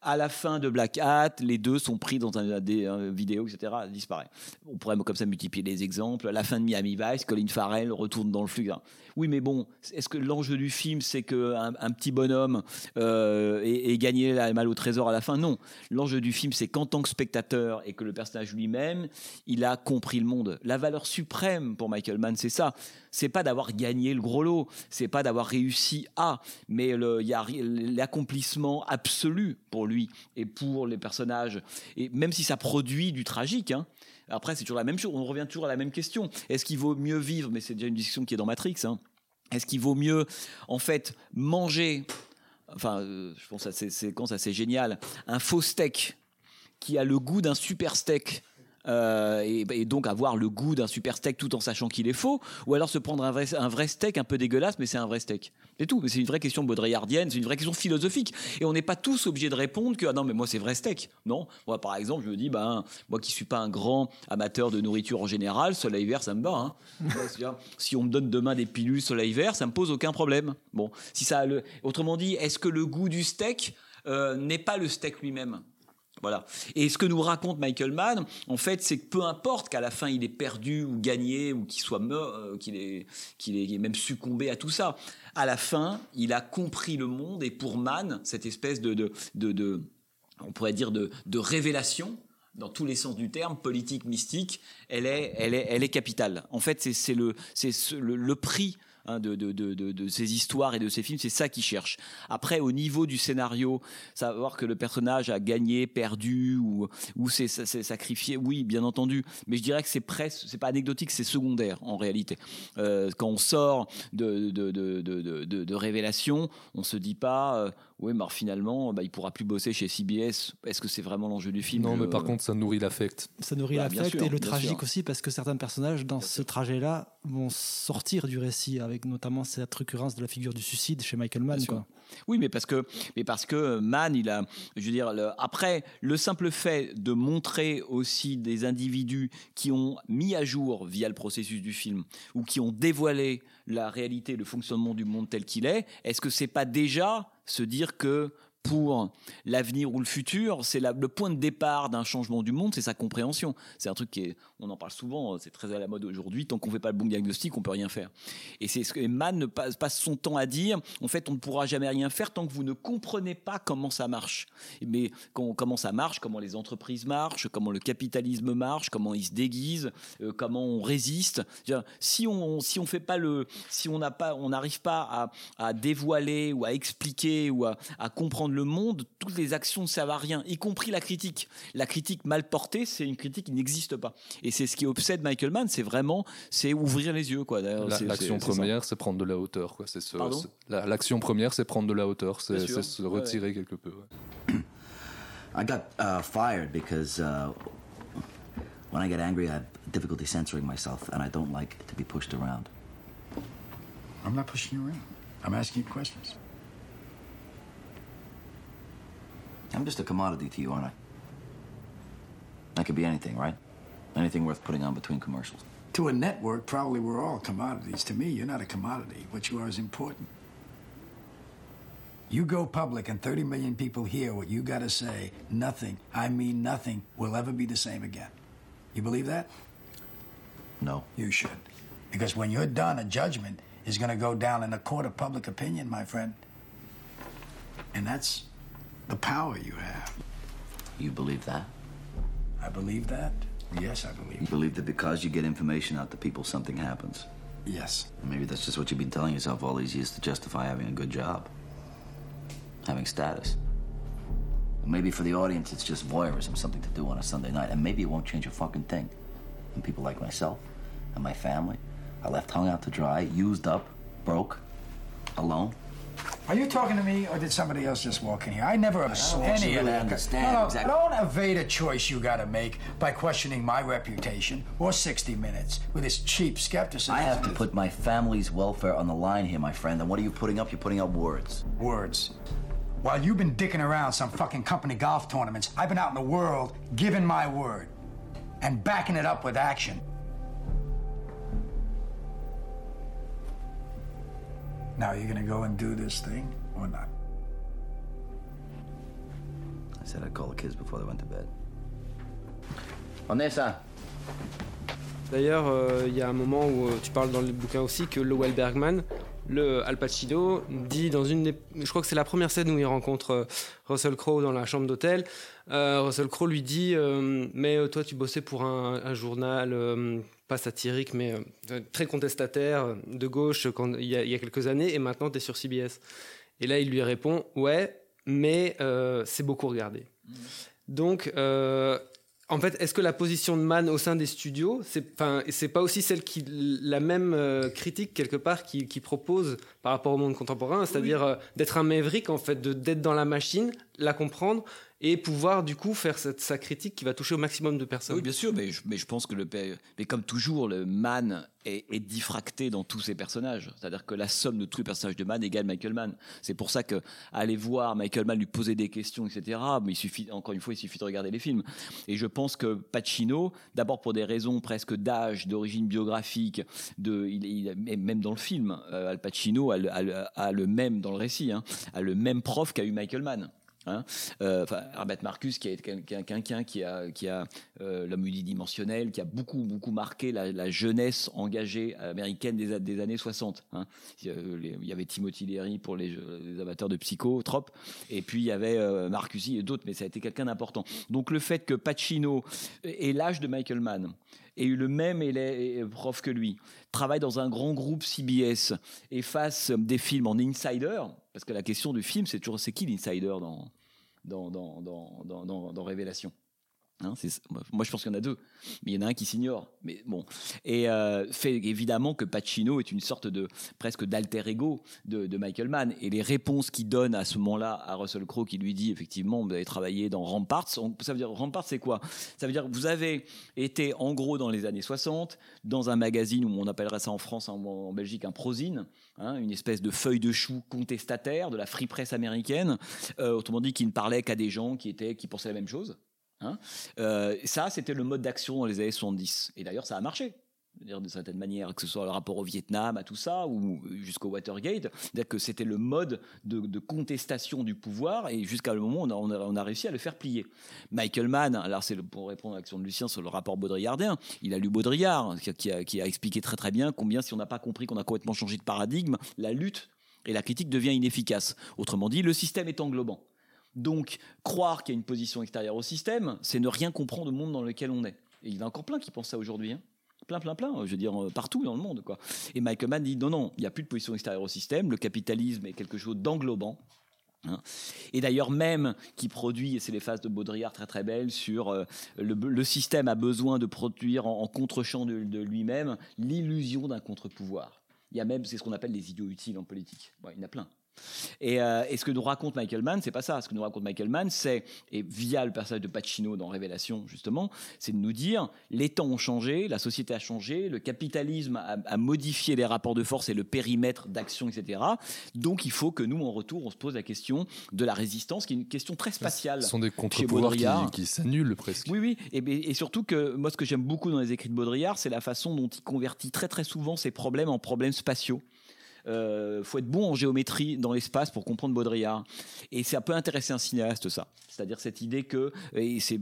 À la fin de Black Hat, les deux sont pris dans un, des un vidéo, etc. Disparaît. On pourrait comme ça multiplier les exemples. À la fin de Miami Vice, Colin Farrell retourne dans le flux. Oui, mais bon, est-ce que l'enjeu du film, c'est qu'un un petit bonhomme euh, ait, gagné la mal au trésor à la fin? Non. L'enjeu du film, c'est qu'en tant que spectateur et que le personnage lui-même, il a compris le monde. La valeur suprême pour Michael Mann, c'est ça. C'est pas d'avoir gagné le gros lot, c'est pas d'avoir réussi à, mais l'accomplissement absolu pour lui et pour les personnages. Et même si ça produit du tragique, hein, après c'est toujours la même chose, on revient toujours à la même question. Est-ce qu'il vaut mieux vivre, mais c'est déjà une discussion qui est dans Matrix, hein, est-ce qu'il vaut mieux en fait manger, enfin euh, je pense à ces séquences assez géniales, un faux steak qui a le goût d'un super steak euh, et, et donc avoir le goût d'un super steak tout en sachant qu'il est faux, ou alors se prendre un vrai, un vrai steak un peu dégueulasse, mais c'est un vrai steak. C'est tout. Mais c'est une vraie question baudrillardienne, c'est une vraie question philosophique. Et on n'est pas tous obligés de répondre que ah non, mais moi c'est vrai steak. Non, moi par exemple, je me dis, ben, moi qui suis pas un grand amateur de nourriture en général, soleil vert, ça me bat. hein. Si on me donne demain des pilules soleil vert, ça me pose aucun problème. Bon, si ça a le, autrement dit, est-ce que le goût du steak euh, n'est pas le steak lui-même? Voilà. Et ce que nous raconte Michael Mann, en fait, c'est que peu importe qu'à la fin il ait perdu ou gagné ou qu'il soit mort, euh, qu'il ait, qu'il ait même succombé à tout ça, à la fin, il a compris le monde et pour Mann, cette espèce de, de, de, on pourrait dire de, de révélation dans tous les sens du terme, politique, mystique, elle est, elle est, elle est capitale. En fait, c'est c'est le, c'est ce- le, le prix hein, de, de, de, de, ces histoires et de ces films, c'est ça qu'ils cherchent. Après, au niveau du scénario, savoir que le personnage a gagné, perdu ou, ou s'est sacrifié, oui, bien entendu. Mais je dirais que c'est presque, c'est pas anecdotique, c'est secondaire en réalité. Euh, quand on sort de, de, de- de révélation, on se dit pas, euh, oui, mais alors finalement, bah, il pourra plus bosser chez CBS. Est-ce que c'est vraiment l'enjeu du film Non, mais par contre, ça nourrit l'affect. Ça nourrit Bah, l'affect et le tragique sûr. aussi parce que certains personnages dans ce trajet-là vont sortir du récit avec notamment cette récurrence de la figure du suicide chez Michael Mann. Quoi. Oui, mais parce que, mais parce que Mann, il a, je veux dire, le- après le simple fait de montrer aussi des individus qui ont mis à jour via le processus du film ou qui ont dévoilé la réalité, le fonctionnement du monde tel qu'il est, est-ce que c'est pas déjà se dire que pour l'avenir ou le futur, c'est le point de départ d'un changement du monde, c'est sa compréhension. C'est un truc qui est, on en parle souvent, c'est très à la mode aujourd'hui. Tant qu'on fait pas le bon diagnostic, on peut rien faire. Et c'est ce que Mann ne passe, son temps à dire. En fait, on ne pourra jamais rien faire tant que vous ne comprenez pas comment ça marche. Mais comment ça marche, comment les entreprises marchent, comment le capitalisme marche, comment il se déguise, euh, comment on résiste. Si on si on fait pas le, si on n'a pas, on n'arrive pas à, dévoiler ou à expliquer ou à comprendre le monde, toutes les actions ne servent à rien, y compris la critique. La critique mal portée, c'est une critique qui n'existe pas. Et c'est ce qui obsède Michael Mann, c'est vraiment, c'est ouvrir les yeux, quoi. D'ailleurs, La- c'est- L'action ça. première, c'est prendre de la hauteur. quoi. C'est c'est- la- L'action première, c'est prendre de la hauteur, c'est se Ouais, retirer quelque peu. ouais. I got uh, fired because uh, when I get angry, I have difficulty censoring myself, and I don't like to be pushed around. I'm not pushing you around. I'm asking you questions. I'm just a commodity to you, aren't I? I could be anything, right? Anything worth putting on between commercials. To a network, probably we're all commodities. To me, you're not a commodity. What you are is important. You go public and 30 million people hear what you got to say, nothing, I mean nothing, will ever be the same again. You believe that? No. You should. Because when you're done, a judgment is going to go down in a court of public opinion, my friend. And that's the power you have. You believe that? I believe that. Yes, I believe. You believe that because you get information out to people, something happens. Yes. Maybe that's just what you've been telling yourself all these years to justify having a good job, having status. Maybe for the audience, it's just voyeurism, something to do on a Sunday night, and maybe it won't change a fucking thing. And people like myself and my family are left hung out to dry, used up, broke, alone. Are you talking to me, or did somebody else just walk in here? I never want you any of really that. understand no, no, exactly- Don't evade a choice you got to make by questioning my reputation or 60 Minutes with this cheap skepticism. I have to put my family's welfare on the line here, my friend. And what are you putting up? You're putting up words. words. While you've been dicking around some fucking company golf tournaments, I've been out in the world giving my word and backing it up with action. Now, you gonna go and do this thing or not? I said I'd call the kids before they went to bed. Vanessa, D'ailleurs, euh, il y a un moment où euh, tu parles dans le bouquin aussi que Lowell Bergman, le Al Pacino, dit dans une des... Je crois que c'est la première scène où il rencontre euh, Russell Crowe dans la chambre d'hôtel. Euh, Russell Crowe lui dit euh, Mais euh, toi, tu bossais pour un, un journal, euh, pas satirique, mais euh, très contestataire, euh, de gauche, quand, il, y a, il y a quelques années, et maintenant, tu es sur CBS. Et là, il lui répond Ouais, mais euh, c'est beaucoup regardé. Donc, euh, en fait, est-ce que la position de Mann au sein des studios, c'est, pas aussi celle qui, la même euh, critique quelque part qui, qui propose par rapport au monde contemporain, c'est-à-dire euh, d'être un maverick en fait, de d'être dans la machine, la comprendre et pouvoir du coup faire cette, sa critique qui va toucher au maximum de personnes. Oui, bien sûr, mais je, mais je pense que le mais comme toujours, le Mann est, est diffracté dans tous ses personnages. C'est-à-dire que la somme de tous les personnages de Mann égale Michael Mann. C'est pour ça que aller voir Michael Mann lui poser des questions, etc. Mais il suffit, encore une fois, il suffit de regarder les films. Et je pense que Pacino, d'abord pour des raisons presque d'âge, d'origine biographique, de, il, il- même dans le film, euh, Al Pacino a le, a le- a le même dans le récit, hein, a le même prof qu'a eu Michael Mann. Hein Euh, enfin, Herbert Marcus, qui est quelqu'un qui a, qui a euh, l'homme unidimensionnel, qui a beaucoup, beaucoup marqué la, jeunesse engagée américaine des, des années 60. hein. Il y a, euh, il y avait Timothy Leary pour les, les amateurs de psychotropes, et puis il y avait euh, Marcusi et d'autres, mais ça a été quelqu'un d'important. Donc le fait que Pacino ait l'âge de Michael Mann, ait eu le même élève, prof que lui, travaille dans un grand groupe CBS et fasse des films en insider, parce que la question du film, c'est toujours c'est qui l'insider dans, dans, dans, dans, dans, Révélation Hein, moi, je pense qu'il y en a deux, mais il y en a un qui s'ignore. Mais bon, et euh, fait évidemment que Pacino est une sorte de presque d'alter ego de, Michael Mann. Et les réponses qu'il donne à ce moment-là à Russell Crowe, qui lui dit effectivement, vous avez travaillé dans Ramparts. Ça veut dire Ramparts, c'est quoi? Ça veut dire que vous avez été en gros dans les années 60 dans un magazine où on appellerait ça en France, en, en Belgique, un prosine, hein, une espèce de feuille de chou contestataire de la free press américaine. Euh, autrement dit, qui ne parlait qu'à des gens qui étaient qui pensaient la même chose. Hein Euh, ça, c'était le mode d'action dans les années 70. Et d'ailleurs, ça a marché. Dire d'une certaine manière, que ce soit le rapport au Vietnam, à tout ça, ou jusqu'au Watergate, c'est-à-dire que c'était le mode de, contestation du pouvoir, et jusqu'à le moment on a, réussi à le faire plier. Michael Mann, alors c'est pour répondre à l'action de Lucien sur le rapport baudrillardien, il a lu Baudrillard, qui a expliqué très très bien combien, si on n'a pas compris qu'on a complètement changé de paradigme, la lutte et la critique devient inefficace. Autrement dit, le système est englobant. Donc, croire qu'il y a une position extérieure au système, c'est ne rien comprendre au monde dans lequel on est. Et il y en a encore plein qui pensent ça aujourd'hui. hein. Plein, plein, plein. Je veux dire, euh, partout dans le monde. Quoi. Et Michael Mann dit non, non, il n'y a plus de position extérieure au système. Le capitalisme est quelque chose d'englobant. hein. Et d'ailleurs, même qui produit, et c'est les phases de Baudrillard très très belles, sur euh, le, le système a besoin de produire en, en contre-champ de, de lui-même l'illusion d'un contre-pouvoir. Il y a même, c'est ce qu'on appelle les idiots utiles en politique. Il y en a plein. Et, euh, et ce que nous raconte Michael Mann, c'est pas ça. Ce que nous raconte Michael Mann, c'est, et via le personnage de Pacino dans Révélation, justement, c'est de nous dire les temps ont changé, la société a changé, le capitalisme a, a modifié les rapports de force et le périmètre d'action, etc. Donc il faut que nous, en retour, on se pose la question de la résistance, qui est une question très spatiale. Ce sont des contre-pouvoirs qui s'annulent presque. Oui, oui, et, et surtout que moi, ce que j'aime beaucoup dans les écrits de Baudrillard, c'est la façon dont il convertit très très souvent ses problèmes en problèmes spatiaux. Euh, faut être bon en géométrie dans l'espace pour comprendre Baudrillard. Et ça peut intéresser un cinéaste, ça. C'est-à-dire cette idée que, et c'est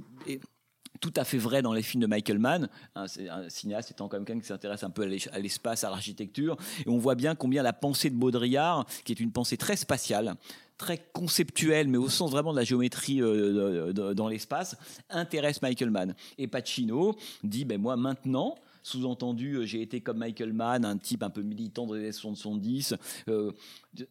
tout à fait vrai dans les films de Michael Mann, hein, c'est un cinéaste étant quand même quelqu'un qui s'intéresse un peu à l'es- à l'espace, à l'architecture, et on voit bien combien la pensée de Baudrillard, qui est une pensée très spatiale, très conceptuelle, mais au sens vraiment de la géométrie euh, dans l'espace, intéresse Michael Mann. Et Pacino dit, ben moi maintenant, sous-entendu, euh, j'ai été comme Michael Mann, un type un peu militant des années 70, euh, d-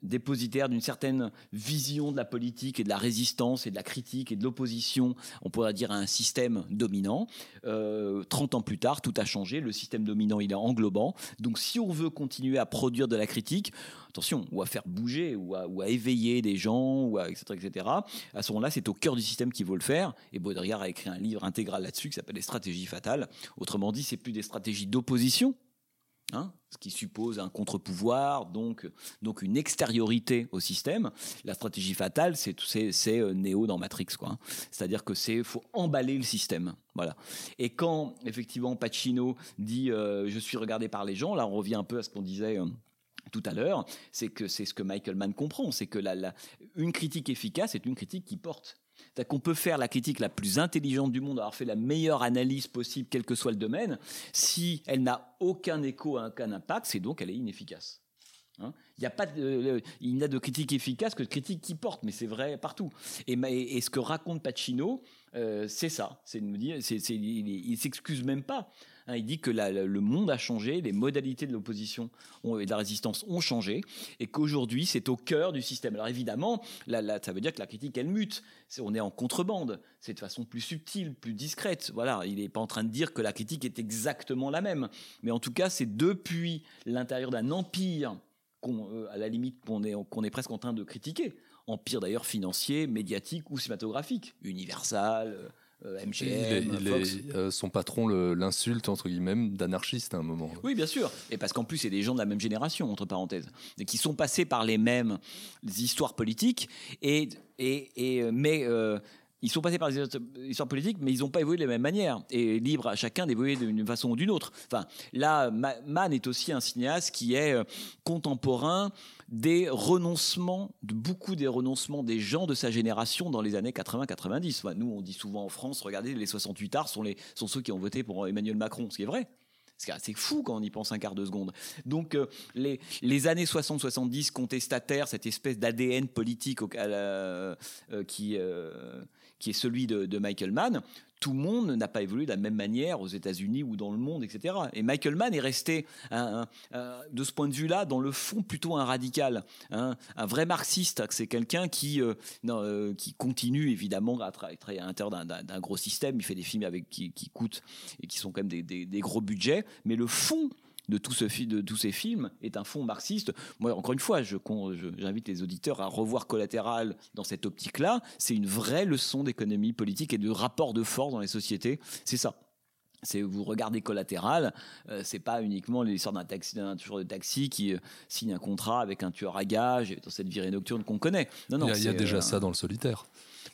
dépositaire d'une certaine vision de la politique et de la résistance et de la critique et de l'opposition, on pourrait dire à un système dominant. Euh, 30 ans plus tard, tout a changé, le système dominant il est englobant. Donc si on veut continuer à produire de la critique, attention, ou à faire bouger, ou à, éveiller des gens, ou etc., etc., à ce moment-là, c'est au cœur du système qu'il faut le faire. Et Baudrillard a écrit un livre intégral là-dessus qui s'appelle Les stratégies fatales. Autrement dit, c'est plus des stratégies d'opposition, hein, ce qui suppose un contre-pouvoir, donc, donc une extériorité au système. La stratégie fatale, c'est c'est- euh, Néo dans Matrix, quoi. hein. C'est-à-dire que c'est faut emballer le système, voilà. Et quand effectivement Pacino dit euh, je suis regardé par les gens, là on revient un peu à ce qu'on disait. euh, tout à l'heure, c'est que c'est ce que Michael Mann comprend, c'est que la- une critique efficace est une critique qui porte. C'est-à-dire qu'on peut faire la critique la plus intelligente du monde, avoir fait la meilleure analyse possible, quel que soit le domaine, si elle n'a aucun écho, aucun impact, c'est donc elle est inefficace. Hein? Il n'y a pas de, il n'y a de critique efficace que de critique qui porte, mais c'est vrai partout. Et, et ce que raconte Pacino, euh, c'est ça. C'est de nous dire, c'est, il, il s'excuse même pas. Hein, il dit que le monde a changé, les modalités de l'opposition et de la résistance ont changé, et qu'aujourd'hui c'est au cœur du système. Alors évidemment, ça veut dire que la critique elle mute. On est en contrebande. C'est de façon plus subtile, plus discrète. Voilà, il n'est pas en train de dire que la critique est exactement la même, mais en tout cas c'est depuis l'intérieur d'un empire euh, à la limite qu'on est presque en train de critiquer. Empire d'ailleurs financier, médiatique ou cinématographique. Universal, euh, MGM, Fox. euh, son patron l'insulte entre guillemets d'anarchiste à un moment. Oui, bien sûr. Et parce qu'en plus, c'est des gens de la même génération, entre parenthèses, et qui sont passés par les mêmes histoires politiques, et, et, et, euh, mais euh, ils sont passés par les histoires politiques, mais ils n'ont pas évolué de la même manière. Et libre à chacun d'évoluer d'une façon ou d'une autre. Enfin, là, Ma- Mann est aussi un cinéaste qui est euh, contemporain des renoncements, de beaucoup des renoncements des gens de sa génération dans les années 80-90. Enfin, nous, on dit souvent en France, regardez, les 68 arts sont, les, sont ceux qui ont voté pour Emmanuel Macron, ce qui est vrai. C'est fou quand on y pense un quart de seconde. Donc euh, les, les années 60-70 contestataires, cette espèce d'ADN politique au- euh, qui, qui est celui de, Michael Mann, tout le monde n'a pas évolué de la même manière aux États-Unis ou dans le monde, etc. Et Michael Mann est resté, de ce point de vue-là, dans le fond, plutôt un radical, hein, un vrai marxiste. C'est quelqu'un qui, euh, euh, qui continue évidemment à tra- travailler à l'intérieur d'un- gros système. Il fait des films avec qui, coûtent et qui sont quand même des- des gros budgets, mais le fond de, tout ce, fi- de tous ces films est un fond marxiste. Moi, encore une fois, je- j'invite les auditeurs à revoir Collatéral dans cette optique-là. C'est une vraie leçon d'économie politique et de rapport de force dans les sociétés. C'est ça. C'est vous regardez collatéral, euh, c'est pas uniquement l'histoire d'un taxi, d'un tueur de taxi qui euh, signe un contrat avec un tueur à gages dans cette virée nocturne qu'on connaît. Non, non, il y a, y déjà euh, ça dans le solitaire.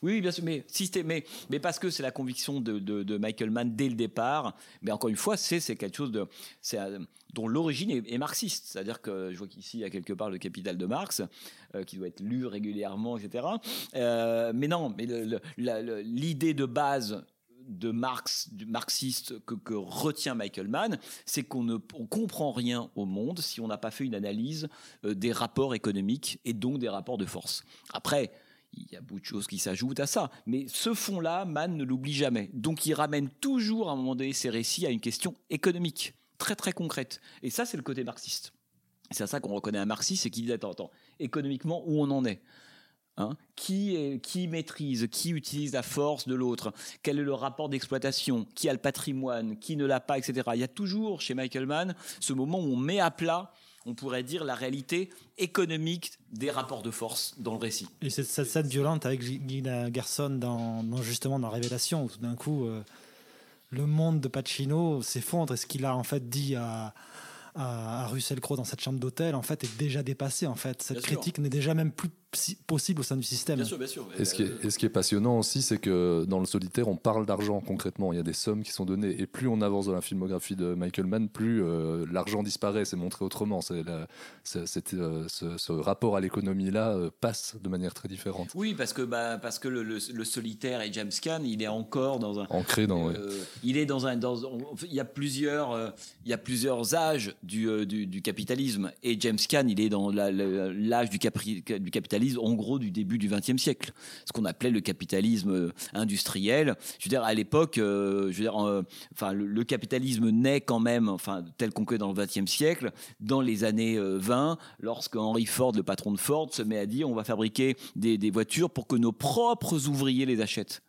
Oui, bien sûr, mais, mais, mais parce que c'est la conviction de, de- Michael Mann dès le départ. Mais encore une fois, c'est quelque chose de, euh, dont l'origine est, marxiste. C'est-à-dire que je vois qu'ici, il y a quelque part le Capital de Marx, euh, qui doit être lu régulièrement, etc. Euh, mais non, mais l'idée de base de Marx, du marxiste que, que retient Michael Mann, c'est qu'on ne on comprend rien au monde si on n'a pas fait une analyse des rapports économiques et donc des rapports de force. Après, il y a beaucoup de choses qui s'ajoutent à ça, mais ce fond-là, Mann ne l'oublie jamais. Donc il ramène toujours à un moment donné ses récits à une question économique, très très concrète. Et ça, c'est le côté marxiste. C'est à ça qu'on reconnaît un marxiste, c'est qu'il dit attends, attends, économiquement, où on en est Hein? Qui, est- qui maîtrise, qui utilise la force de l'autre, quel est le rapport d'exploitation, qui a le patrimoine, qui ne l'a pas, etc. Il y a toujours chez Michael Mann ce moment où on met à plat, on pourrait dire, la réalité économique des rapports de force dans le récit. Et cette, scène violente avec Gina Gerson dans, dans- justement dans Révélation, où tout d'un coup, euh, le monde de Pacino s'effondre et ce qu'il a en fait dit à, Russell Crowe dans cette chambre d'hôtel, en fait, est déjà dépassé. En fait, cette Bien critique n'est déjà même plus possible au sein du système. Bien sûr, bien sûr. Et ce, qui est, et ce qui est passionnant aussi, c'est que dans le solitaire, on parle d'argent concrètement. Il y a des sommes qui sont données. Et plus on avance dans la filmographie de Michael Mann, plus euh, l'argent disparaît. C'est montré autrement. C'est la- c'est- c'est, euh, ce, ce rapport à l'économie-là euh, passe de manière très différente. Oui, parce que, bah, parce que le, le- le solitaire et James Caan, il est encore dans un. Ancré dans. ouais. Euh, il est dans un. Dans, on- il, y a plusieurs, euh, il y a plusieurs âges du, euh, du, du capitalisme. Et James Caan, il est dans l'âge du, capri- du capitalisme, en gros, du début du XXe siècle. Ce qu'on appelait le capitalisme euh, industriel. Je veux dire, à l'époque, euh, je veux dire, euh, enfin, le, capitalisme naît quand même, enfin, tel qu'on connaît dans le XXe siècle, dans les années euh, 20, lorsque Henry Ford, le patron de Ford, se met à dire on va fabriquer des voitures pour que nos propres ouvriers les achètent.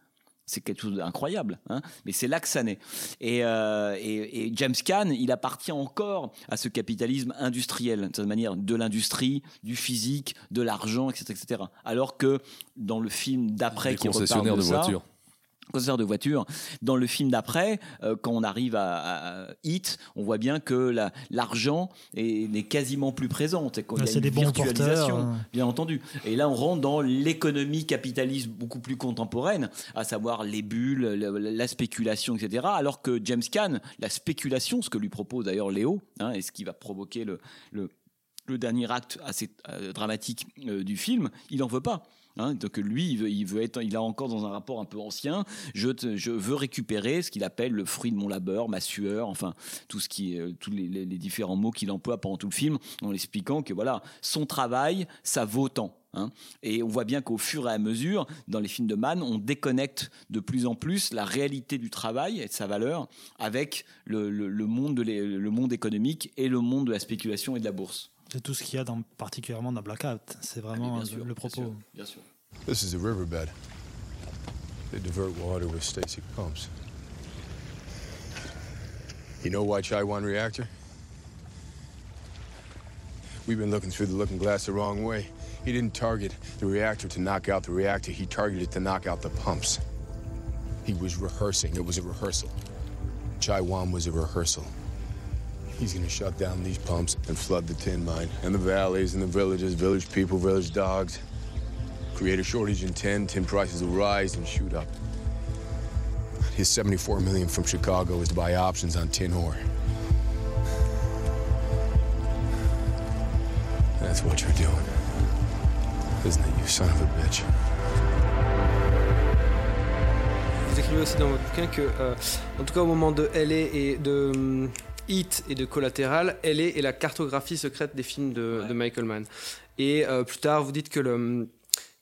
C'est quelque chose d'incroyable, hein mais c'est là que ça naît. Et, euh, et- et James Caan, il appartient encore à ce capitalisme industriel, de cette manière, de l'industrie, du physique, de l'argent, etc., etc. Alors que dans le film d'après, qui reparle de voitures. Concessionnaire de voitures. Dans le film d'après, euh, quand on arrive à, à Hit, on voit bien que la- l'argent est, n'est quasiment plus présent. C'est qu'il y a C'est des bons virtualisation, porteurs, hein. bien entendu. Et là, on rentre dans l'économie capitaliste beaucoup plus contemporaine, à savoir les bulles, la, la spéculation, etc. Alors que James Caan, la spéculation, ce que lui propose d'ailleurs Léo, hein, et ce qui va provoquer le, le, le dernier acte assez euh, dramatique euh, du film, il n'en veut pas. Hein, donc lui, il veut, être, il est encore dans un rapport un peu ancien. Je, veux récupérer ce qu'il appelle le fruit de mon labeur, ma sueur, enfin tout ce qui, euh, tous les, différents mots qu'il emploie pendant tout le film, en expliquant que voilà, son travail, ça vaut tant. hein. Et on voit bien qu'au fur et à mesure, dans les films de Mann, on déconnecte de plus en plus la réalité du travail et de sa valeur avec le monde économique et le monde de la spéculation et de la bourse. C'est tout ce qu'il y a dans, particulièrement dans Blackout. C'est ah, vraiment bien sûr, le bien propos. sûr, bien sûr. This is a riverbed. They divert water with Stacy pumps. You know why Chai Wan reactor? We've been looking through the looking glass the wrong way. He didn't target the reactor to knock out the reactor, he targeted to knock out the pumps. He was rehearsing. It was a rehearsal. Chai Wan was a rehearsal. He's gonna shut down these pumps and flood the tin mine and the valleys and the villages, village people, village dogs. Create a shortage in tin, tin prices will rise and shoot up. His 74 million from Chicago is to buy options on tin ore. That's what you're doing. Isn't it, you son of a bitch? Vous écrivez aussi dans votre bouquin que, euh, en tout cas au moment de LA et de Hit et de Collatéral, LA est la cartographie secrète des films de, de Michael Mann. Et euh, plus tard, vous dites que le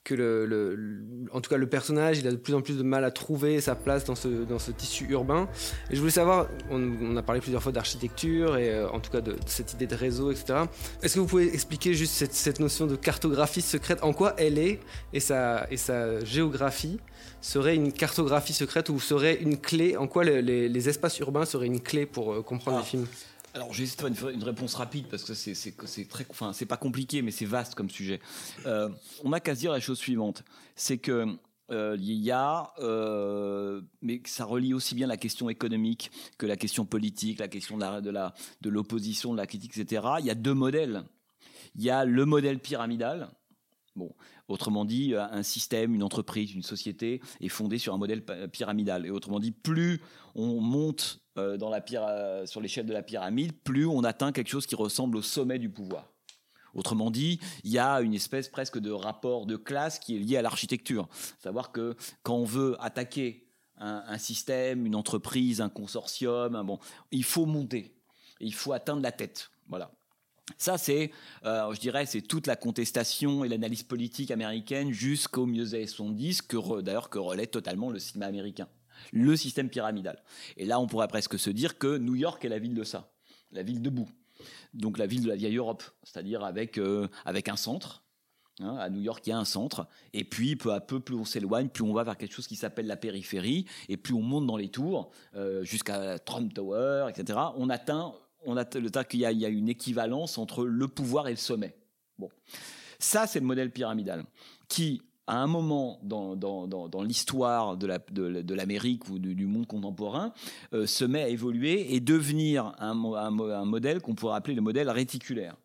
que le, le- le- en tout cas le personnage il a de plus en plus de mal à trouver sa place dans ce, dans ce tissu urbain. Et je voulais savoir on, on a parlé plusieurs fois d'architecture et euh, en tout cas de, de cette idée de réseau etc est-ce que vous pouvez expliquer juste cette, cette notion de cartographie secrète? En quoi elle est et sa, et sa géographie? Serait une cartographie secrète ou serait une clé en quoi le- les, les espaces urbains seraient une clé pour euh, comprendre les films? Alors, de faire une, une réponse rapide parce que c'est très, enfin, c'est pas compliqué, mais c'est vaste comme sujet. Euh, on n'a qu'à se dire la chose suivante, c'est que euh, il y a, euh, mais ça relie aussi bien la question économique que la question politique, la question de la, de la, de l'opposition, de la critique, etc. Il y a deux modèles. Il y a le modèle pyramidal. Bon, autrement dit, euh, un système, une entreprise, une société est fondée sur un modèle pyramidal. Et autrement dit, plus on monte euh, sur l'échelle de la pyramide, plus on atteint quelque chose qui ressemble au sommet du pouvoir. Autrement dit, il y a une espèce presque de rapport de classe qui est lié à l'architecture. Savoir que quand on veut attaquer un, un système, une entreprise, un consortium, un bon, il faut monter, il faut atteindre la tête. Voilà. Ça, c'est, euh, je dirais, c'est toute la contestation et l'analyse politique américaine jusqu'au années 70, que d'ailleurs que relaie totalement le cinéma américain, le système pyramidal. Et là, on pourrait presque se dire que New York est la ville de ça, la ville debout. Donc la ville de la vieille Europe, c'est-à-dire avec, euh, avec un centre. Hein, à New York, il y a un centre, et puis peu à peu, plus on s'éloigne, plus on va vers quelque chose qui s'appelle la périphérie, et plus on monte dans les tours euh, jusqu'à Trump Tower, etc. On atteint, on atteint le tas qu'il y a, y a une équivalence entre le pouvoir et le sommet. Bon, ça c'est le modèle pyramidal qui, à un moment dans, l'histoire de, la, de, de l'Amérique ou du, monde contemporain, euh, se met à évoluer et devenir un, mo- un, mo- un modèle qu'on pourrait appeler le modèle réticulaire.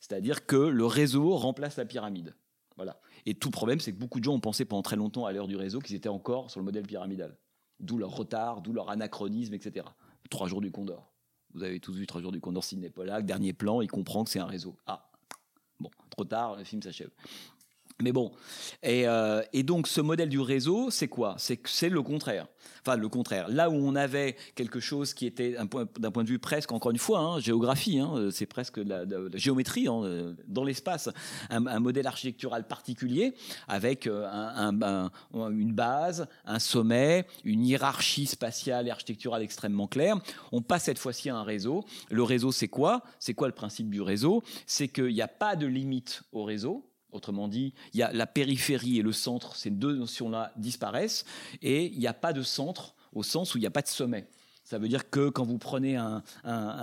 C'est-à-dire que le réseau remplace la pyramide. Voilà. Et tout problème, c'est que beaucoup de gens ont pensé pendant très longtemps à l'heure du réseau qu'ils étaient encore sur le modèle pyramidal. D'où leur retard, d'où leur anachronisme, etc. Trois jours du Condor. Vous avez tous vu Trois jours du Condor, Sidney Pollack, dernier plan, il comprend que c'est un réseau. Ah, bon, trop tard, le film s'achève. Mais bon, et, euh, et donc ce modèle du réseau, c'est quoi? C'est le contraire. Enfin, le contraire. Là où on avait quelque chose qui était d'un point de vue presque, encore une fois, hein, géographie, hein, c'est presque de la, géométrie hein, dans l'espace, un, modèle architectural particulier avec euh, un- un- un- une base, un sommet, une hiérarchie spatiale et architecturale extrêmement claire. On passe cette fois-ci à un réseau. Le réseau, c'est quoi? C'est quoi le principe du réseau? C'est qu'il n'y a pas de limite au réseau. Autrement dit, il y a la périphérie et le centre, ces deux notions-là disparaissent, et il n'y a pas de centre au sens où il n'y a pas de sommet. Ça veut dire que quand vous prenez un,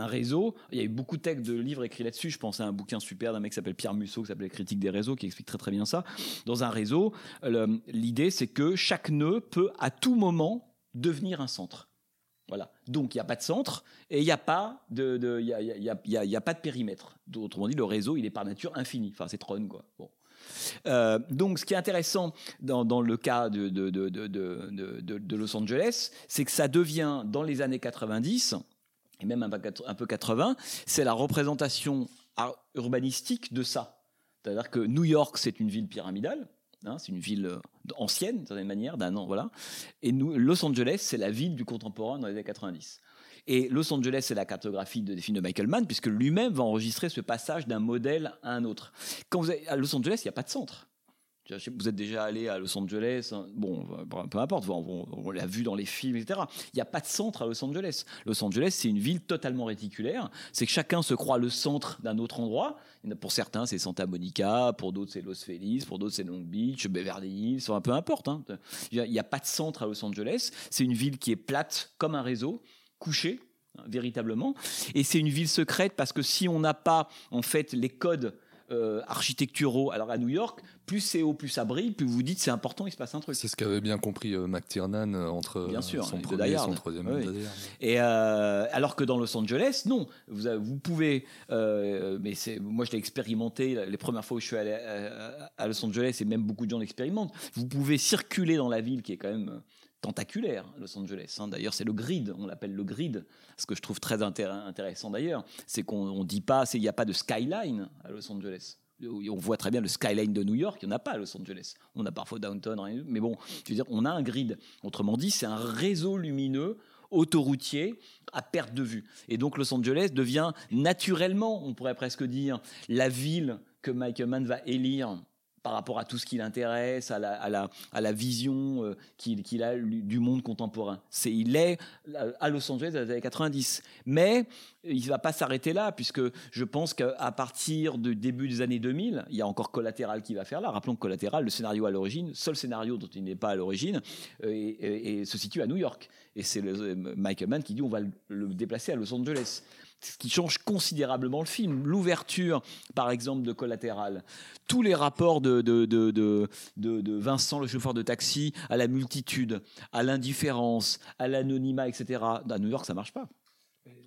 réseau, il y a eu beaucoup de textes de livres écrits là-dessus. Je pense à un bouquin super d'un mec qui s'appelle Pierre Musso, qui s'appelle Critique des réseaux, qui explique très très bien ça. Dans un réseau, l'idée c'est que chaque nœud peut à tout moment devenir un centre. Voilà. Donc il n'y a pas de centre et il n'y a pas de périmètre. Autrement dit, le réseau il est par nature infini. Enfin c'est Tron quoi. Bon. Euh, donc, ce qui est intéressant dans, le cas de, Los Angeles, c'est que ça devient, dans les années 90, et même un peu, quat- un peu 80, c'est la représentation urbanistique de ça. C'est-à-dire que New York, c'est une ville pyramidale, hein, c'est une ville euh, ancienne, d'une certaine manière, d'un an, voilà. Et Los Angeles, c'est la ville du contemporain dans les années 90. Et Los Angeles, c'est la cartographie de- des films de Michael Mann, puisque lui-même va enregistrer ce passage d'un modèle à un autre. Quand vous êtes à Los Angeles, il n'y a pas de centre. Vous êtes déjà allé à Los Angeles, hein, bon, peu- peu importe, on, l'a vu dans les films, etc. Il n'y a pas de centre à Los Angeles. Los Angeles, c'est une ville totalement réticulaire. C'est que chacun se croit le centre d'un autre endroit. Pour certains, c'est Santa Monica, pour d'autres, c'est Los Feliz, pour d'autres, c'est Long Beach, Beverly Hills, peu importe. hein. Il n'y a pas de centre à Los Angeles. C'est une ville qui est plate comme un réseau, couchée hein, véritablement. Et c'est une ville secrète parce que si on n'a pas en fait les codes euh, architecturaux, alors à New York, plus c'est haut, plus ça brille, plus vous dites c'est important, il se passe un truc. C'est ce qu'avait bien compris euh, McTiernan euh, entre Bien euh, sûr, son de premier et son troisième Oui. Die Hard. Et euh, alors que dans Los Angeles, non. Vous, avez- vous pouvez, mais c'est, moi je l'ai expérimenté les premières fois où je suis allé à, à Los Angeles et même beaucoup de gens l'expérimentent. Vous pouvez circuler dans la ville qui est quand même tentaculaire, Los Angeles. hein. D'ailleurs, c'est le grid, on l'appelle le grid. Ce que je trouve très intér- intéressant d'ailleurs, c'est qu'on on dit pas, il n'y a pas de skyline à Los Angeles. On voit très bien le skyline de New York, il n'y en a pas à Los Angeles. On a parfois downtown, rien, mais bon, on a un grid. Autrement dit, c'est un réseau lumineux autoroutier à perte de vue. Et donc Los Angeles devient naturellement, on pourrait presque dire, la ville que Michael Mann va élire par rapport à tout ce qui l'intéresse, à la, vision euh, qu'il a du monde contemporain. C'est, il est à Los Angeles dans les années 90. Mais il ne va pas s'arrêter là, puisque je pense qu'à partir du début des années 2000, il y a encore Collatéral qui va faire là. Rappelons que Collatéral, le scénario à l'origine, seul scénario dont il n'est pas à l'origine, euh, et, se situe à New York. Et c'est euh, Michael Mann qui dit on va le déplacer à Los Angeles. Ce qui change considérablement le film. L'ouverture, par exemple, de Collatéral, tous les rapports de, de, de, de, Vincent, le chauffeur de taxi, à la multitude, à l'indifférence, à l'anonymat, etc. À New York, ça marche pas.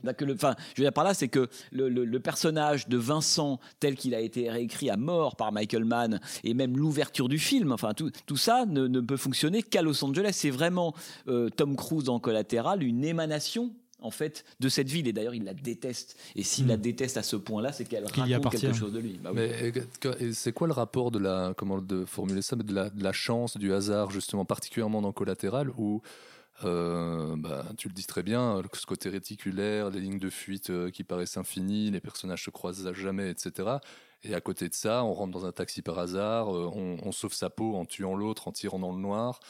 Je veux dire par là, c'est que le, personnage de Vincent, tel qu'il a été réécrit à mort par Michael Mann, et même l'ouverture du film, enfin tout, ça ne, ne peut fonctionner qu'à Los Angeles. C'est vraiment euh, Tom Cruise en collatéral, une émanation en fait de cette ville. Et d'ailleurs, il la déteste. Et s'il la déteste à ce point-là, c'est qu'elle Qu'il y raconte quelque chose de lui. Bah oui. Mais et c'est quoi le rapport de la, comment de formuler ça, mais de la, de la chance, du hasard, justement, particulièrement dans Collatéral, où euh, bah, tu le dis très bien, ce côté réticulaire, les lignes de fuite euh, qui paraissent infinies, les personnages se croisent à jamais, etc. Et à côté de ça, on rentre dans un taxi par hasard, euh, on, on sauve sa peau en tuant l'autre, en tirant dans le noir.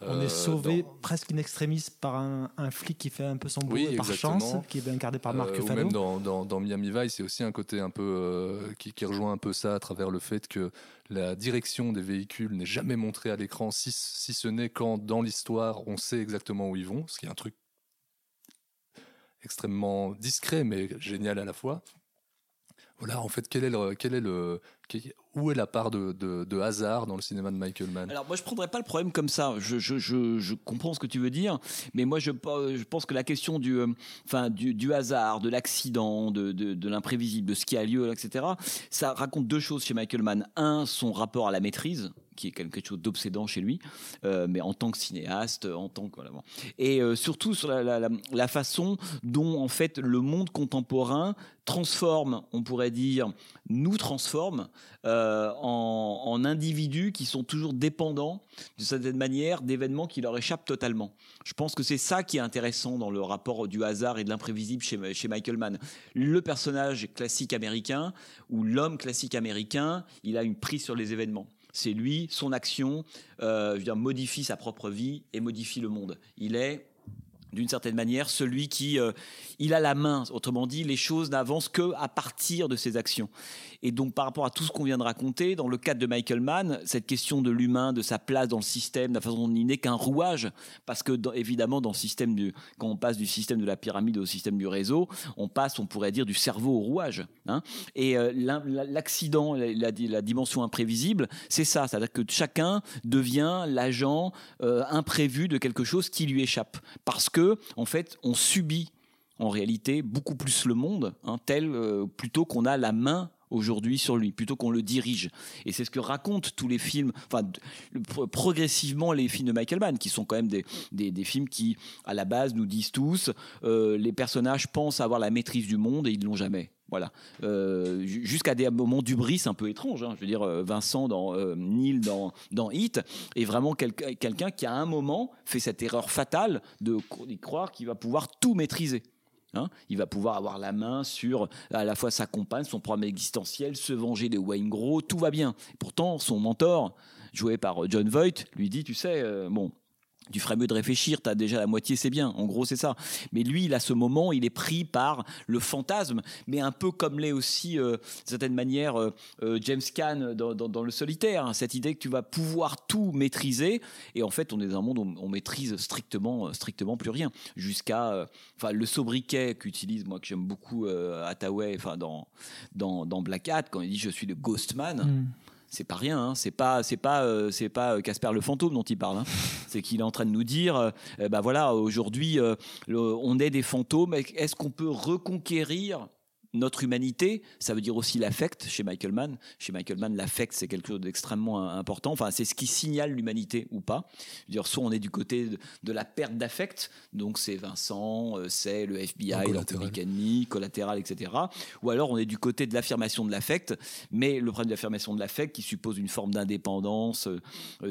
On Euh, est sauvé dans- presque in extremis par un, un flic qui fait un peu son boulot Oui, par chance, qui est incarné par Marc Euh, ou Ruffalo. même dans, dans, dans Miami Vice, a aussi un côté un peu euh, qui, qui rejoint un peu ça à travers le fait que la direction des véhicules n'est jamais montrée à l'écran, si, si ce n'est quand dans l'histoire on sait exactement où ils vont, ce qui est un truc extrêmement discret mais génial à la fois. Voilà, en fait, quel est le, quel est le, où est la part de, hasard dans le cinéma de Michael Mann Alors moi je prendrais pas le problème comme ça. Je, comprends ce que tu veux dire, mais moi je, pe- je pense que la question du, euh, enfin du, hasard, de l'accident, de, l'imprévisible, de ce qui a lieu, etc. Ça raconte deux choses chez Michael Mann. Un, son rapport à la maîtrise qui est quelque chose d'obsédant chez lui, euh, mais en tant que cinéaste, en tant que et euh, surtout sur la, façon dont en fait le monde contemporain transforme, on pourrait dire, nous transforme en, en individus qui sont toujours dépendants d'une certaine manière d'événements qui leur échappent totalement. Je pense que c'est ça qui est intéressant dans le rapport du hasard et de l'imprévisible chez, Michael Mann. Le personnage classique américain ou l'homme classique américain, il a une prise sur les événements. C'est lui, son action, euh, modifie sa propre vie et modifie le monde. Il est d'une certaine manière celui qui euh, il a la main. Autrement dit les choses n'avancent que à partir de ses actions. Et donc par rapport à tout ce qu'on vient de raconter dans le cadre de Michael Mann cette question de l'humain de sa place dans le système de la façon dont il n'est qu'un rouage parce que évidemment dans le système du quand on passe du système de la pyramide au système du réseau on passe on pourrait dire du cerveau au rouage hein. et euh, l'accident la, dimension imprévisible c'est ça. C'est à dire que chacun devient l'agent euh, imprévu de quelque chose qui lui échappe. Parce que en fait on subit en réalité beaucoup plus le monde hein, tel euh, plutôt qu'on a la main aujourd'hui sur lui plutôt qu'on le dirige. Et c'est ce que racontent tous les films enfin progressivement les films de Michael Mann qui sont quand même des, des, films qui à la base nous disent tous euh, les personnages pensent avoir la maîtrise du monde et ils l'ont jamais. Voilà. Euh, ju- jusqu'à des moments d'ubris un peu étranges hein. je veux dire euh, Vincent dans Neil dans dans Hit est vraiment quel- quelqu'un qui à un moment fait cette erreur fatale de croire qu'il va pouvoir tout maîtriser Hein, il va pouvoir avoir la main sur à la fois sa compagne, son problème existentiel, se venger de Wayne Gros, tout va bien. Pourtant, son mentor, joué par John Voight, lui dit, tu sais, euh, bon, tu ferais mieux de réfléchir, t'as déjà la moitié, c'est bien. En gros, c'est ça. Mais lui, il a ce moment, il est pris par le fantasme, mais un peu comme l'est aussi, euh, d'une certaine manière, euh, euh, James Caan dans, Le Solitaire. hein. cette idée que tu vas pouvoir tout maîtriser. Et en fait, on est dans un monde où on maîtrise strictement, euh, strictement plus rien. Jusqu'à, le sobriquet qu'utilise, moi, que j'aime beaucoup, Hathaway, enfin, dans, dans, Black Hat, quand il dit je suis le Ghost Man. Mm. C'est pas rien, hein. c'est pas, c'est pas, euh, c'est pas euh, Casper le fantôme dont il parle. hein. c'est qu'il est en train de nous dire, ben voilà, aujourd'hui, on est des fantômes. Est-ce qu'on peut reconquérir notre humanité Ça veut dire aussi l'affect chez Michael Mann. Chez Michael Mann, l'affect c'est quelque chose d'extrêmement important. Enfin, c'est ce qui signale l'humanité ou pas. Je veux dire, soit on est du côté de, de la perte d'affect, donc c'est Vincent, euh, c'est le FBI, le collatéral. Public Enemy, collatéral, etc. Ou alors on est du côté de l'affirmation de l'affect, mais le problème de l'affirmation de l'affect, qui suppose une forme d'indépendance, euh,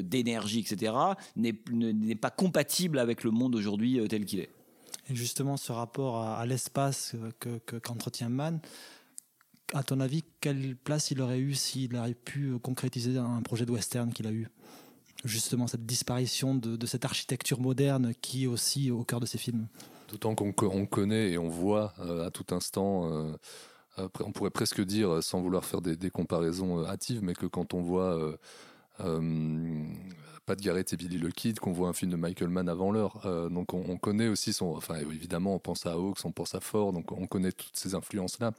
d'énergie, etc., n'est ne- n'est pas compatible avec le monde aujourd'hui euh, tel qu'il est. Et justement, ce rapport à, l'espace euh, que- que- qu'entretient Mann, à ton avis, quelle place il aurait eu s'il aurait pu euh, concrétiser un projet de western qu'il a eu? Justement, cette disparition de, cette architecture moderne qui est aussi au cœur de ses films. D'autant qu'on on connaît et on voit euh, à tout instant, on pourrait presque dire, sans vouloir faire des, comparaisons hâtives, mais que quand on voit Pat Garrett et Billy le Kid, qu'on voit un film de Michael Mann avant l'heure, euh, donc on, on connaît aussi son. Enfin, évidemment, on pense à Hawks, on pense à Ford, donc on connaît toutes ces influences-là.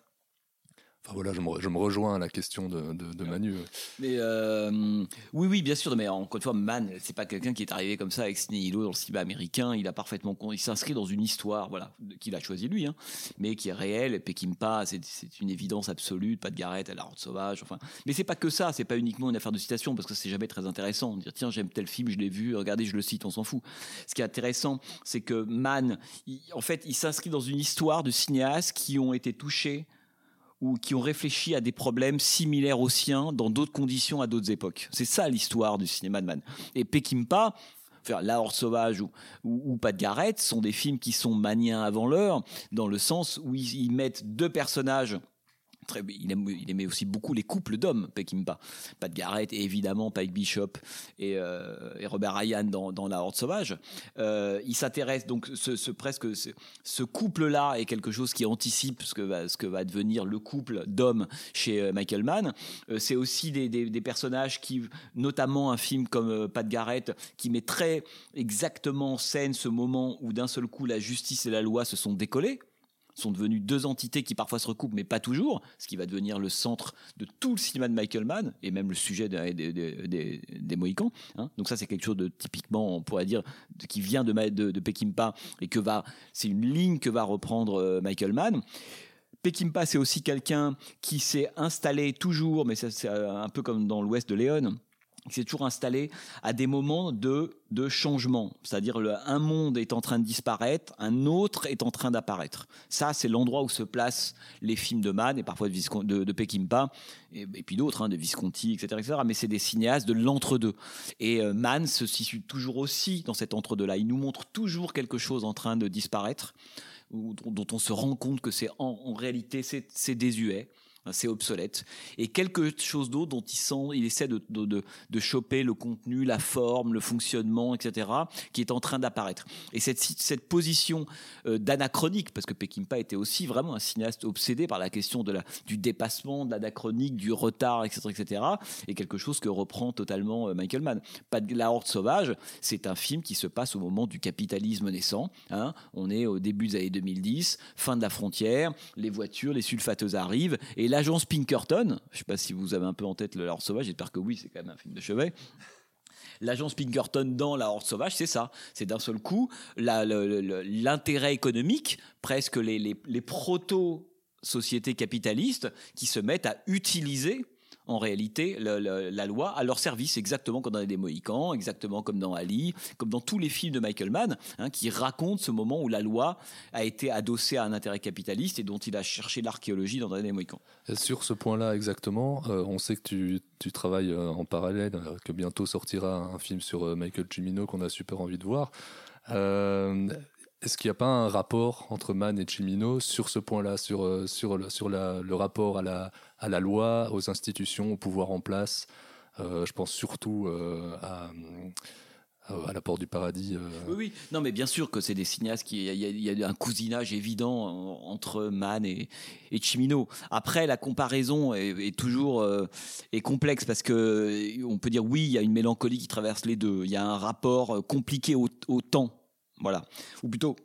Enfin voilà, je me, je me rejoins à la question de, de, de Manu. Mais euh, oui, oui, bien sûr. Mais encore une fois, Mann, c'est pas quelqu'un qui est arrivé comme ça avec Ciné-Hilo dans le cinéma américain. Il a parfaitement, il s'inscrit dans une histoire, voilà, qu'il a choisi lui, hein, mais qui est réelle. Peckinpah, c'est c'est une évidence absolue. Pas de Garrett à la Horde sauvage. Enfin, mais c'est pas que ça. C'est pas uniquement une affaire de citation parce que c'est jamais très intéressant. Dire tiens, j'aime tel film, je l'ai vu. Regardez, je le cite, on s'en fout. Ce qui est intéressant, c'est que Mann, il- en fait, il s'inscrit dans une histoire de cinéastes qui ont été touchés ou qui ont réfléchi à des problèmes similaires aux siens dans d'autres conditions à d'autres époques. C'est ça l'histoire du cinéma de Mann. Et Peckinpah, enfin, La Horde sauvage ou, ou, Pas de Garrett sont des films qui sont maniens avant l'heure, dans le sens où ils mettent deux personnages. Il, aimait aussi beaucoup les couples d'hommes, Peckinpah. De Garrett et évidemment Pike Bishop et, euh, Robert Ryan dans, La Horde sauvage. Euh, il s'intéresse donc ce, ce presque ce, couple-là est quelque chose qui anticipe ce que va, devenir le couple d'hommes chez euh, Michael Mann. C'est aussi des, des, personnages qui, notamment un film comme Pat Garrett, qui met très exactement en scène ce moment où d'un seul coup la justice et la loi se sont décollées sont devenus deux entités qui parfois se recoupent, mais pas toujours, ce qui va devenir le centre de tout le cinéma de Michael Mann et même le sujet des, des, des, Mohicans. Hein. Donc ça, c'est quelque chose de typiquement, on pourrait dire, qui vient de, de, de Peckinpah et que va, c'est une ligne que va reprendre euh, Michael Mann. Peckinpah, c'est aussi quelqu'un qui s'est installé toujours, mais c'est un peu comme dans l'Ouest de Léon, qui s'est toujours installé à des moments de, de changement. C'est-à-dire un monde est en train de disparaître, un autre est en train d'apparaître. Ça, c'est l'endroit où se placent les films de Mann et parfois de, Viscon, de, Peckinpah, et, puis d'autres, hein, de Visconti, etc., etc. Mais c'est des cinéastes de l'entre-deux. Et euh, Mann se situe toujours aussi dans cet entre-deux-là. Il nous montre toujours quelque chose en train de disparaître, dont on se rend compte que c'est en, en réalité, c'est désuet c'est obsolète. Et quelque chose d'autre dont il, sent, il essaie de, de, de, choper le contenu, la forme, le fonctionnement, etc., qui est en train d'apparaître. Et cette, cette position euh, d'anachronique, parce que Peckinpah était aussi vraiment un cinéaste obsédé par la question de la, du dépassement, de l'anachronique, du retard, etc., etc., est quelque chose que reprend totalement euh, Michael Mann. Pas de la Horde sauvage, c'est un film qui se passe au moment du capitalisme naissant. Hein. On est au début des années 2010, fin de la frontière, les voitures, les sulfateuses arrivent, et l'agence Pinkerton, je ne sais pas si vous avez un peu en tête le Horde sauvage, j'espère que oui, c'est quand même un film de chevet. L'agence Pinkerton dans la Horde sauvage, c'est ça. C'est d'un seul coup l'intérêt économique, presque les proto-sociétés capitalistes qui se mettent à utiliser en réalité la loi à leur service, exactement comme dans les Mohicans, exactement comme dans Ali, comme dans tous les films de Michael Mann, hein, qui racontent ce moment où la loi a été adossée à un intérêt capitaliste et dont il a cherché l'archéologie dans les Mohicans. Sur ce point-là exactement, euh, on sait que tu, travailles euh, en parallèle, euh, que bientôt sortira un film sur Michael Cimino qu'on a super envie de voir. Est-ce qu'il n'y a pas un rapport entre Mann et Cimino sur ce point-là, sur, euh, sur, le, sur le rapport à la, à la loi, aux institutions, au pouvoir en place euh, Je pense surtout euh, à, à, la porte du paradis. Oui. Non, mais bien sûr que c'est des cinéastes qui. Il y, a un cousinage évident entre Mann et, et Cimino. Après, la comparaison est, toujours est complexe parce que on peut dire oui, il y a une mélancolie qui traverse les deux. Il y a un rapport compliqué au temps. Voilà. Ou plutôt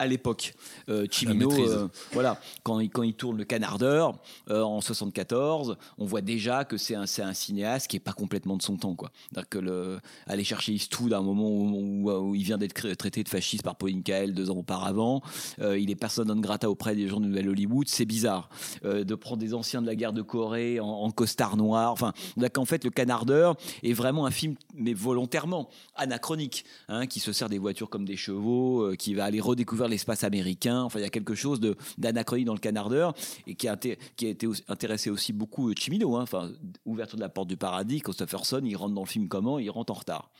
à l'époque. Euh, Chimino, euh, voilà, quand il, quand il tourne Le Canardeur euh, en 74, on voit déjà que c'est un, un cinéaste qui est pas complètement de son temps, quoi. Que le, aller chercher Eastwood à un moment où, où, où il vient d'être traité de fasciste par Pauline Kael deux ans auparavant, euh, il est personne non grata auprès des gens de Nouvelle Hollywood, c'est bizarre. Euh, de prendre des anciens de la guerre de Corée en, en costard noir, enfin, qu'en fait, Le Canardeur est vraiment un film, mais volontairement anachronique, hein, qui se sert des voitures comme des chevaux, qui va aller redécouvrir l'espace américain. Enfin, il y a quelque chose d'anachronique dans le canardeur et qui a, qui a été intéressé aussi beaucoup Chimino. Hein. Enfin, ouverture de la porte du paradis, Christopherson, il rentre dans le film comment? Il rentre en retard.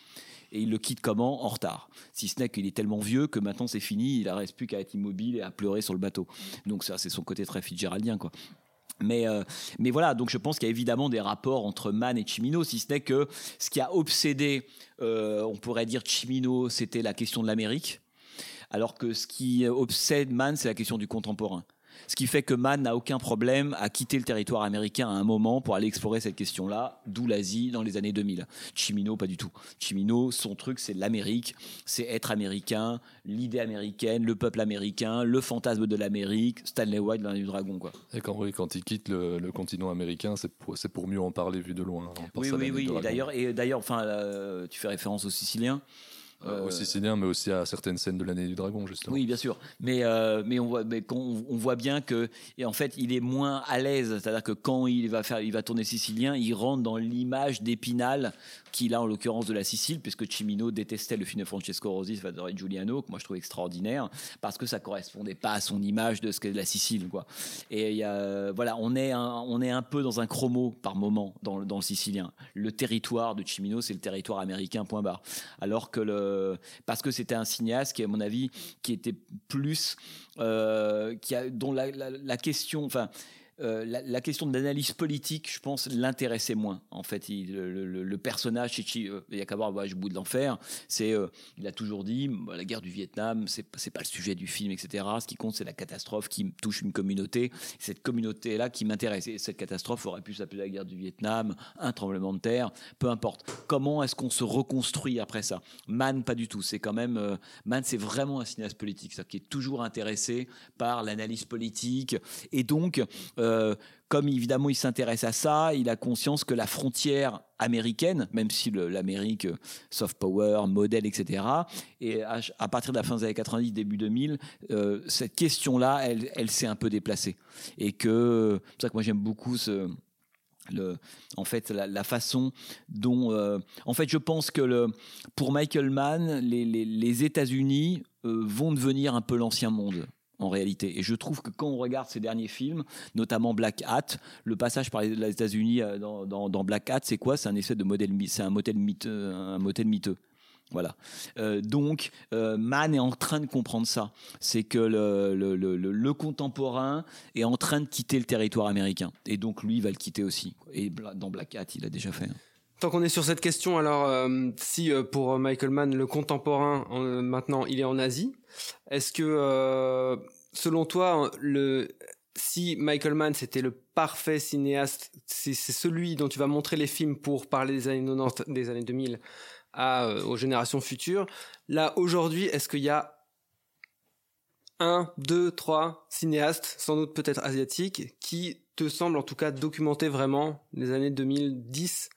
Et il le quitte comment? En retard. Si ce n'est qu'il est tellement vieux que maintenant c'est fini, il ne reste plus qu'à être immobile et à pleurer sur le bateau. Donc ça, c'est son côté très Fitzgeraldien, quoi. Mais, euh, mais voilà, donc je pense qu'il y a évidemment des rapports entre Mann et Chimino, si ce n'est que ce qui a obsédé, euh, on pourrait dire Chimino, c'était la question de l'Amérique alors que ce qui obsède Mann, c'est la question du contemporain. Ce qui fait que Mann n'a aucun problème à quitter le territoire américain à un moment pour aller explorer cette question-là, d'où l'Asie dans les années 2000. Chimino, pas du tout. Chimino, son truc, c'est l'Amérique, c'est être américain, l'idée américaine, le peuple américain, le fantasme de l'Amérique, Stanley White, l'un du dragon, quoi. Et quand, oui, quand il quitte le, le continent américain, c'est pour, mieux en parler vu de loin. hein. Oui, oui, oui. Et d'ailleurs, et d'ailleurs, enfin, euh, tu fais référence aux Siciliens. Euh, au Sicilien, mais aussi à certaines scènes de l'année du dragon, justement. Oui, bien sûr. Mais, euh, mais, on voit, mais on, on voit bien que, et en fait, il est moins à l'aise. C'est-à-dire que quand il va, faire, il va tourner Sicilien, il rentre dans l'image d'Épinal qu'il a en l'occurrence de la Sicile, puisque Cimino détestait le film de Francesco Rosi, Salvatore Giuliano, que moi je trouve extraordinaire, parce que ça correspondait pas à son image de ce qu'est la Sicile. Quoi. Et y a, voilà, on est, un, on est un peu dans un chromo par moment dans, dans le sicilien. Le territoire de Cimino, c'est le territoire américain, point barre. Alors que le. Parce que c'était un cinéaste qui, à mon avis, qui était plus. euh, qui a, dont la, la- la question. Enfin. Euh, la, question de l'analyse politique, je pense, l'intéressait moins. En fait, le, personnage, euh, il y a qu'à voir Voyage au bout de l'enfer, c'est, euh, il a toujours dit, la guerre du Vietnam, c'est c'est pas le sujet du film, etc. Ce qui compte, c'est la catastrophe qui touche une communauté. Cette communauté-là qui m'intéresse. Et cette catastrophe aurait pu s'appeler la guerre du Vietnam, un tremblement de terre, peu importe. Comment est-ce qu'on se reconstruit après ça? Mann, pas du tout. C'est quand même, euh, Mann, c'est vraiment un cinéaste politique, ça, qui est toujours intéressé par l'analyse politique. Et donc, comme évidemment il s'intéresse à ça, il a conscience que la frontière américaine, même si l'Amérique euh, soft power, modèle, etc., et à, partir de la fin des années 90, début 2000, euh, cette question-là, elle, s'est un peu déplacée. Et que c'est pour ça que moi j'aime beaucoup en fait, la, façon dont, euh, en fait, je pense que pour Michael Mann, les, États-Unis euh, vont devenir un peu l'ancien monde. En réalité, et je trouve que quand on regarde ces derniers films, notamment Black Hat, le passage par les États-Unis euh, dans, Black Hat, c'est quoi? C'est un essai de modèle, c'est un modèle miteux, un modèle miteux. Voilà. Euh, donc, euh, Mann est en train de comprendre ça. C'est que le, contemporain est en train de quitter le territoire américain. Et donc, lui, il va le quitter aussi. Et dans Black Hat, il a déjà fait. Tant qu'on est sur cette question, alors euh, si euh, pour Michael Mann le contemporain euh, maintenant il est en Asie, est-ce que euh, selon toi si Michael Mann c'était le parfait cinéaste, c'est celui dont tu vas montrer les films pour parler des années 90, des années 2000 à, euh, aux générations futures. Là aujourd'hui, est-ce qu'il y a un, deux, trois cinéastes, sans doute peut-être asiatiques, qui te semblent en tout cas documenter vraiment les années 2010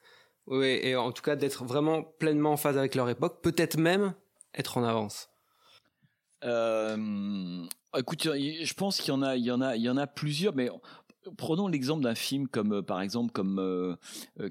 Ouais, et en tout cas d'être vraiment pleinement en phase avec leur époque, peut-être même être en avance. Euh, écoute, je pense qu'il y en a, plusieurs, mais prenons l'exemple d'un film comme, euh, par exemple, euh,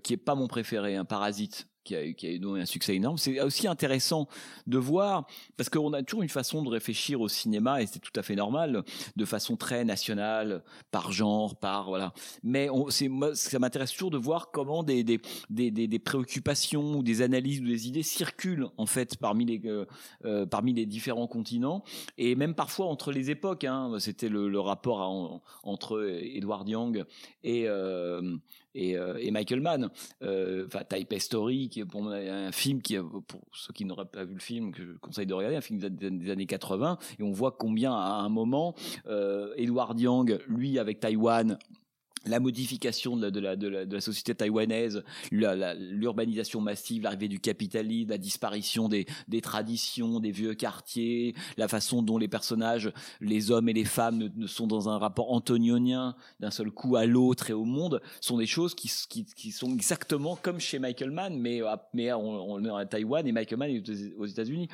qui est pas mon préféré, un Parasite. Qui a, eu- qui a donc un succès énorme. C'est aussi intéressant de voir, parce qu'on a toujours une façon de réfléchir au cinéma, et c'est tout à fait normal, de façon très nationale, par genre, par voilà. Mais on, ça m'intéresse toujours de voir comment des, des, des, des, préoccupations ou des analyses ou des idées circulent en fait parmi les, euh, euh, parmi les différents continents et même parfois entre les époques. Hein. C'était le, rapport entre Edward Young et, euh, et, euh, et Michael Mann. Euh, Enfin, Type Story, qui est pour un film qui, pour ceux qui n'auraient pas vu le film, que je conseille de regarder, un film des, années 80, et on voit combien à un moment, euh, Edward Young, lui avec Taïwan, la modification de la, de la, de la, de la société taïwanaise, l'urbanisation massive, l'arrivée du capitalisme, la disparition des, des traditions, des vieux quartiers, la façon dont les personnages, les hommes et les femmes ne, sont dans un rapport antonionien d'un seul coup à l'autre et au monde, sont des choses qui, qui, qui sont exactement comme chez Michael Mann, mais, à- mais on, on est à Taïwan et Michael Mann est aux- États-Unis.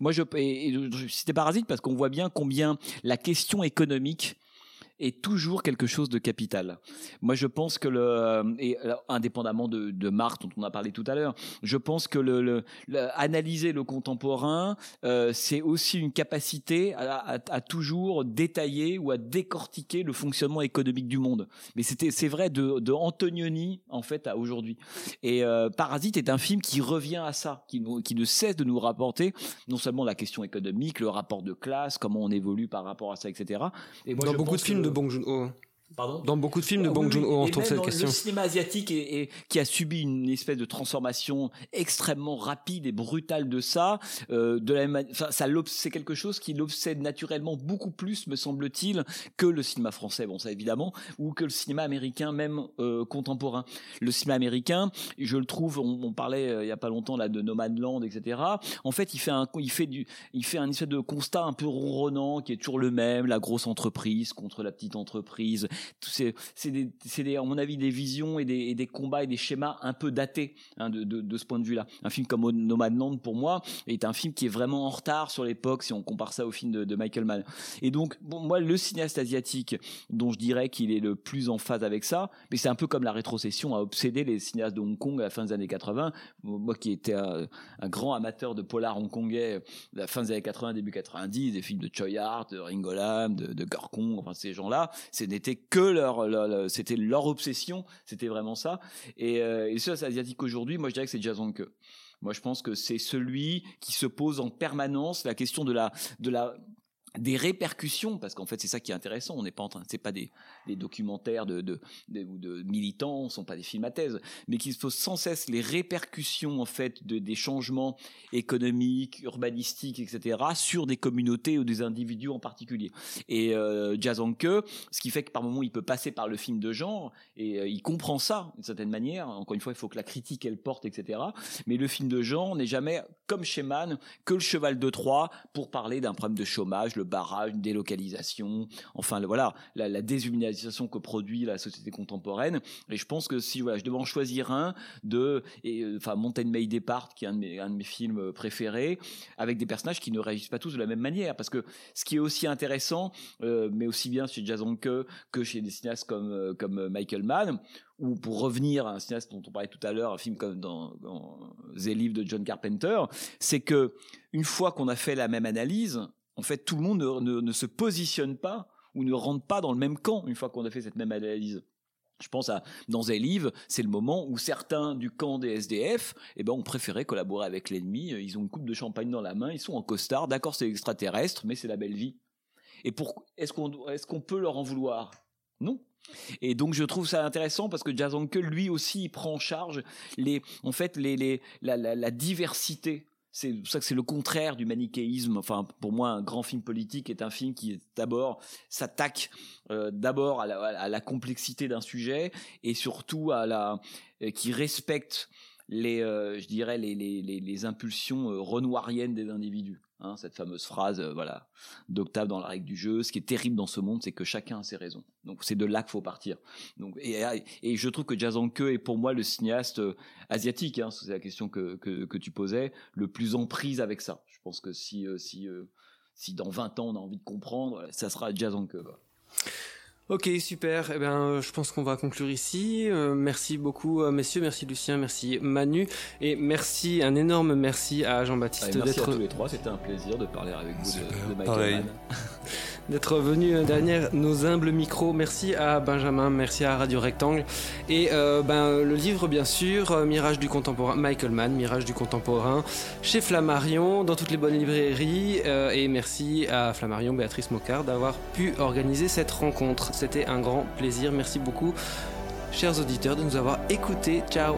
Moi, je, et je citais Parasite parce qu'on voit bien combien la question économique est toujours quelque chose de capital. Moi, je pense que le et alors, indépendamment de, de Marx dont on a parlé tout à l'heure, je pense que le, le- le- analyser le contemporain, euh, c'est aussi une capacité à, à- à toujours détailler ou à décortiquer le fonctionnement économique du monde. Mais c'était c'est vrai de, de Antonioni en fait à aujourd'hui. Et euh, Parasite est un film qui revient à ça, qui, qui ne cesse de nous rapporter non seulement la question économique, le rapport de classe, comment on évolue par rapport à ça, etc. Et moi, Dans beaucoup de films de. Pardon Dans beaucoup de films de Oui, Bong Joon-ho, on trouve cette question. Le cinéma asiatique et, et- qui a subi une espèce de transformation extrêmement rapide et brutale de ça, euh, de la même mani- enfin, ça c'est quelque chose qui l'obsède naturellement beaucoup plus, me semble-t-il, que le cinéma français, bon ça évidemment, ou que le cinéma américain même euh, contemporain. Le cinéma américain, je le trouve, on, on parlait euh, il y a pas longtemps là de Nomadland, etc. En fait, il fait un, il fait du, il fait un espèce de constat un peu ronronnant qui est toujours le même, la grosse entreprise contre la petite entreprise. C'est, des, des, à mon avis, des visions et des, des combats et des schémas un peu datés hein, de, de, ce point de vue-là. Un film comme Nomadland, pour moi, est un film qui est vraiment en retard sur l'époque si on compare ça au film de, Michael Mann. Et donc, bon, moi, le cinéaste asiatique dont je dirais qu'il est le plus en phase avec ça, mais c'est un peu comme la rétrocession a obsédé les cinéastes de Hong Kong à la fin des années 80. Moi qui étais un, grand amateur de polar hongkongais à la fin des années 80, début 90, des films de Choi Hart, de Ringo Lam, de, de Kong, enfin ces gens-là, ce n'était que leur, c'était leur obsession, c'était vraiment ça. Et, euh, et le cinéaste asiatique aujourd'hui, moi je dirais que c'est Jason Ke. Moi, je pense que c'est celui qui se pose en permanence la question de la, de la, des répercussions, parce qu'en fait c'est ça qui est intéressant. On n'est pas en train, c'est pas des, des documentaires de, de, de- de militants, sont pas des films à thèse, mais qu'il pose sans cesse les répercussions en fait de, des changements économiques, urbanistiques, etc. sur des communautés ou des individus en particulier. Et euh, Ke, ce qui fait que par moment il peut passer par le film de genre et euh, il comprend ça d'une certaine manière. Encore une fois, il faut que la critique elle porte, etc. Mais le film de genre n'est jamais comme chez Mann que le cheval de Troie pour parler d'un problème de chômage, le barrage, une délocalisation, enfin voilà la, déshumanisation que produit la société contemporaine. Et je pense que si je devais en choisir un de, et, euh, enfin Mountain May Depart, qui est un de mes, films euh, préférés, avec des personnages qui ne réagissent pas tous de la même manière, parce que ce qui est aussi intéressant, euh, mais aussi bien chez Jason que que chez des cinéastes comme Michael Mann, ou pour revenir à un cinéaste dont on parlait tout à l'heure, un film comme dans, dans de John Carpenter, c'est que une fois qu'on a fait la même analyse, en fait, tout le monde ne, se positionne pas ou ne rentre pas dans le même camp une fois qu'on a fait cette même analyse. Je pense à dans The Live, c'est le moment où certains du camp des SDF, eh ben, ont préféré collaborer avec l'ennemi. Ils ont une coupe de champagne dans la main, ils sont en costard. D'accord, c'est extraterrestre, mais c'est la belle vie. Et est-ce qu'on, peut leur en vouloir? Non. Et donc je trouve ça intéressant parce que Jason Ke lui aussi il prend en charge les, en fait les, la diversité. C'est pour ça que c'est le contraire du manichéisme. Enfin, pour moi, un grand film politique est un film qui d'abord s'attaque euh, d'abord à la, complexité d'un sujet et surtout à la euh, qui respecte les, euh, je dirais les, les, les, impulsions renoiriennes des individus. Hein, cette fameuse phrase, euh, voilà, d'Octave dans la règle du jeu. Ce qui est terrible dans ce monde, c'est que chacun a ses raisons. Donc c'est de là qu'il faut partir. Donc et, je trouve que Jason Ke est pour moi le cinéaste euh, asiatique. Hein, c'est la question que, que, tu posais, le plus en prise avec ça. Je pense que si euh, si si dans 20 ans on a envie de comprendre, ça sera Jason Ke. Ok, super. Eh ben, euh, je pense qu'on va conclure ici. Euh, merci beaucoup, euh, messieurs. Merci Lucien. Merci Manu. Et merci, un énorme merci à Jean-Baptiste à d'être tous les trois. C'était un plaisir de parler avec vous de, Michael d'être venu euh, derrière nos humbles micros. Merci à Benjamin, merci à Radio Rectangle. Et euh, ben, le livre, bien sûr, Mirage du contemporain, Michael Mann, Mirage du contemporain, chez Flammarion, dans toutes les bonnes librairies. Euh, et merci à Flammarion, Béatrice Mocard, d'avoir pu organiser cette rencontre. C'était un grand plaisir. Merci beaucoup, chers auditeurs, de nous avoir écoutés. Ciao